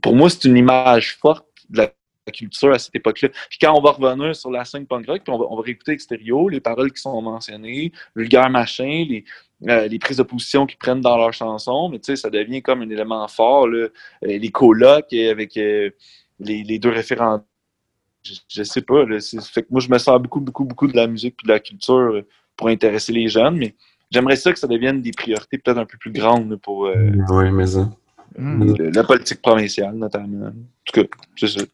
pour moi, c'est une image forte de la culture à cette époque-là. Puis quand on va revenir sur la scène punk rock, puis on va, réécouter extérieur, les paroles qui sont mentionnées, vulgaire machin, les, euh, les prises de position qu'ils prennent dans leurs chansons, mais tu sais, ça devient comme un élément fort. Euh, les colloques avec euh, les, les, deux référents. Je, je, sais pas, moi je me sers beaucoup, beaucoup, beaucoup de la musique puis de la culture pour intéresser les jeunes, mais j'aimerais ça que ça devienne des priorités peut-être un peu plus grandes pour oui, mais ça. la politique provinciale, notamment. En tout cas, c'est ça.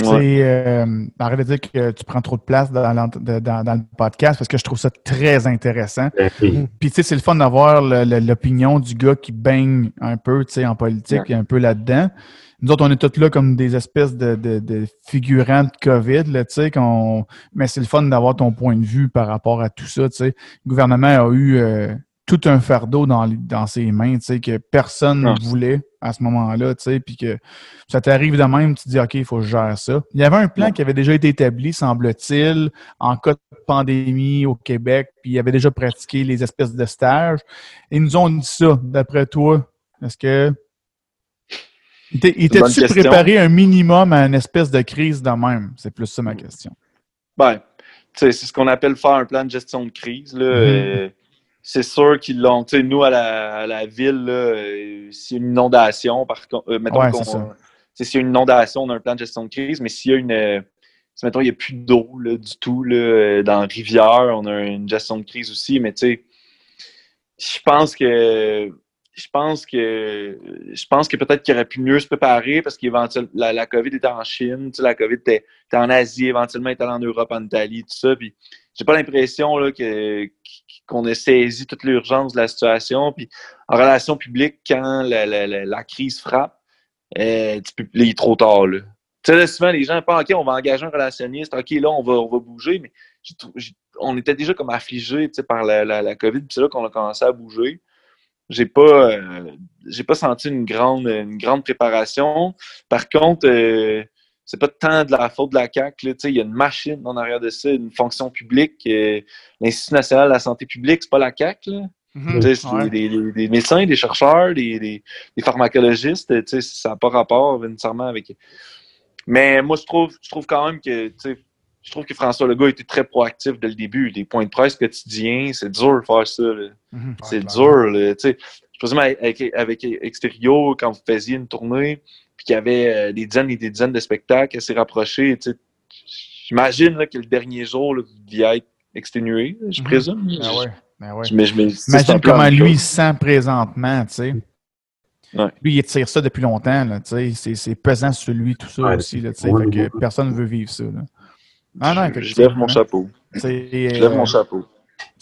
C'est euh, arrête de dire que tu prends trop de place dans, le podcast parce que je trouve ça très intéressant. Ben Puis tu sais, c'est le fun d'avoir l'opinion du gars qui baigne un peu en politique et un peu là-dedans. Nous autres, on est tous là comme des espèces de, de, figurants de COVID, là, tu sais, mais c'est le fun d'avoir ton point de vue par rapport à tout ça, tu sais. Le gouvernement a eu euh, tout un fardeau dans, dans ses mains, tu sais, que personne ne voulait à ce moment-là, tu sais, puis que ça t'arrive de même, tu te dis, OK, il faut que je gère ça. Il y avait un plan qui avait déjà été établi, semble-t-il, en cas de pandémie au Québec, puis il avait déjà pratiqué les espèces de stages. Ils nous ont dit ça, d'après toi. Est-ce que. Il était-tu préparé un minimum à une espèce de crise de même? C'est plus ça ma question. Ben, c'est ce qu'on appelle faire un plan de gestion de crise. Là. Mm-hmm. Euh, c'est sûr qu'ils l'ont. Tu sais, nous, à la, ville, euh, s'il y a une inondation, par contre, euh, mettons s'il y a une inondation, on a un plan de gestion de crise, mais s'il y a une. Euh, mettons, il n'y a plus d'eau du tout là, dans la rivière, on a une gestion de crise aussi, mais tu sais, je pense que. Je pense que je pense que peut-être qu'il aurait pu mieux se préparer parce qu'éventuellement la, la, COVID était en Chine, tu sais, la COVID était, en Asie, éventuellement elle était en Europe, en Italie, tout ça. Puis j'ai pas l'impression que, qu'on ait saisi toute l'urgence de la situation. Puis en relation publique, quand la, crise frappe, euh, tu il est trop tard. Là. Tu sais, souvent, les gens pensent, OK, on va engager un relationniste, OK, là, on va, on va bouger, mais on était déjà comme affligés par la, la, COVID, puis c'est là qu'on a commencé à bouger. J'ai pas, euh, j'ai pas senti une grande, une grande préparation. Par contre, euh, c'est pas tant de la faute de la CAQ. Il y a une machine en arrière de ça, une fonction publique. Euh, L'Institut national de la santé publique, c'est pas la CAQ. Là. Mm-hmm. C'est des, médecins, des chercheurs, des, des pharmacologistes. Ça n'a pas rapport nécessairement avec. Mais moi, je trouve, je trouve quand même que je trouve que François Legault a été très proactif dès le début. Des points de presse quotidiens, c'est dur de faire ça. Mm-hmm. C'est dur. Là, je présume avec, avec Extérieur, quand vous faisiez une tournée, puis qu'il y avait euh, des dizaines et des dizaines de spectacles assez rapprochés. J'imagine que le dernier jour, là, vous deviez être exténué, je mhm. présume. Ah ouais. Ben ouais. Imagine comment lui se sent présentement, tu sais. Lui, il tire ça depuis longtemps, là, c'est pesant sur lui, tout ça aussi, là, fait que personne ne veut vivre ça. Là. Ah, non, je, lève mon chapeau. Je lève mon chapeau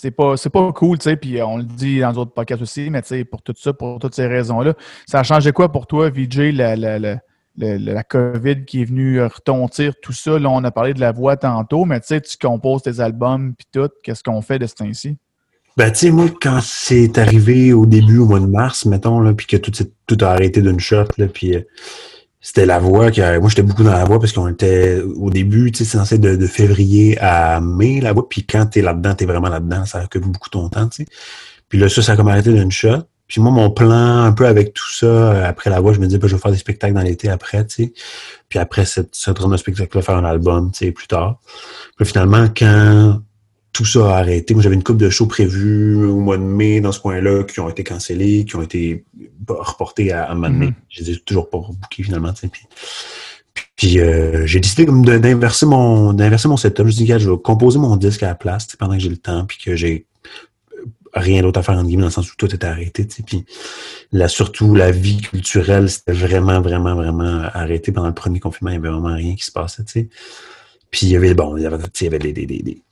c'est pas, pas cool, tu sais, puis on le dit dans d'autres podcasts aussi, mais tu sais, pour tout ça, pour toutes ces raisons-là, ça a changé quoi pour toi, VJ, la, la, la, la, COVID qui est venue retontir tout ça? Là, on a parlé de la voix tantôt, mais tu sais, tu composes tes albums puis tout, qu'est-ce qu'on fait de ce temps-ci? Ben, tu sais, moi, quand c'est arrivé au début, au mois de mars, mettons, là, puis que tout, tout a arrêté d'une shot, là, puis euh, c'était la voix qui moi j'étais beaucoup dans la voix parce qu'on était au début tu sais c'est censé de, de, février à mai la voix. Puis quand t'es là-dedans t'es vraiment là-dedans ça occupe beaucoup ton temps tu sais. Puis là ça ça a comme arrêté d'une shot. Puis moi mon plan un peu avec tout ça après la voix je me disais ben, je vais faire des spectacles dans l'été après tu sais. Puis après cette ce de spectacle là faire un album tu plus tard. Puis finalement quand tout ça a arrêté. Moi, j'avais une coupe de shows prévus au mois de mai dans ce coin-là qui ont été cancellés, qui ont été reportés à, un moment donné. Je les ai toujours pas rebookés finalement. Puis, Puis euh, j'ai décidé comme d'inverser mon d'inverser mon setup. Je me suis dit, je vais composer mon disque à la place pendant que j'ai le temps, puis que j'ai rien d'autre à faire en guillemets, dans le sens où tout était arrêté. Puis là, surtout la vie culturelle, c'était vraiment, vraiment, vraiment arrêté pendant le premier confinement. Il n'y avait vraiment rien qui se passait. Puis il y avait, bon, il y avait, tu sais, il y avait des, des, des,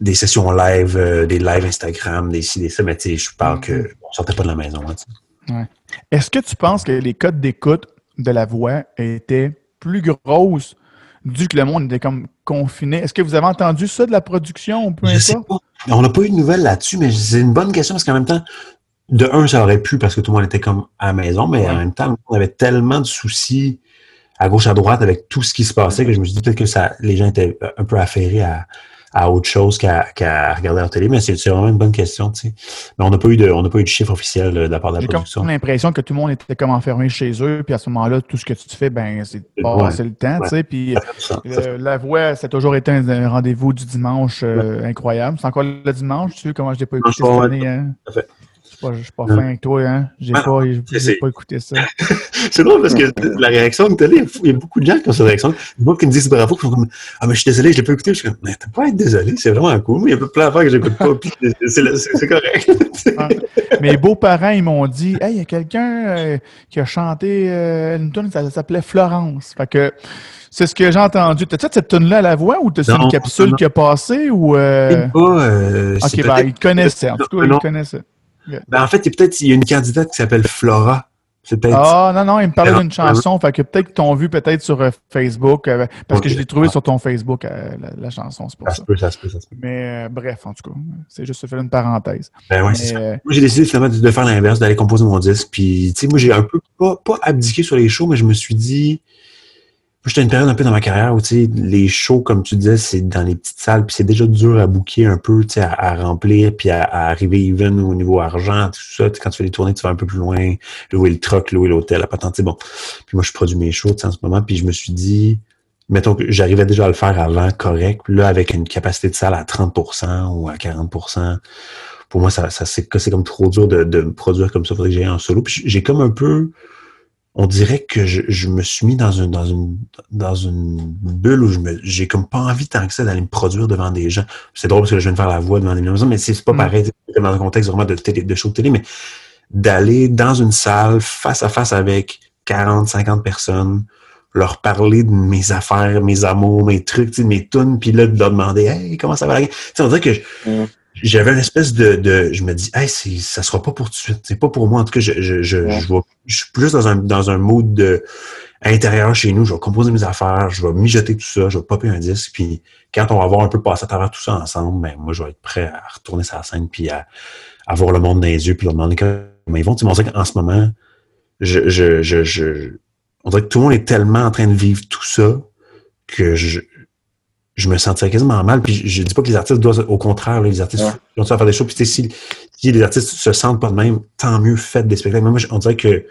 des, sessions live, euh, des lives Instagram, des ci, des ça, mais tu sais, je parle que on sortait pas de la maison. hein, tu sais. Est-ce que tu penses que les codes d'écoute de la voix étaient plus grosses dû que le monde était comme confiné? Est-ce que vous avez entendu ça de la production ou peu Je sais importe? pas. On n'a pas eu de nouvelles là-dessus, mais c'est une bonne question parce qu'en même temps, de un, ça aurait pu parce que tout le monde était comme à la maison, mais Ouais. en même temps, on avait tellement de soucis à gauche, à droite avec tout ce qui se passait que je me suis dit peut-être que ça, les gens étaient un peu affairés à, à autre chose qu'à regarder la télé, mais c'est vraiment une bonne question, tu sais. Mais on n'a pas eu de, on n'a pas eu de chiffre officiel euh, de la part de la J'ai production. comme l'impression que tout le monde était comme enfermé chez eux, puis à ce moment-là, tout ce que tu fais, ben, c'est Ouais. passer le temps, tu sais, puis euh, la voix, ça a toujours été un, rendez-vous du dimanche euh, incroyable. C'est encore le dimanche, tu sais, comment je l'ai pas écouté cette année, hein? Pas, je suis pas fin avec toi, hein? J'ai Ah, pas, pas écouté ça. C'est drôle parce que la réaction que tu as, il y a beaucoup de gens qui ont cette réaction. Moi qui me disent bravo, qui sont comme Ah, mais je suis désolé, je l'ai pas écouté. Je suis comme, mais t'as pas à être désolé, c'est vraiment cool. Mais il y a plein d'affaires que j'écoute pas, puis c'est- correct. Mes beaux-parents, ils m'ont dit Hey, il y a quelqu'un euh, qui a chanté euh, une tune, ça, s'appelait Florence. Fait que c'est ce que j'ai entendu. T'as-tu cette tune-là à la voix ou Non, une capsule non. qui a passé ou. euh, pas, euh, Ok, ben, ils connaissaient. En tout cas, ils connaissaient. Ben, en fait, il y a peut-être il y a une candidate qui s'appelle Flora. Ah, non, non, ils me parlaient Non. d'une chanson. Fait que peut-être qu'ils t'ont vu peut-être sur euh, Facebook. euh, parce que je l'ai trouvé sur ton Facebook, euh, la, la chanson, c'est pour ça ça. se peut, ça se peut, ça se peut. Mais bref, en tout cas, c'est juste faire une parenthèse. Ben Mais, c'est ça. Moi, j'ai décidé finalement de de faire l'inverse, d'aller composer mon disque. Puis, tu sais, moi, j'ai un peu pas, pas abdiqué sur les shows, mais je me suis dit. J'étais une période un peu dans ma carrière où, les shows, comme tu disais, c'est dans les petites salles, puis c'est déjà dur à booker un peu, à, à remplir, puis à, arriver even au niveau argent, tout ça. Quand tu fais les tournées, tu vas un peu plus loin, louer le truck, louer l'hôtel, la patente, bon. Puis moi, je produis mes shows, en ce moment, puis je me suis dit, mettons que j'arrivais déjà à le faire avant, correct, là, avec une capacité de salle à 30% ou à 40%, pour moi, ça, c'est comme trop dur de, de me produire comme ça. Faudrait que j'aille en solo. Puis j'ai comme un peu, on dirait que je, je me suis mis dans une, dans une, dans une bulle où je me, j'ai comme pas envie tant que ça d'aller me produire devant des gens. C'est drôle parce que là, je viens de faire la voix devant des gens, mais c'est pas Mm. pareil. C'est comme dans un contexte vraiment de télé, de show de télé, mais d'aller dans une salle face à face avec 40, 50 personnes, leur parler de mes affaires, mes amours, mes trucs, mes tunes, puis là, de leur demander, hey, comment ça va la on dirait que je- Mm. J'avais une espèce de, de je me dis, hey, c'est, ça sera pas pour tout de suite. C'est pas pour moi. En tout cas, je, je, je, Ouais. je, vais- je suis plus dans un, dans un mood de, intérieur chez nous. Je vais composer mes affaires, je vais mijoter tout ça, je vais popper un disque. Puis quand on va avoir un peu passé à travers tout ça ensemble, ben, moi, je vais être prêt à retourner sur la scène puis à, à voir le monde dans les yeux puis leur demander comment ils vont. Tu sais, qu'en ce moment, je, je, je, je, on dirait que tout le monde est tellement en train de vivre tout ça que je, je me sentirais quasiment mal. Puis je, dis pas que les artistes doivent, au contraire, là, les artistes Ouais. doivent faire des choses. Puis tu sais, si, si les artistes se sentent pas de même, tant mieux, faites des spectacles. Mais moi, on dirait que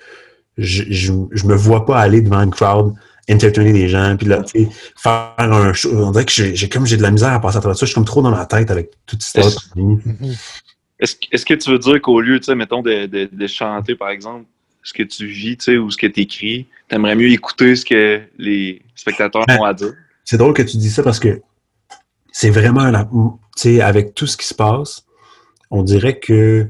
je, je, je me vois pas aller devant une crowd, entertainer des gens, puis là, tu sais, faire un show. On dirait que j'ai comme j'ai de la misère à passer à travers ça. Je suis comme trop dans ma tête avec toute cette histoire. Est-ce que- est-ce que tu veux dire qu'au lieu, tu sais, mettons, de, de, de chanter, par exemple, ce que tu vis, tu sais, ou ce que tu écris, t'aimerais mieux écouter ce que les spectateurs Ben, ont à dire? C'est drôle que tu dis ça parce que c'est vraiment, la- tu sais, avec tout ce qui se passe, on dirait que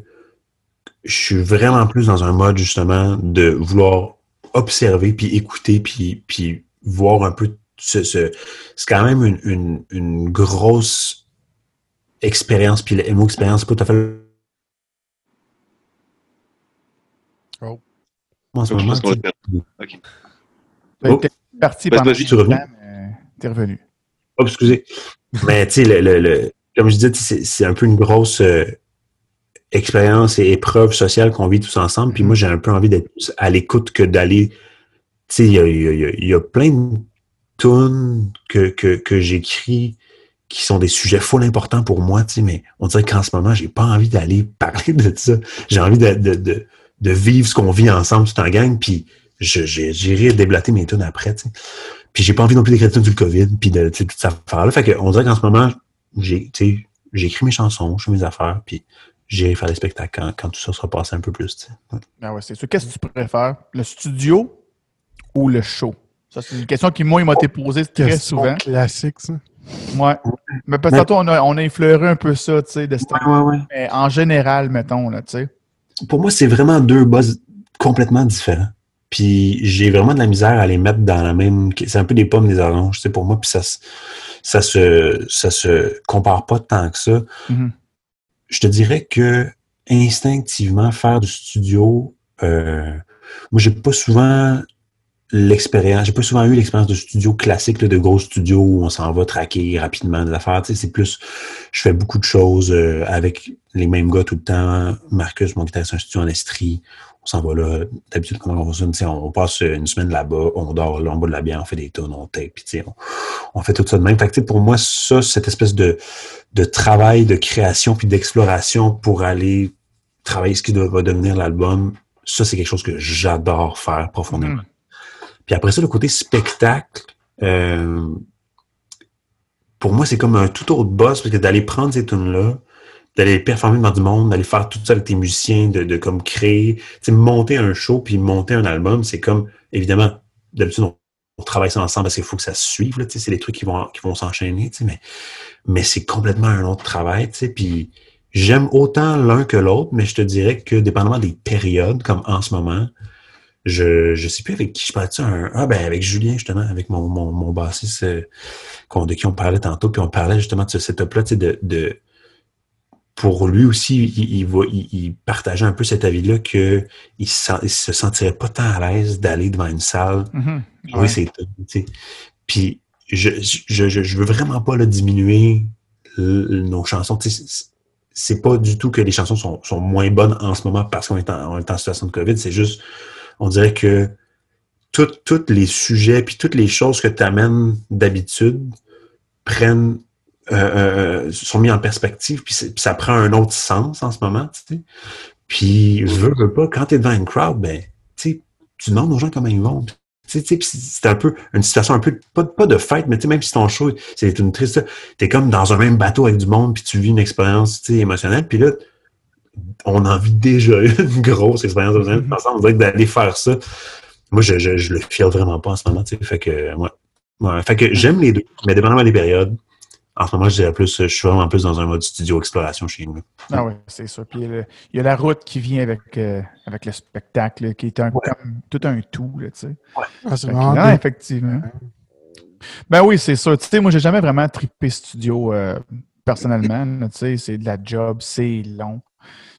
je suis vraiment plus dans un mode justement de vouloir observer puis écouter puis, puis voir un peu ce, ce- c'est quand même une, une, une grosse expérience puis le mot expérience c'est pas tout à fait Oh. en ce moment tu le sais. faire. OK. Ben, Oh. T'es parti Vas-y, pendant vas-y, tu un reviens. temps, mais T'es revenu. Oh, excusez. Mais tu sais, le, le, le- comme je disais, c'est un peu une grosse euh, expérience et épreuve sociale qu'on vit tous ensemble. Puis moi, j'ai un peu envie d'être plus à l'écoute que d'aller. Tu sais, il y a, il y a- il y a- il y a plein de tunes que, que, que j'écris qui sont des sujets full importants pour moi, tu sais, mais on dirait qu'en ce moment, j'ai pas envie d'aller parler de ça. J'ai envie de, de, de, de vivre ce qu'on vit ensemble tout en gang, puis j'irai déblater mes tunes après, tu sais. Puis j'ai pas envie non plus d'écrire du COVID, puis de toute cette affaire-là. Fait qu'on dirait qu'en ce moment, j'ai, tu sais, j'écris mes chansons, je fais mes affaires, puis j'irai faire des spectacles quand, quand tout ça sera passé un peu plus. Ouais. Ah ouais, c'est sûr. Qu'est-ce que tu préfères? Le studio ou le show? Ça, c'est une question qui, moi, il m'a été posée très Question souvent. classique, ça. Ouais. Mais parce que Mais- tantôt, on a, on a effleuré un peu ça, tu sais, de cette- Ouais, ouais, ouais. mais en général, mettons, là, tu sais. Pour moi, c'est vraiment deux buzz complètement différents. Puis j'ai vraiment de la misère à les mettre dans la même. C'est un peu des pommes, des oranges, tu sais, pour moi. Puis ça, se- ça se, ça se compare pas tant que ça. Mhm. Je te dirais que instinctivement, faire du studio, euh, moi, j'ai pas souvent l'expérience, j'ai pas souvent eu l'expérience de studio classique, là, de gros studios où on s'en va traquer rapidement des affaires. Tu sais, c'est plus, je fais beaucoup de choses euh, avec les mêmes gars tout le temps. Marcus, mon guitariste, un studio en Estrie. On s'en va là. D'habitude, comment on fonctionne? On passe une semaine là-bas, on dort là, on boit de la bière, on fait des tonnes, on tape, puis on, on fait tout ça de même. Fait que, pour moi, ça, cette espèce de, de travail de création puis d'exploration pour aller travailler ce qui va devenir l'album, ça, c'est quelque chose que j'adore faire profondément. Mhm. Puis après ça, le côté spectacle, euh, pour moi, c'est comme un tout autre boss, parce que d'aller prendre ces tunes-là, d'aller performer devant du monde, d'aller faire tout ça avec tes musiciens, de, de comme créer, monter un show puis monter un album, c'est comme, évidemment, d'habitude, on, on travaille ça ensemble parce qu'il faut que ça se suive, là, c'est des trucs qui vont, qui vont s'enchaîner, mais, mais c'est complètement un autre travail, puis j'aime autant l'un que l'autre, mais je te dirais que dépendamment des périodes, comme en ce moment, je je sais plus avec qui je parlais ça. un- ah ben avec Julien justement, avec mon mon, mon bassiste euh, de qui on parlait tantôt, puis on parlait justement de ce setup-là, tu sais, de, de pour lui aussi, il, il, va, il, il partageait un peu cet avis-là que il, se sentirait pas tant à l'aise d'aller devant une salle tunes, tu sais. Puis je, je, je, je veux vraiment pas là, diminuer nos chansons. C'est- c'est pas du tout que les chansons sont, sont moins bonnes en ce moment parce qu'on est est en situation de COVID. C'est juste, on dirait que tous les sujets puis toutes les choses que tu amènes d'habitude prennent euh, euh, sont mis en perspective puis, ça prend un autre sens en ce moment, tu sais. Puis veux, veux pas, quand tu es devant une crowd, ben, tu sais, tu demandes aux gens comment ils vont. Tu sais, c'est un peu une situation un peu, pas, pas de fête, mais même si ton show, c'est une triste, t'es comme dans un même bateau avec du monde, puis tu vis une expérience, émotionnelle, puis là, on en vit déjà une grosse expérience émotionnelle. Mhm. Ensemble, on dirait que d'aller faire ça, moi, je, je, je le file vraiment pas en ce moment, tu sais, fait que, ouais. Ouais, fait que j'aime les deux, mais dépendamment des périodes, en ce moment, je dirais plus, je suis vraiment plus dans un mode studio exploration chez nous. Ah oui, c'est ça. Puis il y, a le- il y a la route qui vient avec, euh, avec le spectacle, qui est un, Ouais. comme tout un tout, là, tu sais. Ah, c'est vraiment non, effectivement. Ben oui, c'est ça. Tu sais, moi, j'ai jamais vraiment trippé studio euh, personnellement. Tu sais, c'est de la job, c'est long.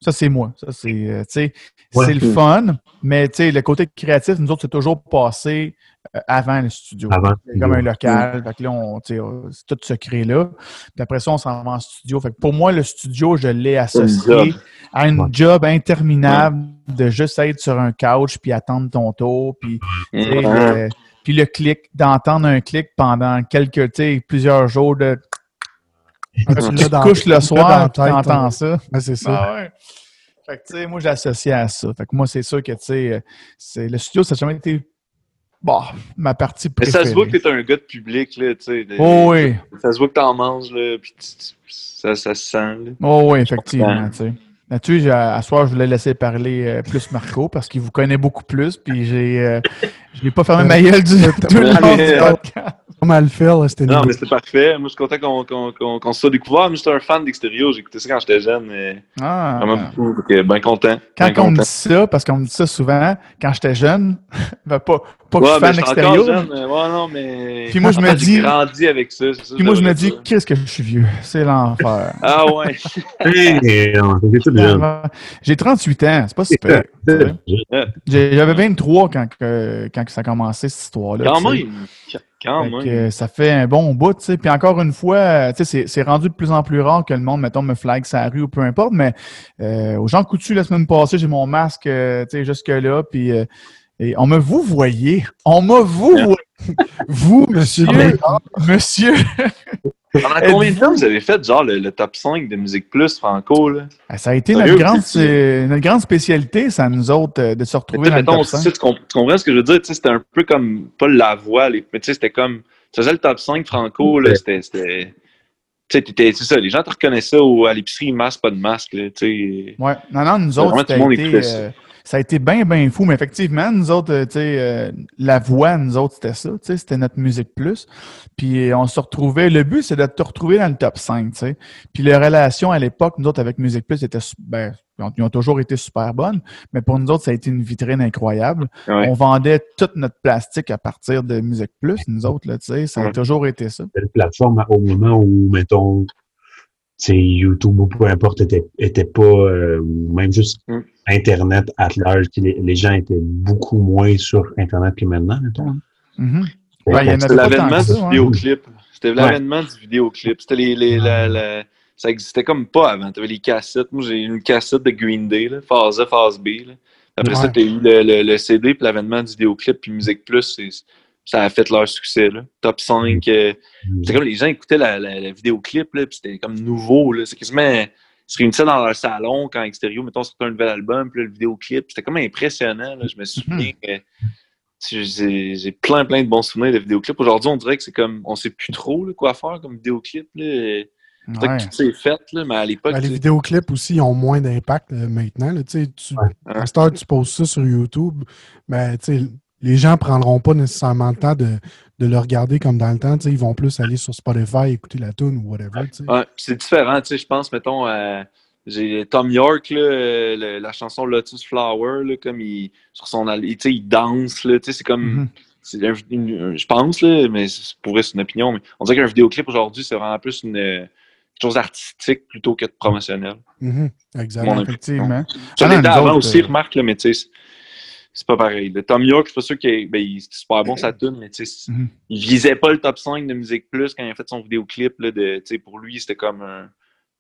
Ça, c'est moi. Ça, c'est, euh, tu sais, Ouais. c'est le fun, mais tu sais, le côté créatif, nous autres, c'est toujours passé euh, avant le studio. Avant le C'est comme un local. Fait que là, on, tu sais, euh, c'est tout se crée là. Puis après ça, on s'en va en studio. Fait que pour moi, le studio, je l'ai associé à Ouais. job interminable de juste être sur un couch puis attendre ton tour. Puis tu sais, Ouais. le- puis le clic, d'entendre un clic pendant quelques, tu sais, plusieurs jours de. Tu te couches le soir, tu entends ton- ça. Ouais, c'est ça. Ah ouais. Fait que, tu sais, moi, j'associe à ça. Fait que moi, c'est sûr que, tu sais, euh, c'est- le studio, ça n'a jamais été bon, ma partie Mais préférée. ça se voit que t'es un gars de public, là, tu sais. Oh oui, Ça se voit que t'en manges, là, puis ça, ça se sent, là. oh oui, effectivement, tu sais. Là-dessus, à soir, je voulais laisser parler euh, plus Marco parce qu'il vous connaît beaucoup plus. Puis j'ai, euh, je n'ai pas fermé ma gueule du tout le long du podcast. Mal fait, là, c'était Non, mais c'était parfait. Moi, je suis content qu'on qu'on- qu'on- qu'on se soit découvert. Moi, j'étais un fan d'Extérieur. J'ai écouté ça quand j'étais jeune. mais Ah. Vraiment beaucoup. Bien content. Quand on me dit ça, parce qu'on me dit ça souvent, quand j'étais jeune, ben pas, pas que je Ouais, suis fan je suis extérieur. encore jeune. mais Ouais, non, mais. Puis moi, je me J'ai dis- grandi avec ça. c'est ça Puis moi, je me dis, qu'est-ce que je suis vieux? C'est l'enfer. Ah ouais. J'ai 38 ans, c'est pas super. J'avais 23 quand, que- quand que ça a commencé, cette histoire-là. Quand même. Quand Fait même. que, ça fait un bon bout, tu sais. Puis encore une fois, tu sais, c'est- c'est rendu de plus en plus rare que le monde, mettons, me flag sa rue ou peu importe, mais euh, aux gens coutus la semaine passée, j'ai mon masque, euh, tu sais, jusque-là, puis euh, et on me vous voyez, on me vous voyez, Vous, monsieur. Monsieur. Pendant combien de temps vous avez fait, genre, le, le top 5 de Musique Plus Franco, là? Ah, Ça a été Sérieux, notre grande, notre grande spécialité, ça, nous autres, euh, de se retrouver dans le mettons, top tu 5. sais, tu comp- tu comprends ce que je veux dire? Tu sais, C'était un peu comme, pas la voix, les- mais tu sais, c'était comme, tu faisais le top 5 Franco, là, c'était... c'est ça, les gens te reconnaissaient au, à l'épicerie, masque, pas de masque, là, tu sais. Ouais, non, non, nous Vraiment, autres, tout ça le monde été, écoutait ça. euh, ça a été bien, bien fou. Mais effectivement, nous autres, euh, tu sais, euh, la voix, nous autres, c'était ça. Tu sais, c'était notre musique plus. Puis on se retrouvait. Le but, c'est de te retrouver dans le top 5, tu sais. Puis les relations à l'époque, nous autres, avec Musique Plus, étaient, ben, ils ont toujours été super bonnes. Mais pour nous autres, ça a été une vitrine incroyable. Ouais. On vendait tout notre plastique à partir de Musique Plus, nous autres, là, tu sais. Ça a toujours été ça. Belle plateforme au moment où, mettons, YouTube ou peu importe était, était pas, euh, ou même juste Mm. Internet at large, les, les gens étaient beaucoup moins sur Internet que maintenant, mettons. Mhm. Fait Ouais, C'était l'avènement ça, du hein. vidéoclip. C'était l'avènement du vidéoclip. C'était les, les, la- la- ça existait comme pas avant. T'avais les cassettes. Moi, j'ai eu une cassette de Green Day, là, phase A, phase B. là. Après ça, Ouais. t'as eu le, le, le CD, puis l'avènement du vidéoclip, puis Musique Plus, c'est- ça a fait leur succès. Là. Top 5. euh, c'était comme les gens écoutaient la, la, la vidéoclip, là, puis c'était comme nouveau. Là. C'est quasiment. Ils se réunissaient dans leur salon quand Extérieur, mettons, sortait un nouvel album, puis là, le vidéoclip. C'était comme impressionnant. Là. Je me souviens que j'ai j'ai plein, plein de bons souvenirs de vidéoclips. Aujourd'hui, on dirait que c'est comme. On sait plus trop là, quoi faire comme vidéoclip. Là. Peut-être Ouais. que tout s'est fait, là, mais à l'époque. Ben, les vidéoclips aussi ont moins d'impact euh, maintenant. là. Tu Ouais. À cette heure, tu poses ça sur YouTube, mais tu sais, les gens prendront pas nécessairement le temps de, de le regarder comme dans le temps. Tu sais, Ils vont plus aller sur Spotify, écouter la tune ou whatever. Ouais, c'est différent, tu sais, je pense, mettons, à- j'ai Tom York, là, euh, le- la chanson Lotus Flower, là, comme il, sur son, il, tu sais, il danse, là, tu sais, c'est comme, Mhm. une- je pense, là, mais c'est- pour vrai, c'est une opinion, mais on dirait qu'un vidéoclip aujourd'hui, c'est vraiment plus une, euh, chose d'artistique plutôt que de promotionnel. Mhm, exact. Mon Effectivement. L'était nous avant autres, aussi, euh, remarque, là, mais tu sais, c'est- pas pareil. Le Tom York, je suis pas sûr qu'il ben, il- c'est super bon sa tune, mais tu sais, Mhm. il visait pas le top 5 de Musique Plus quand il a fait son vidéoclip. Là, de, tu sais, pour lui, c'était comme un-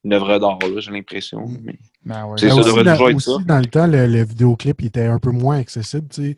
une œuvre d'art, là, j'ai l'impression. Mm. Mais... Ben ouais. Mais ça devrait dans, toujours être aussi, ça. dans le temps, le, le vidéoclip il était un peu moins accessible. tu sais.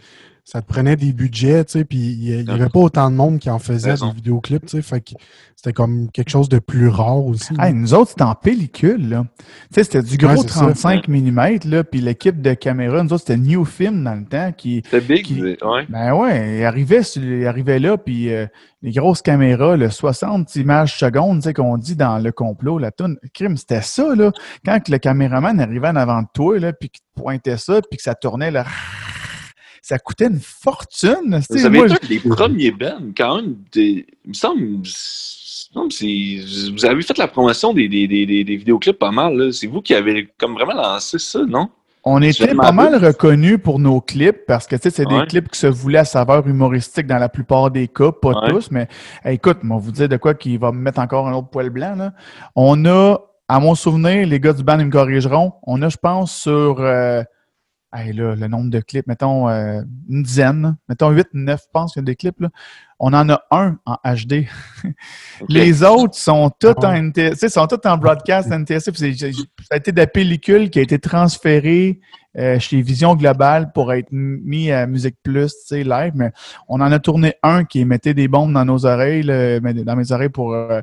Ça te prenait des budgets, tu sais, puis il n'y avait pas autant de monde qui en faisait des vidéoclips. tu sais, Fait que c'était comme quelque chose de plus rare aussi. Hey, nous autres, c'était en pellicule, là. Tu sais, c'était du gros Ouais, c'est ça. 35 mm, là, puis l'équipe de caméra, nous autres, c'était New Film dans le temps, qui, C'était big, Qui- ouais. ben ouais, il arrivait, il arrivait là, puis euh, les grosses caméras, le 60 images secondes, tu sais, qu'on dit dans le complot, la toune, crime, c'était ça, là. Quand que le caméraman arrivait en avant de toi, là, puis qu'il te pointait ça, puis que ça tournait, là, ça coûtait une fortune. Vous avez Moi, des premiers bands, quand même. des- il me semble. Vous avez fait la promotion des, des, des, des- des vidéoclips pas mal. C'est vous qui avez comme vraiment lancé ça, non? On était pas ma mal reconnus pour nos clips parce que c'est des clips qui se voulaient à saveur humoristique dans la plupart des cas, pas Ouais. tous, mais hey, écoute, moi vous dire de quoi qui va me mettre encore un autre poil blanc. Là. On a, à mon souvenir, les gars du band ils me corrigeront, on a, je pense, sur euh, hey, là, le nombre de clips, mettons euh, une dizaine, mettons 8, 9, je pense qu'il y a des clips. Là. On en a un en HD. Les autres sont tous Ah en NTSC, tu sais, sont tous en broadcast NTSC. puis c'est- j'ai- Ça a été de la pellicule qui a été transférée euh, chez Vision Globale pour être mis à Musique Plus, tu sais, live. Mais on en a tourné un qui mettait des bombes dans nos oreilles, là, dans mes oreilles pour euh,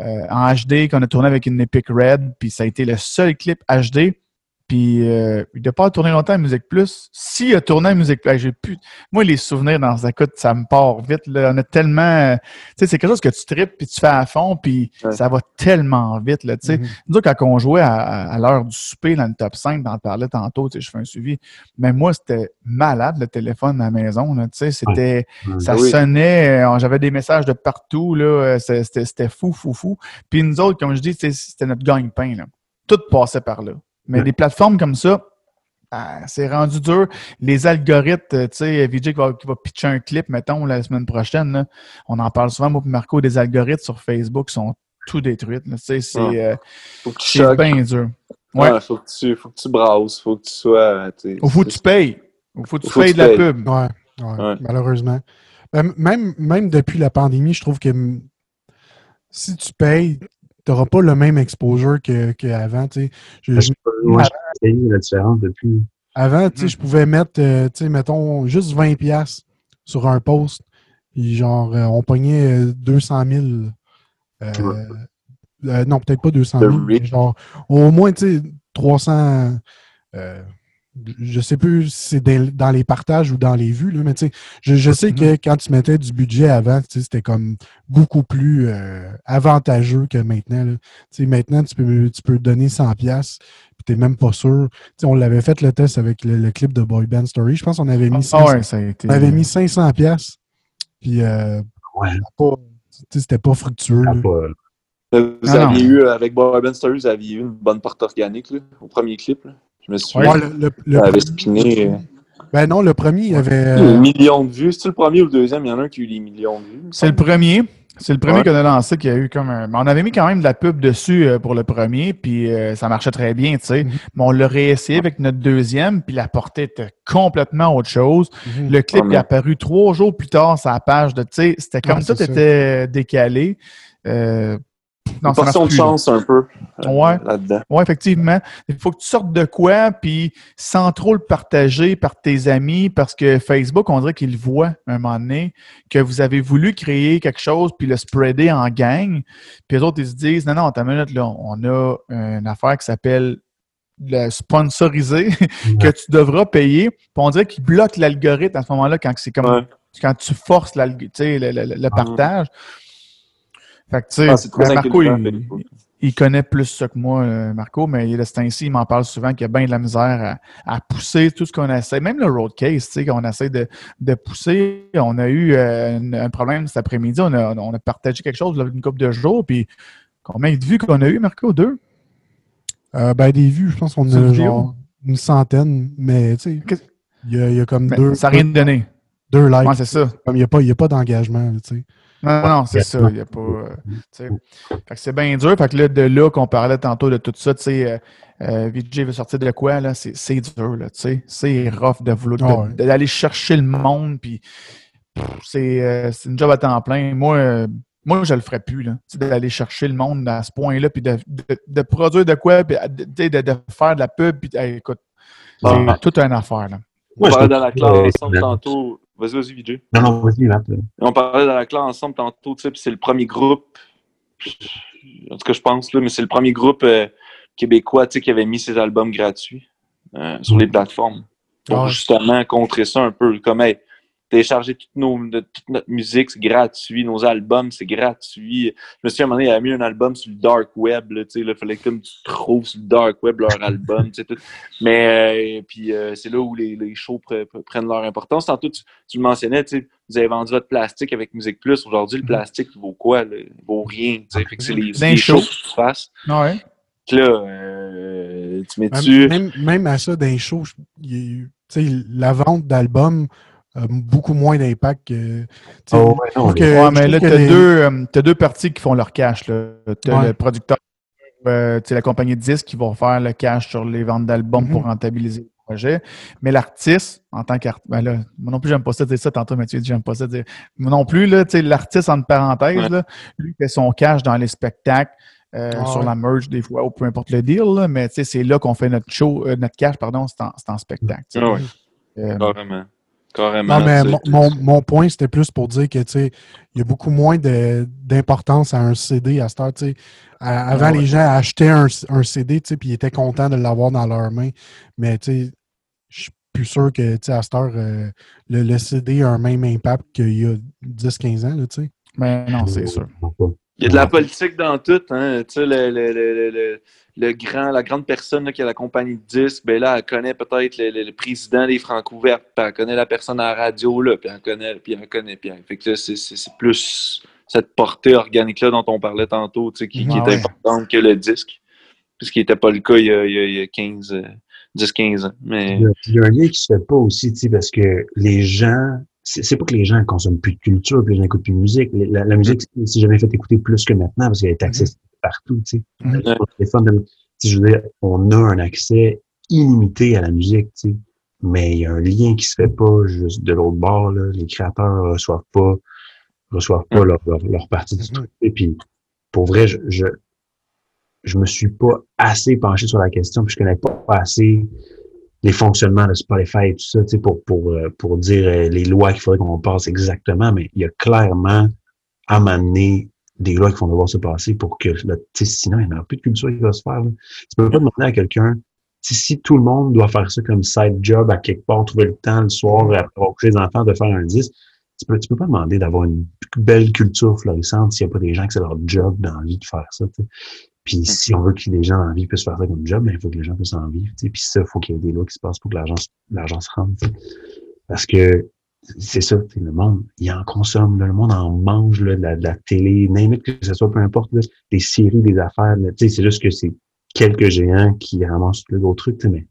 euh, en HD, qu'on a tourné avec une Epic Red. Puis ça a été le seul clip HD. Puis euh, n'a pas tourné longtemps à Musique Plus. S'il a tourné à Musique Plus, j'ai plus. Moi, les souvenirs dans ça coûte, ça me part vite. Là. On a tellement. euh, Tu sais, c'est quelque chose que tu tripes puis tu fais à fond, puis Ouais. ça va tellement vite. Là, tu sais. Mhm. Nous autres, quand on jouait à, l'heure du souper dans le top 5, t'en parlais tantôt, tu sais, je fais un suivi. Mais moi, c'était malade le téléphone à la maison. Là, tu sais, c'était, Ouais. ça oui. sonnait, euh, j'avais des messages de partout. Là, euh, c'était, c'était fou, fou, fou. Puis nous autres, comme je dis, c'était notre gagne-pain. Là. Tout passait par là. Mais Ouais. des plateformes comme ça, ah, c'est rendu dur. Les algorithmes, euh, tu sais, VJ qui va, qui va pitcher un clip, mettons, la semaine prochaine, là, on en parle souvent, moi et Marco, des algorithmes sur Facebook sont tout détruits. là. Tu sais, c'est, Ouais. euh, Faut que tu c'est choques. bien dur. Ouais. Ouais, faut que tu, faut que tu brasses, faut que tu sois. Ou faut que tu payes. Ou faut que tu Faut que payes tu de la pub. Ouais, ouais, Ouais. malheureusement. Ben, même, même depuis la pandémie, je trouve que si tu payes, n'auras pas le même exposure que- qu'avant. Je- je- que Moi, j'ai essayé la différence depuis. avant, tu sais, Mm. je pouvais mettre, euh, tu sais, mettons, juste 20$ piastres sur un post. Puis genre, euh, on pognait euh, 200 000. euh, Ouais. euh, non, peut-être pas 200 000, The mais genre, au moins, tu sais, 300. Je sais plus si c'est dans, les partages ou dans les vues, là, mais tu sais, je, je sais que quand tu mettais du budget avant, tu sais, c'était comme beaucoup plus euh, avantageux que maintenant. là. Tu sais, maintenant, tu peux, tu peux donner 100$, piastres, puis t'es même pas sûr. sais, on l'avait fait le test avec le, clip de Boy Band Story. Je pense qu'on avait mis, 500, ah ouais, on avait mis 500 pièces. Puis, euh, Ouais. c'était pas fructueux. Ah, Vous Ah, aviez non. eu, euh, avec Boy Band Story, vous aviez eu une bonne porte organique là, au premier clip. là. Je me souviens. Ouais, le, le- ça avait spiné. euh, Ben non, le premier, il y avait. des euh, millions de vues. C'est le premier ou le deuxième? Il y en a un qui a eu des millions de vues. C'est le premier. C'est le premier Ouais. qu'on a lancé qui a eu comme un. mais on avait mis quand même de la pub dessus euh, pour le premier, puis ça marchait très bien, tu sais. Mhm. Mais on l'a réessayé avec notre deuxième, puis la portée était complètement autre chose. mhm. Le clip Oh, est apparu trois jours plus tard sur la page de, tu sais, c'était comme Ouais, tout était décalé. Euh, non, Une portion de plus, là. chance un peu euh, Ouais. là-dedans. Oui, effectivement. Il faut que tu sortes de quoi, puis sans trop le partager par tes amis, parce que Facebook, on dirait qu'il voit un moment donné que vous avez voulu créer quelque chose, puis le spreader en gang. Puis les autres, ils se disent, non, non, une minute, là, on a une affaire qui s'appelle le sponsorisé, que tu devras payer. Puis on dirait qu'il bloque l'algorithme à ce moment-là quand c'est comme Ouais. quand tu forces le, le- le partage. Fait que, tu sais, Ah, ben, Marco, il, connaît plus ça que moi, euh, Marco, mais il est ainsi, il m'en parle souvent qu'il y a bien de la misère à, à pousser tout ce qu'on essaie. Même le road case, tu sais, qu'on essaie de, de pousser. On a eu euh, un, un problème cet après-midi. On a, on a partagé quelque chose là, une couple de jours, puis combien de vues qu'on a eu, Marco? Deux? Euh, ben, des vues, je pense qu'on a genre une centaine, mais tu sais, il y, a- il y a comme deux, ça n'a rien donné. deux likes. Ouais, c'est ça. Comme il n'y a pas, il y a pas d'engagement, tu sais. Non, non, non, c'est ça. Il y a pas. euh, c'est bien dur. Fait que là, de là qu'on parlait tantôt de tout ça, tu sais, euh, euh, VJ veut sortir de quoi, là? C'est dur, là, tu sais. C'est rough de vouloir, ouais. d'aller chercher le monde, puis c'est euh, une job à temps plein. Moi, euh, moi je le ferais plus, là. Tu sais, d'aller chercher le monde à ce point-là, puis de, de, de produire de quoi, puis de, de, de- de faire de la pub, puis hey, écoute, c'est Ah. toute une affaire, là. On Moi, je dans la classe ensemble tantôt. Vas-y, vas-y, Vijay. Non, non, vas-y, Matt. On parlait dans la classe ensemble tantôt, tu sais, puis c'est le premier groupe, en tout cas, je pense, là, mais c'est le premier groupe euh, québécois, tu sais, qui avait mis ses albums gratuits euh, sur les plateformes. Pour ouais. justement contrer ça un peu. Comme, hey, télécharger toute, nos, toute notre musique, c'est gratuit. Nos albums, c'est gratuit. Je me souviens, à un moment donné, il a mis un album sur le dark web, là, tu là, fallait comme tu trouves sur le dark web leur album, tu sais, tout. Mais, euh, puis, euh, c'est là où les, les shows pre- pre- prennent leur importance. Tantôt, tu, tu le mentionnais, tu vous avez vendu votre plastique avec Musique Plus. Aujourd'hui, le Mhm. plastique, il vaut quoi? là? Il vaut rien. tu que c'est les, D'un les show. shows que tu fasses. Ouais. Là, euh, tu mets-tu... Même, même à ça, il tu sais, la vente d'albums a beaucoup moins d'impact que. Oh, ouais, non, que- Ouais, mais là, tu as, les- deux, euh, t'as deux parties qui font leur cash. Tu as Ouais. le producteur, euh, la compagnie de disques qui vont faire le cash sur les ventes d'albums Mhm. pour rentabiliser le projet. Mais l'artiste, en tant qu'artiste, ben là, moi non plus, j'aime pas ça dire ça. Tantôt, Mathieu dit, j'aime pas ça dire. Moi non plus, là, tu sais, l'artiste, entre parenthèses, Ouais. là, lui fait son cash dans les spectacles. euh, Ah sur ouais. la merge des fois, ou peu importe le deal, là, mais tu sais, c'est là qu'on fait notre show, euh, notre cash, pardon, c'est en, c'est en spectacle. Ah ouais, Euh, carrément. Carrément. Non, mais mon, mon, mon point, c'était plus pour dire que, tu sais, il y a beaucoup moins de- d'importance à un CD à cette heure, tu sais. Avant, Ah ouais. les gens achetaient un, un CD, tu sais, puis ils étaient contents de l'avoir dans leurs mains. Mais, tu sais, je suis plus sûr que, tu sais, à cette heure, euh, le, le CD a un même impact qu'il y a 10-15 ans, tu sais. mais non, c'est sûr. Il y a de la politique dans tout, hein. Tu sais, le, le, le, le, grand, la grande personne là, qui a la compagnie de disques, ben là, elle connaît peut-être le, président des Francs-Ouvertes, puis elle connaît la personne à la radio, là, puis elle connaît, puis elle connaît, puis elle- Fait que c'est- c'est c'est plus cette portée organique-là dont on parlait tantôt, tu sais, qui, qui est importante que le disque. Ce qui n'était pas le cas il y a, il y a- il y a 15, euh, 10-15 ans. Mais Il y, a, il y a un lien qui se fait pas aussi, tu sais, parce que les gens, c'est pas que les gens consomment plus de culture, que les gens écoutent plus de musique. La, la musique, c'est- c'est jamais fait écouter plus que maintenant parce qu'elle est accessible partout, tu sais. Mhm. Sur le téléphone, de- tu sais, je veux dire, on a un accès illimité à la musique, tu sais. Mais il y a un lien qui se fait pas juste de l'autre bord, là. Les créateurs reçoivent pas, reçoivent pas leur, leur, leur partie du truc. Et puis, pour vrai, je, je, je me suis pas assez penché sur la question, puis je connais pas assez les fonctionnements de Spotify et tout ça, pour, pour, euh, pour dire euh, les lois qu'il faudrait qu'on passe exactement, mais il y a clairement à m'amener des lois qui vont devoir se passer pour que, sinon, il n'y aura plus de culture qui va se faire. Là. Tu peux pas demander à quelqu'un, si, tout le monde doit faire ça comme side job à quelque part, trouver le temps le soir, après avoir couché les enfants, de faire un disque, tu peux, tu peux pas demander d'avoir une belle culture florissante s'il n'y a pas des gens que c'est leur job d'envie de faire ça. Puis si on veut que les gens en vie puissent faire ça comme job, ben, il faut que les gens puissent en vivre. Puis ça, il faut qu'il y ait des lois qui se passent pour que l'argent, l'argent se rende. Parce que c'est ça, le monde, il en consomme, là, le monde en mange là, de, la, de la télé, n'importe que ce soit, peu importe, là, des séries, des affaires. là, tu sais, c'est juste que c'est quelques géants qui ramassent le gros truc, mais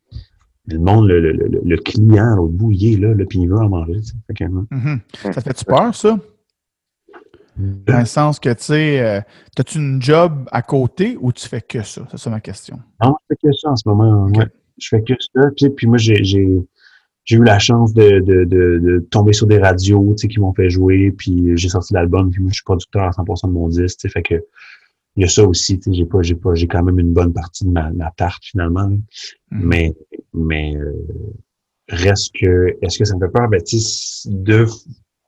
le monde, le, le, le, le client bout, il est là, là puis il veut en manger. tu sais. Fait que. Mhm. Ça fait-tu peur, ça? Dans le sens que, tu sais, euh, as-tu une job à côté ou tu fais que ça? C'est ça ma question. Non, je fais que ça en ce moment. Ouais. Je fais que ça. Puis, puis moi, j'ai, j'ai, j'ai eu la chance de, de, de, de tomber sur des radios tu sais, qui m'ont fait jouer. Puis j'ai sorti l'album. Puis moi, je suis producteur à 100% de mon disque. tu sais, Fait que il y a ça aussi. tu sais, J'ai pas, j'ai pas, j'ai quand même une bonne partie de ma, ma tarte finalement. Mhm. Mais, mais euh, reste que, est-ce que ça me fait peur? Ben, tu sais, de,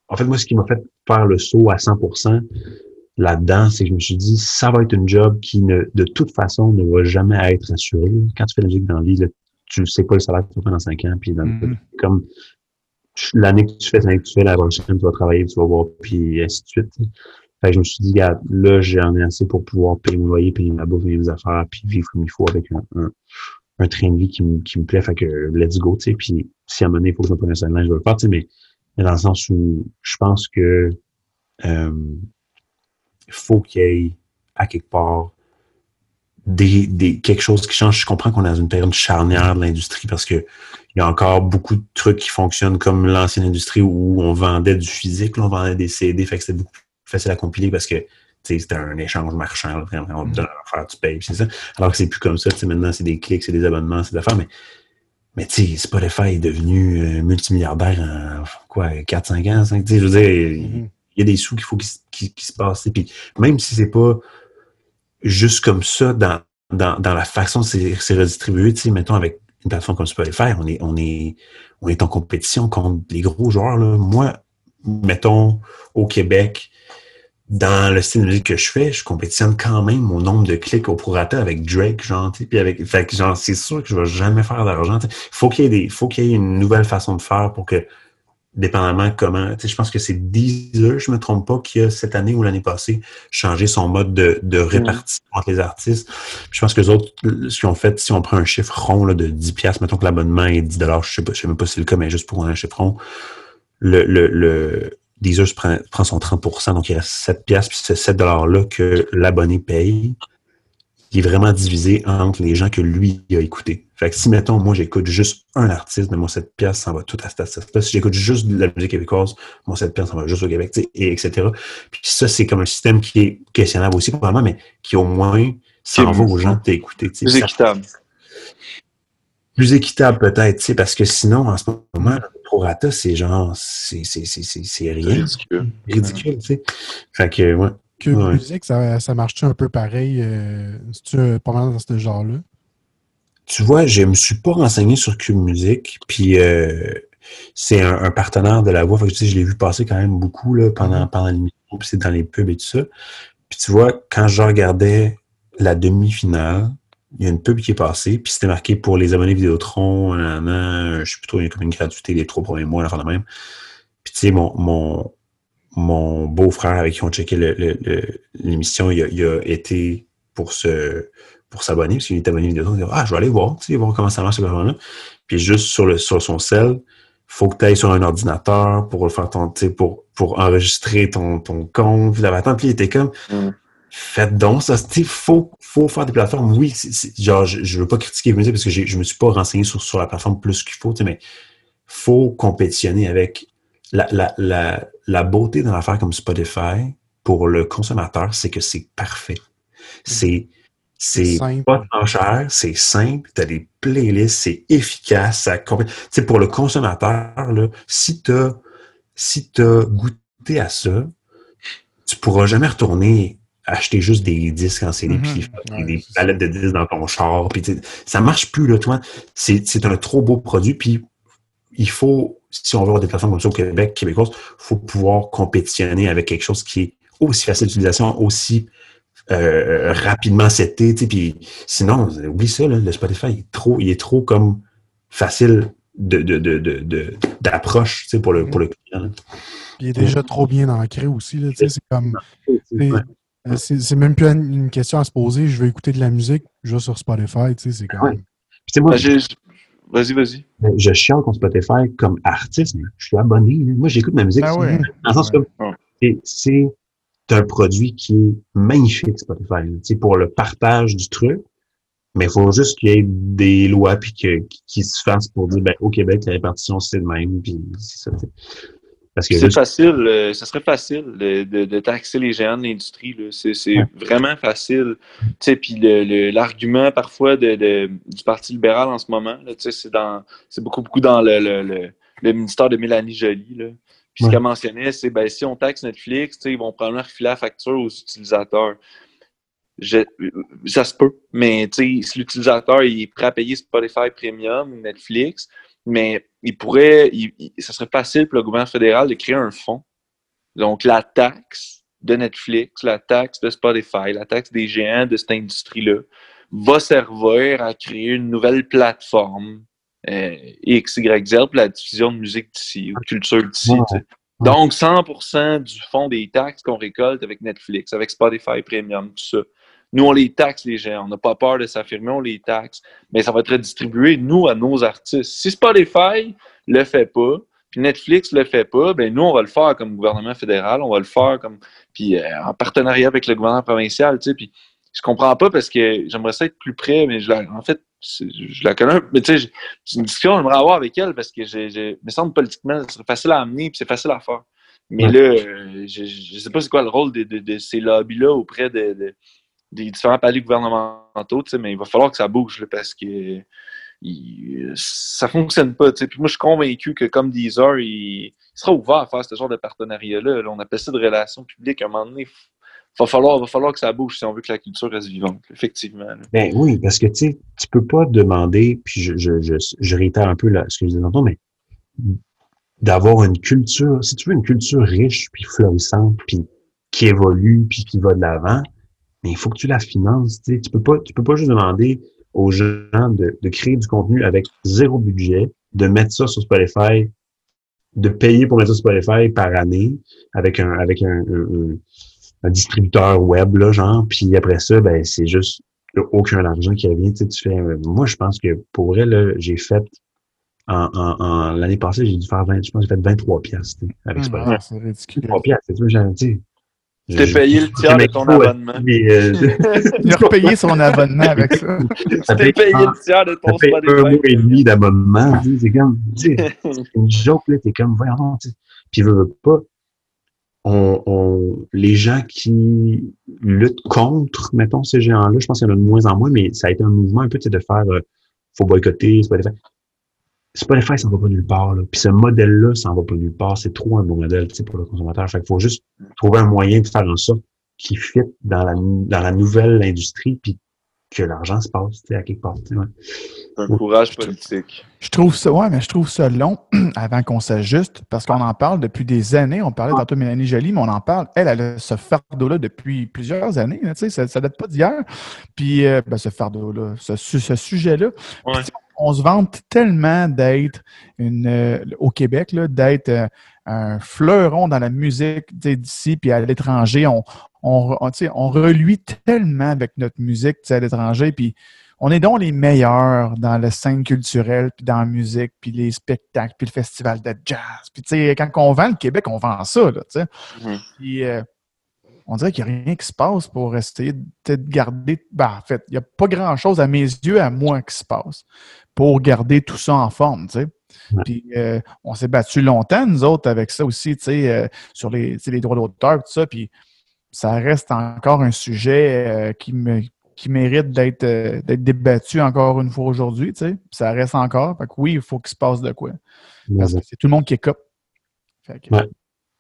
en fait, moi, ce qui m'a fait faire le saut à 100% là-dedans, c'est que je me suis dit, ça va être une job qui, ne, de toute façon, ne va jamais être assurée. Quand tu fais la musique dans la vie, là, tu ne sais pas le salaire que tu vas dans 5 ans, puis dans, Mhm. comme l'année que tu fais, l'année que tu fais, la prochaine, tu vas travailler, tu vas voir, puis ainsi de suite. Je me suis dit, regarde, là, j'en ai assez pour pouvoir payer mon loyer, payer ma bouffe, payer mes affaires, puis vivre comme il faut avec un, un, train de vie qui, me- qui me plaît. Fait que let's go, tu sais. Puis si à un moment donné, il que je me prenne un salaire, je vais le faire, tu sais, mais, dans le sens où je pense que euh, faut qu'il y ait à quelque part des, des, quelque chose qui change. Je comprends qu'on est dans une période charnière de l'industrie parce que il y a encore beaucoup de trucs qui fonctionnent comme l'ancienne industrie où on vendait du physique, on vendait des CD, fait que c'était beaucoup facile à compiler parce que c'était un échange marchand, là, vraiment, on te donne affaire, tu payes, c'est ça. Alors que c'est plus comme ça, maintenant c'est des clics, c'est des abonnements, c'est des affaires, mais mais tu sais, Spotify est devenu euh, multimilliardaire en quoi, 4-5 ans, 5, tu sais, je veux dire, il y a des sous qu'il faut qu'il se- qu'il- qu'il se passe. tu sais. Puis même si c'est pas juste comme ça dans, dans, dans la façon c'est c'est redistribué, tu sais, mettons avec une plateforme comme Spotify, on est, on est, on est en compétition contre les gros joueurs. Là. Moi, mettons, au Québec, dans le style de musique que je fais, je compétitionne quand même au nombre de clics au prorata avec Drake, genre, puis avec, fait que genre, c'est sûr que je vais jamais faire d'argent. Faut qu'il y ait des, faut qu'il y ait une nouvelle façon de faire pour que, dépendamment comment, tu sais, je pense que c'est Deezer, je me trompe pas, qui a cette année ou l'année passée changé son mode de, de répartition entre les artistes. Je pense que les autres, ce qu'ils ont fait, si on prend un chiffre rond là, de 10 piastres, mettons que l'abonnement est 10 dollars, je sais pas, je sais même pas si c'est le cas, mais juste pour un chiffre rond, le, le, le Deezer prend, prend son 30 donc il reste 7 piastres, puis c'est 7 dollars-là que l'abonné paye. Il est vraiment divisé entre les gens que lui a écouté. Fait que si, mettons, moi, j'écoute juste un artiste, mais mon 7 piastres, ça va tout à cet artiste-là. Si j'écoute juste de la musique québécoise, mon 7 piastres, ça va juste au Québec, et etc. Puis ça, c'est comme un système qui est questionnable aussi, probablement, mais qui au moins s'en va aux gens tu sais. Plus équitable. plus équitable peut-être, parce que sinon, en ce moment, prorata, c'est genre, c'est, c'est, c'est, c'est, c'est C'est rien. ridicule. Ridicule, tu sais. Fait que, ouais. Que Ouais. musique, ça, ça marche-tu un peu pareil? Euh, C'est-tu euh, pas mal dans ce genre-là? Tu vois, je me suis pas renseigné sur Cube Music, puis euh, c'est un, un partenaire de la voix. Fait que, tu sais, je l'ai vu passer quand même beaucoup là, pendant, pendant l'émission, puis c'est dans les pubs et tout ça. Puis tu vois, quand je regardais la demi-finale, il y a une pub qui est passée, puis c'était marqué pour les abonnés Vidéotron, nanana, je sais plus trop, il y a comme une gratuité les trois premiers mois, la fin de même. Puis tu sais, mon, mon, mon beau-frère avec qui on checkait l'émission, il, a- été pour pour s'abonner, parce qu'il est abonné Vidéotron, il dit Ah, je vais aller voir, tu sais, voir comment ça marche ce là Puis juste sur le sur son cell, faut que tu ailles sur un ordinateur pour le faire ton, pour, pour enregistrer ton, ton compte, puis. Puis il était comme Mm. Faites donc ça. Il faut, faut faire des plateformes. Oui, c'est- c'est- genre, je, je veux pas critiquer musique parce que je me suis pas renseigné sur, sur la plateforme plus qu'il faut, tu sais, mais faut compétitionner avec la, la, la, la beauté d'une affaire comme Spotify pour le consommateur, c'est que c'est parfait. C'est c'est Simple. pas trop cher, c'est simple, tu as des playlists, c'est efficace, ça sais, pour le consommateur, là, si tu as, si t'as goûté à ça, tu pourras jamais retourner acheter juste des disques en CD, Mhm. Ouais, des c'est ça. palettes de disques dans ton char, puis ça marche plus, là, toi. C'est c'est un trop beau produit, puis il faut, si on veut avoir des plateformes comme ça au Québec, québécoises, faut pouvoir compétitionner avec quelque chose qui est aussi facile d'utilisation, aussi euh, rapidement seté, tu sais, puis sinon, oublie ça, là, le Spotify, il est trop, il est trop comme facile de, de, de, de, de- d'approche tu sais, pour le, pour le client. Il est déjà trop bien ancré aussi. Là, tu sais, c'est comme. C'est- euh, C'est même plus une question à se poser. Je veux écouter de la musique, je vais sur Spotify. Tu sais, c'est. Ouais. Sais, moi, Ben, j'ai- Vas-y, vas-y. je chiale contre Spotify comme artiste, mais je suis abonné. Moi, j'écoute ma musique. Ah sur- ouais. Dans le sens Ouais. comme, c'est- un produit qui est magnifique, Spotify. Tu sais, pour le partage du truc. Mais il faut juste qu'il y ait des lois puis que, qui se fassent pour dire, ben, au Québec, la répartition, c'est de même. Puis c'est ça. Parce que C'est juste- facile, euh, ça serait facile de, de- de taxer les géants de l'industrie. C'est Ouais. vraiment facile. Tu sais, Puis l'argument parfois de, du Parti libéral en ce moment, là, tu sais, c'est dans c'est beaucoup, beaucoup dans le, le, le- le ministère de Mélanie Joly. Là. Puis ce qu'elle mentionnait, c'est ben, si on taxe Netflix, tu sais, ils vont probablement refiler la facture aux utilisateurs. Je- ça se peut, mais tu sais, si l'utilisateur il est prêt à payer Spotify Premium ou Netflix, mais il pourrait, il, il- ça serait facile pour le gouvernement fédéral de créer un fonds. Donc, la taxe de Netflix, la taxe de Spotify, la taxe des géants de cette industrie-là va servir à créer une nouvelle plateforme euh, X, Y, Z pour la diffusion de musique d'ici ou de culture d'ici. Donc, 100% du fonds des taxes qu'on récolte avec Netflix, avec Spotify Premium, tout ça. Nous, on les taxe, les géants. On n'a pas peur de s'affirmer, on les taxe. Mais ça va être redistribué, nous, à nos artistes. Si Spotify le fait pas, puis Netflix le fait pas, ben nous, on va le faire comme gouvernement fédéral, on va le faire comme puis euh, en partenariat avec le gouvernement provincial, tu sais. Puis je comprends pas parce que j'aimerais ça être plus près, mais je la, en fait, c'est- je la connais, un- mais tu sais, je- c'est une discussion que j'aimerais avoir avec elle parce que il me semble politiquement, ce serait facile à amener puis c'est facile à faire. Mais là, euh, je, je sais pas c'est quoi le rôle de, de- de ces lobbies-là auprès de, de- des différents paliers gouvernementaux, mais il va falloir que ça bouge là, parce que il- ça fonctionne pas. tu sais. Puis moi, je suis convaincu que comme Deezer, il, il sera ouvert à faire ce genre de partenariat-là. Là, on appelle ça de relations publiques. À un moment donné, il va falloir, va falloir que ça bouge si on veut que la culture reste vivante, effectivement. Ben oui, parce que tu tu peux pas demander, puis je, je, je, je réitère un peu là, ce que je disais tantôt, mais d'avoir une culture, si tu veux une culture riche, puis florissante, puis qui évolue, puis qui va de l'avant, mais il faut que tu la finances. Tu sais, tu peux pas, tu peux pas juste demander aux gens de, de créer du contenu avec zéro budget, de mettre ça sur Spotify, de payer pour mettre ça sur Spotify par année avec un avec un, un- un- un distributeur web là, genre, puis après ça, ben c'est juste y a aucun argent qui revient. Tu, sais, tu fais, euh, moi, je pense que pour vrai, là, j'ai fait en, en, en- l'année passée, j'ai dû faire 20, je pense que j'ai fait 23 piastres tu sais, avec Hum, Spotify. ah, c'est ridicule. 23 piastres, tu vois, j'ai dit. T'es payé le tiers de ton abonnement. Mais, euh, Il a repayé son abonnement avec ça. ça T'es payé le tiers de ton fait un Spotify. mois et demi d'abonnement. C'est comme, c'est une joke, là, t'es comme, voyons. Puis, veux, veux pas, on, on, les gens qui luttent contre, mettons, ces géants-là, je pense qu'il y en a de moins en moins, mais ça a été un mouvement un peu, de faire, euh, faut boycotter, Spotify. Spotify, ça va pas nulle part, là. Puis ce modèle-là, ça en va pas nulle part. C'est trop un bon modèle, tu sais, pour le consommateur. Fait qu'il faut juste trouver un moyen de faire en sorte qu'il fit dans la, dans la nouvelle industrie, puis que l'argent se passe, tu sais, à quelque part, ouais. Un courage politique. Je trouve ça, ouais, mais je trouve ça long avant qu'on s'ajuste parce qu'on en parle depuis des années. On parlait tantôt de Mélanie Jolie, mais on en parle. Elle, elle a ce fardeau-là depuis plusieurs années. là, tu sais, ça, ça date pas d'hier. Puis, euh, ben, ce fardeau-là, ce, ce sujet-là. Ouais. On se vante tellement d'être une euh, au Québec, d'être euh, un fleuron dans la musique d'ici, puis à l'étranger. On, on, on, reluit tellement avec notre musique à l'étranger. Puis on est donc les meilleurs dans la scène culturelle, puis dans la musique, puis les spectacles, puis le festival de jazz. Puis tu sais, quand on vend le Québec, on vend ça, là, tu sais. Puis euh, on dirait qu'il n'y a rien qui se passe pour essayer de, garder... Ben, en fait, il n'y a pas grand-chose à mes yeux, à moi, qui se passe pour garder tout ça en forme, tu sais. Ouais. Puis euh, on s'est battu longtemps, nous autres, avec ça aussi, tu sais, euh, sur les, les droits d'auteur, tout ça, puis ça reste encore un sujet euh, qui me qui mérite d'être euh, d'être débattu encore une fois aujourd'hui, tu sais. Puis Ça reste encore. Fait que oui, il faut qu'il se passe de quoi. Parce que c'est tout le monde qui est cop. Fait que- Ouais.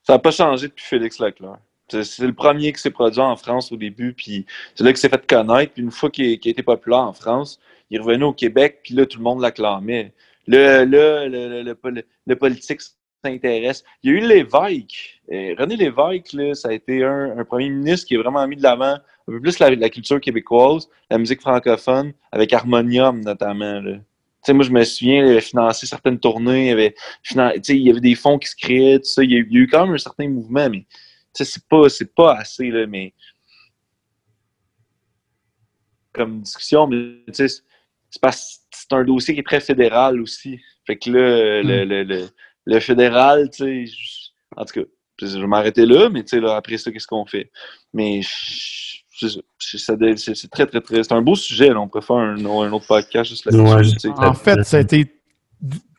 Ça n'a pas changé depuis Félix Leclerc. C'est le premier qui s'est produit en France au début, puis c'est là qu'il s'est fait connaître. Puis une fois qu'il qu'il a été populaire en France, il revenu au Québec, puis là, tout le monde l'acclamait. Là, le, le, le, le politique s'intéresse. Il y a eu Lévesque. Euh, René Lévesque, là, ça a été un, premier ministre qui a vraiment mis de l'avant un peu plus la, culture québécoise, la musique francophone, avec Harmonium notamment. moi, je me souviens, il avait financé certaines tournées, il y avait, des fonds qui se créaient, tout ça. Il y a, eu quand même un certain mouvement, mais c'est pas, pas assez, là, mais comme discussion, mais tu sais, c'est- c'est parce que c'est un dossier qui est très fédéral aussi. Fait que là, le, le, le, le fédéral, tu sais, je- en tout cas, je vais m'arrêter là, mais tu sais, là, après ça, qu'est-ce qu'on fait? Mais c'est très, très, très. C'est un beau sujet, là. On pourrait faire un, un autre podcast juste là-dessus. Ouais. En fait, ça a été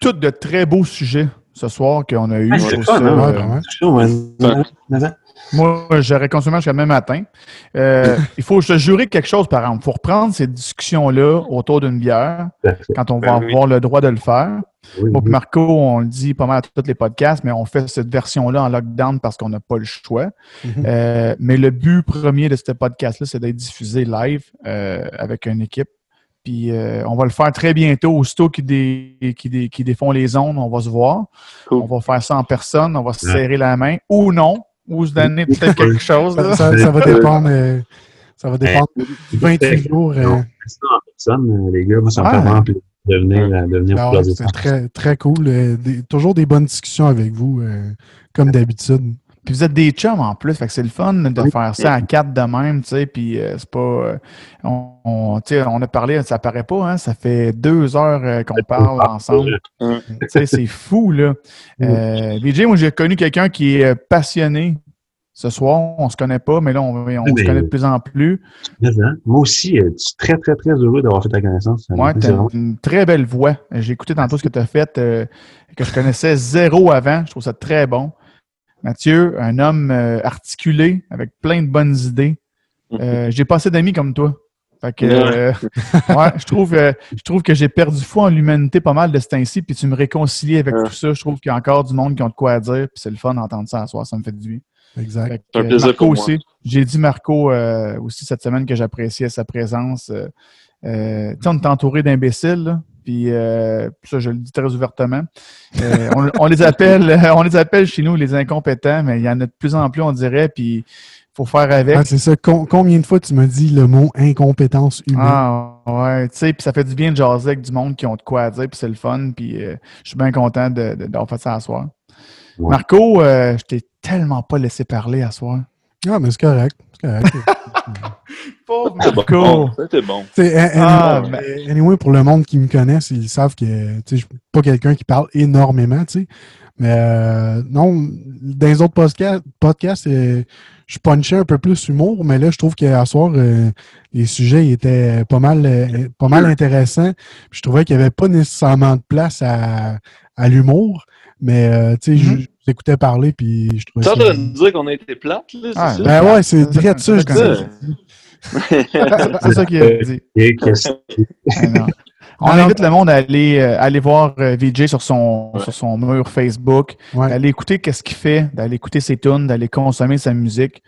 tout de très beaux sujets ce soir qu'on a eu. Ah, fun, hein? euh, ouais. Moi, j'aurais consommé jusqu'à demain matin. Euh, il faut se jurer quelque chose, par exemple. Il faut reprendre ces discussions-là autour d'une bière quand on va Ben oui. avoir le droit de le faire. Moi. Marco, on le dit pas mal à tous les podcasts, mais on fait cette version-là en lockdown parce qu'on n'a pas le choix. Mhm. Euh, mais le but premier de ce podcast-là, c'est d'être diffusé live euh, avec une équipe. Puis euh, on va le faire très bientôt. Aussitôt qu'ils dé- qu'ils dé- défont les ondes, on va se voir. Cool. On va faire ça en personne. On va se Ouais. serrer la main ou non, ou se donner peut-être quelque chose. Ça, là. ça- ça va dépendre. euh, ça va dépendre du 28 jours. euh, en personne, les gars. Moi, ça me Ouais. fait vraiment plaisir de venir, de venir très, très cool. euh, des- toujours des bonnes discussions avec vous, euh, comme d'habitude. Puis vous êtes des chums en plus, fait que c'est le fun de Oui. faire ça à quatre de même, tu sais, puis euh, c'est pas... euh, on, on, tu sais, on a parlé, ça paraît pas, hein, ça fait deux heures euh, qu'on parle ensemble. Tu sais, c'est fou, là. Euh, VJ, moi, j'ai connu quelqu'un qui est passionné ce soir. On se connaît pas, mais là, on, on Oui, se connaît de plus en plus. Hein, Moi aussi, je suis très, très, très heureux d'avoir fait ta connaissance. T'as plaisir. une très belle voix. J'ai écouté tantôt ce que tu as fait, euh, que je connaissais zéro avant. Je trouve ça très bon. Mathieu, un homme euh, articulé, avec plein de bonnes idées. Euh, j'ai pas assez d'amis comme toi. Fait que, euh, ouais, je trouve, euh, je trouve que j'ai perdu foi en l'humanité pas mal de ce temps-ci, puis tu me réconcilies avec Ouais. tout ça. Je trouve qu'il y a encore du monde qui ont de quoi à dire, puis c'est le fun d'entendre ça à soir, ça me fait du bien. Exact. Fait que, C'est un euh, plaisir Marco pour moi. aussi. J'ai dit Marco euh, aussi cette semaine que j'appréciais sa présence. Euh, euh, tu sais, on est entouré d'imbéciles, là, puis euh, ça, je le dis très ouvertement. Euh, on, on les appelle, on les appelle chez nous les incompétents, mais il y en a de plus en plus, on dirait, puis faut faire avec. Ah, c'est ça. Com- combien de fois tu m'as dit le mot incompétence humaine? Ah, ouais, tu sais, puis ça fait du bien de jaser avec du monde qui ont de quoi dire, puis c'est le fun, puis euh, je suis bien content de- de- fait ça à soir. Ouais. Marco, je t'ai tellement pas laissé parler à soir. Ah, mais c'est correct. Pauvre Marco! C'était bon. Ah, anyway, euh, anyway, pour le monde qui me connaisse, ils savent que je suis pas quelqu'un qui parle énormément, tu sais. Mais euh, non, dans les autres podcasts, podcasts euh, je punchais un peu plus humour, mais là, je trouve qu'à soir, euh, les sujets étaient pas mal, euh, pas mal intéressants. Puis je trouvais qu'il n'y avait pas nécessairement de place à, à l'humour, mais euh, tu sais, je- Mhm. T'écoutais parler, puis je trouvais ça... train de nous dire qu'on a été plate, là, c'est Ah, ça? Ben ouais, c'est direct ça, je ça, disais. c'est ça qu'il a dit. Ah. On invite le monde à aller, euh, aller voir euh, VJ sur son, sur son mur Facebook, Ouais. d'aller écouter qu'est-ce qu'il fait, d'aller écouter ses tunes, d'aller consommer sa musique.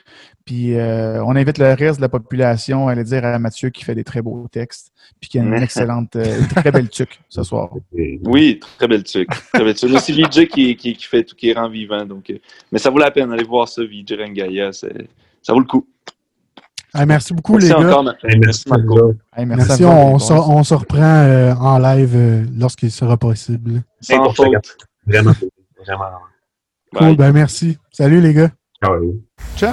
Puis euh, on invite le reste de la population à aller dire à Mathieu qu'il fait des très beaux textes, puis qu'il a une excellente, euh, une très belle tuque ce soir. Oui, très belle truc. Très belle. C'est VJ qui, qui, qui fait tout, qui rend vivant. Donc, euh, mais ça vaut la peine d'aller voir ça, VJ Rengaya. Ça vaut le coup. Ah, merci beaucoup, Merci les gars. encore. Hey, merci, Marco. Hey, Merci, à vous, on, se, on se reprend euh, en live euh, lorsqu'il sera possible. Sans faute. Vraiment, vraiment. Cool, ben merci. Salut les gars. Ciao!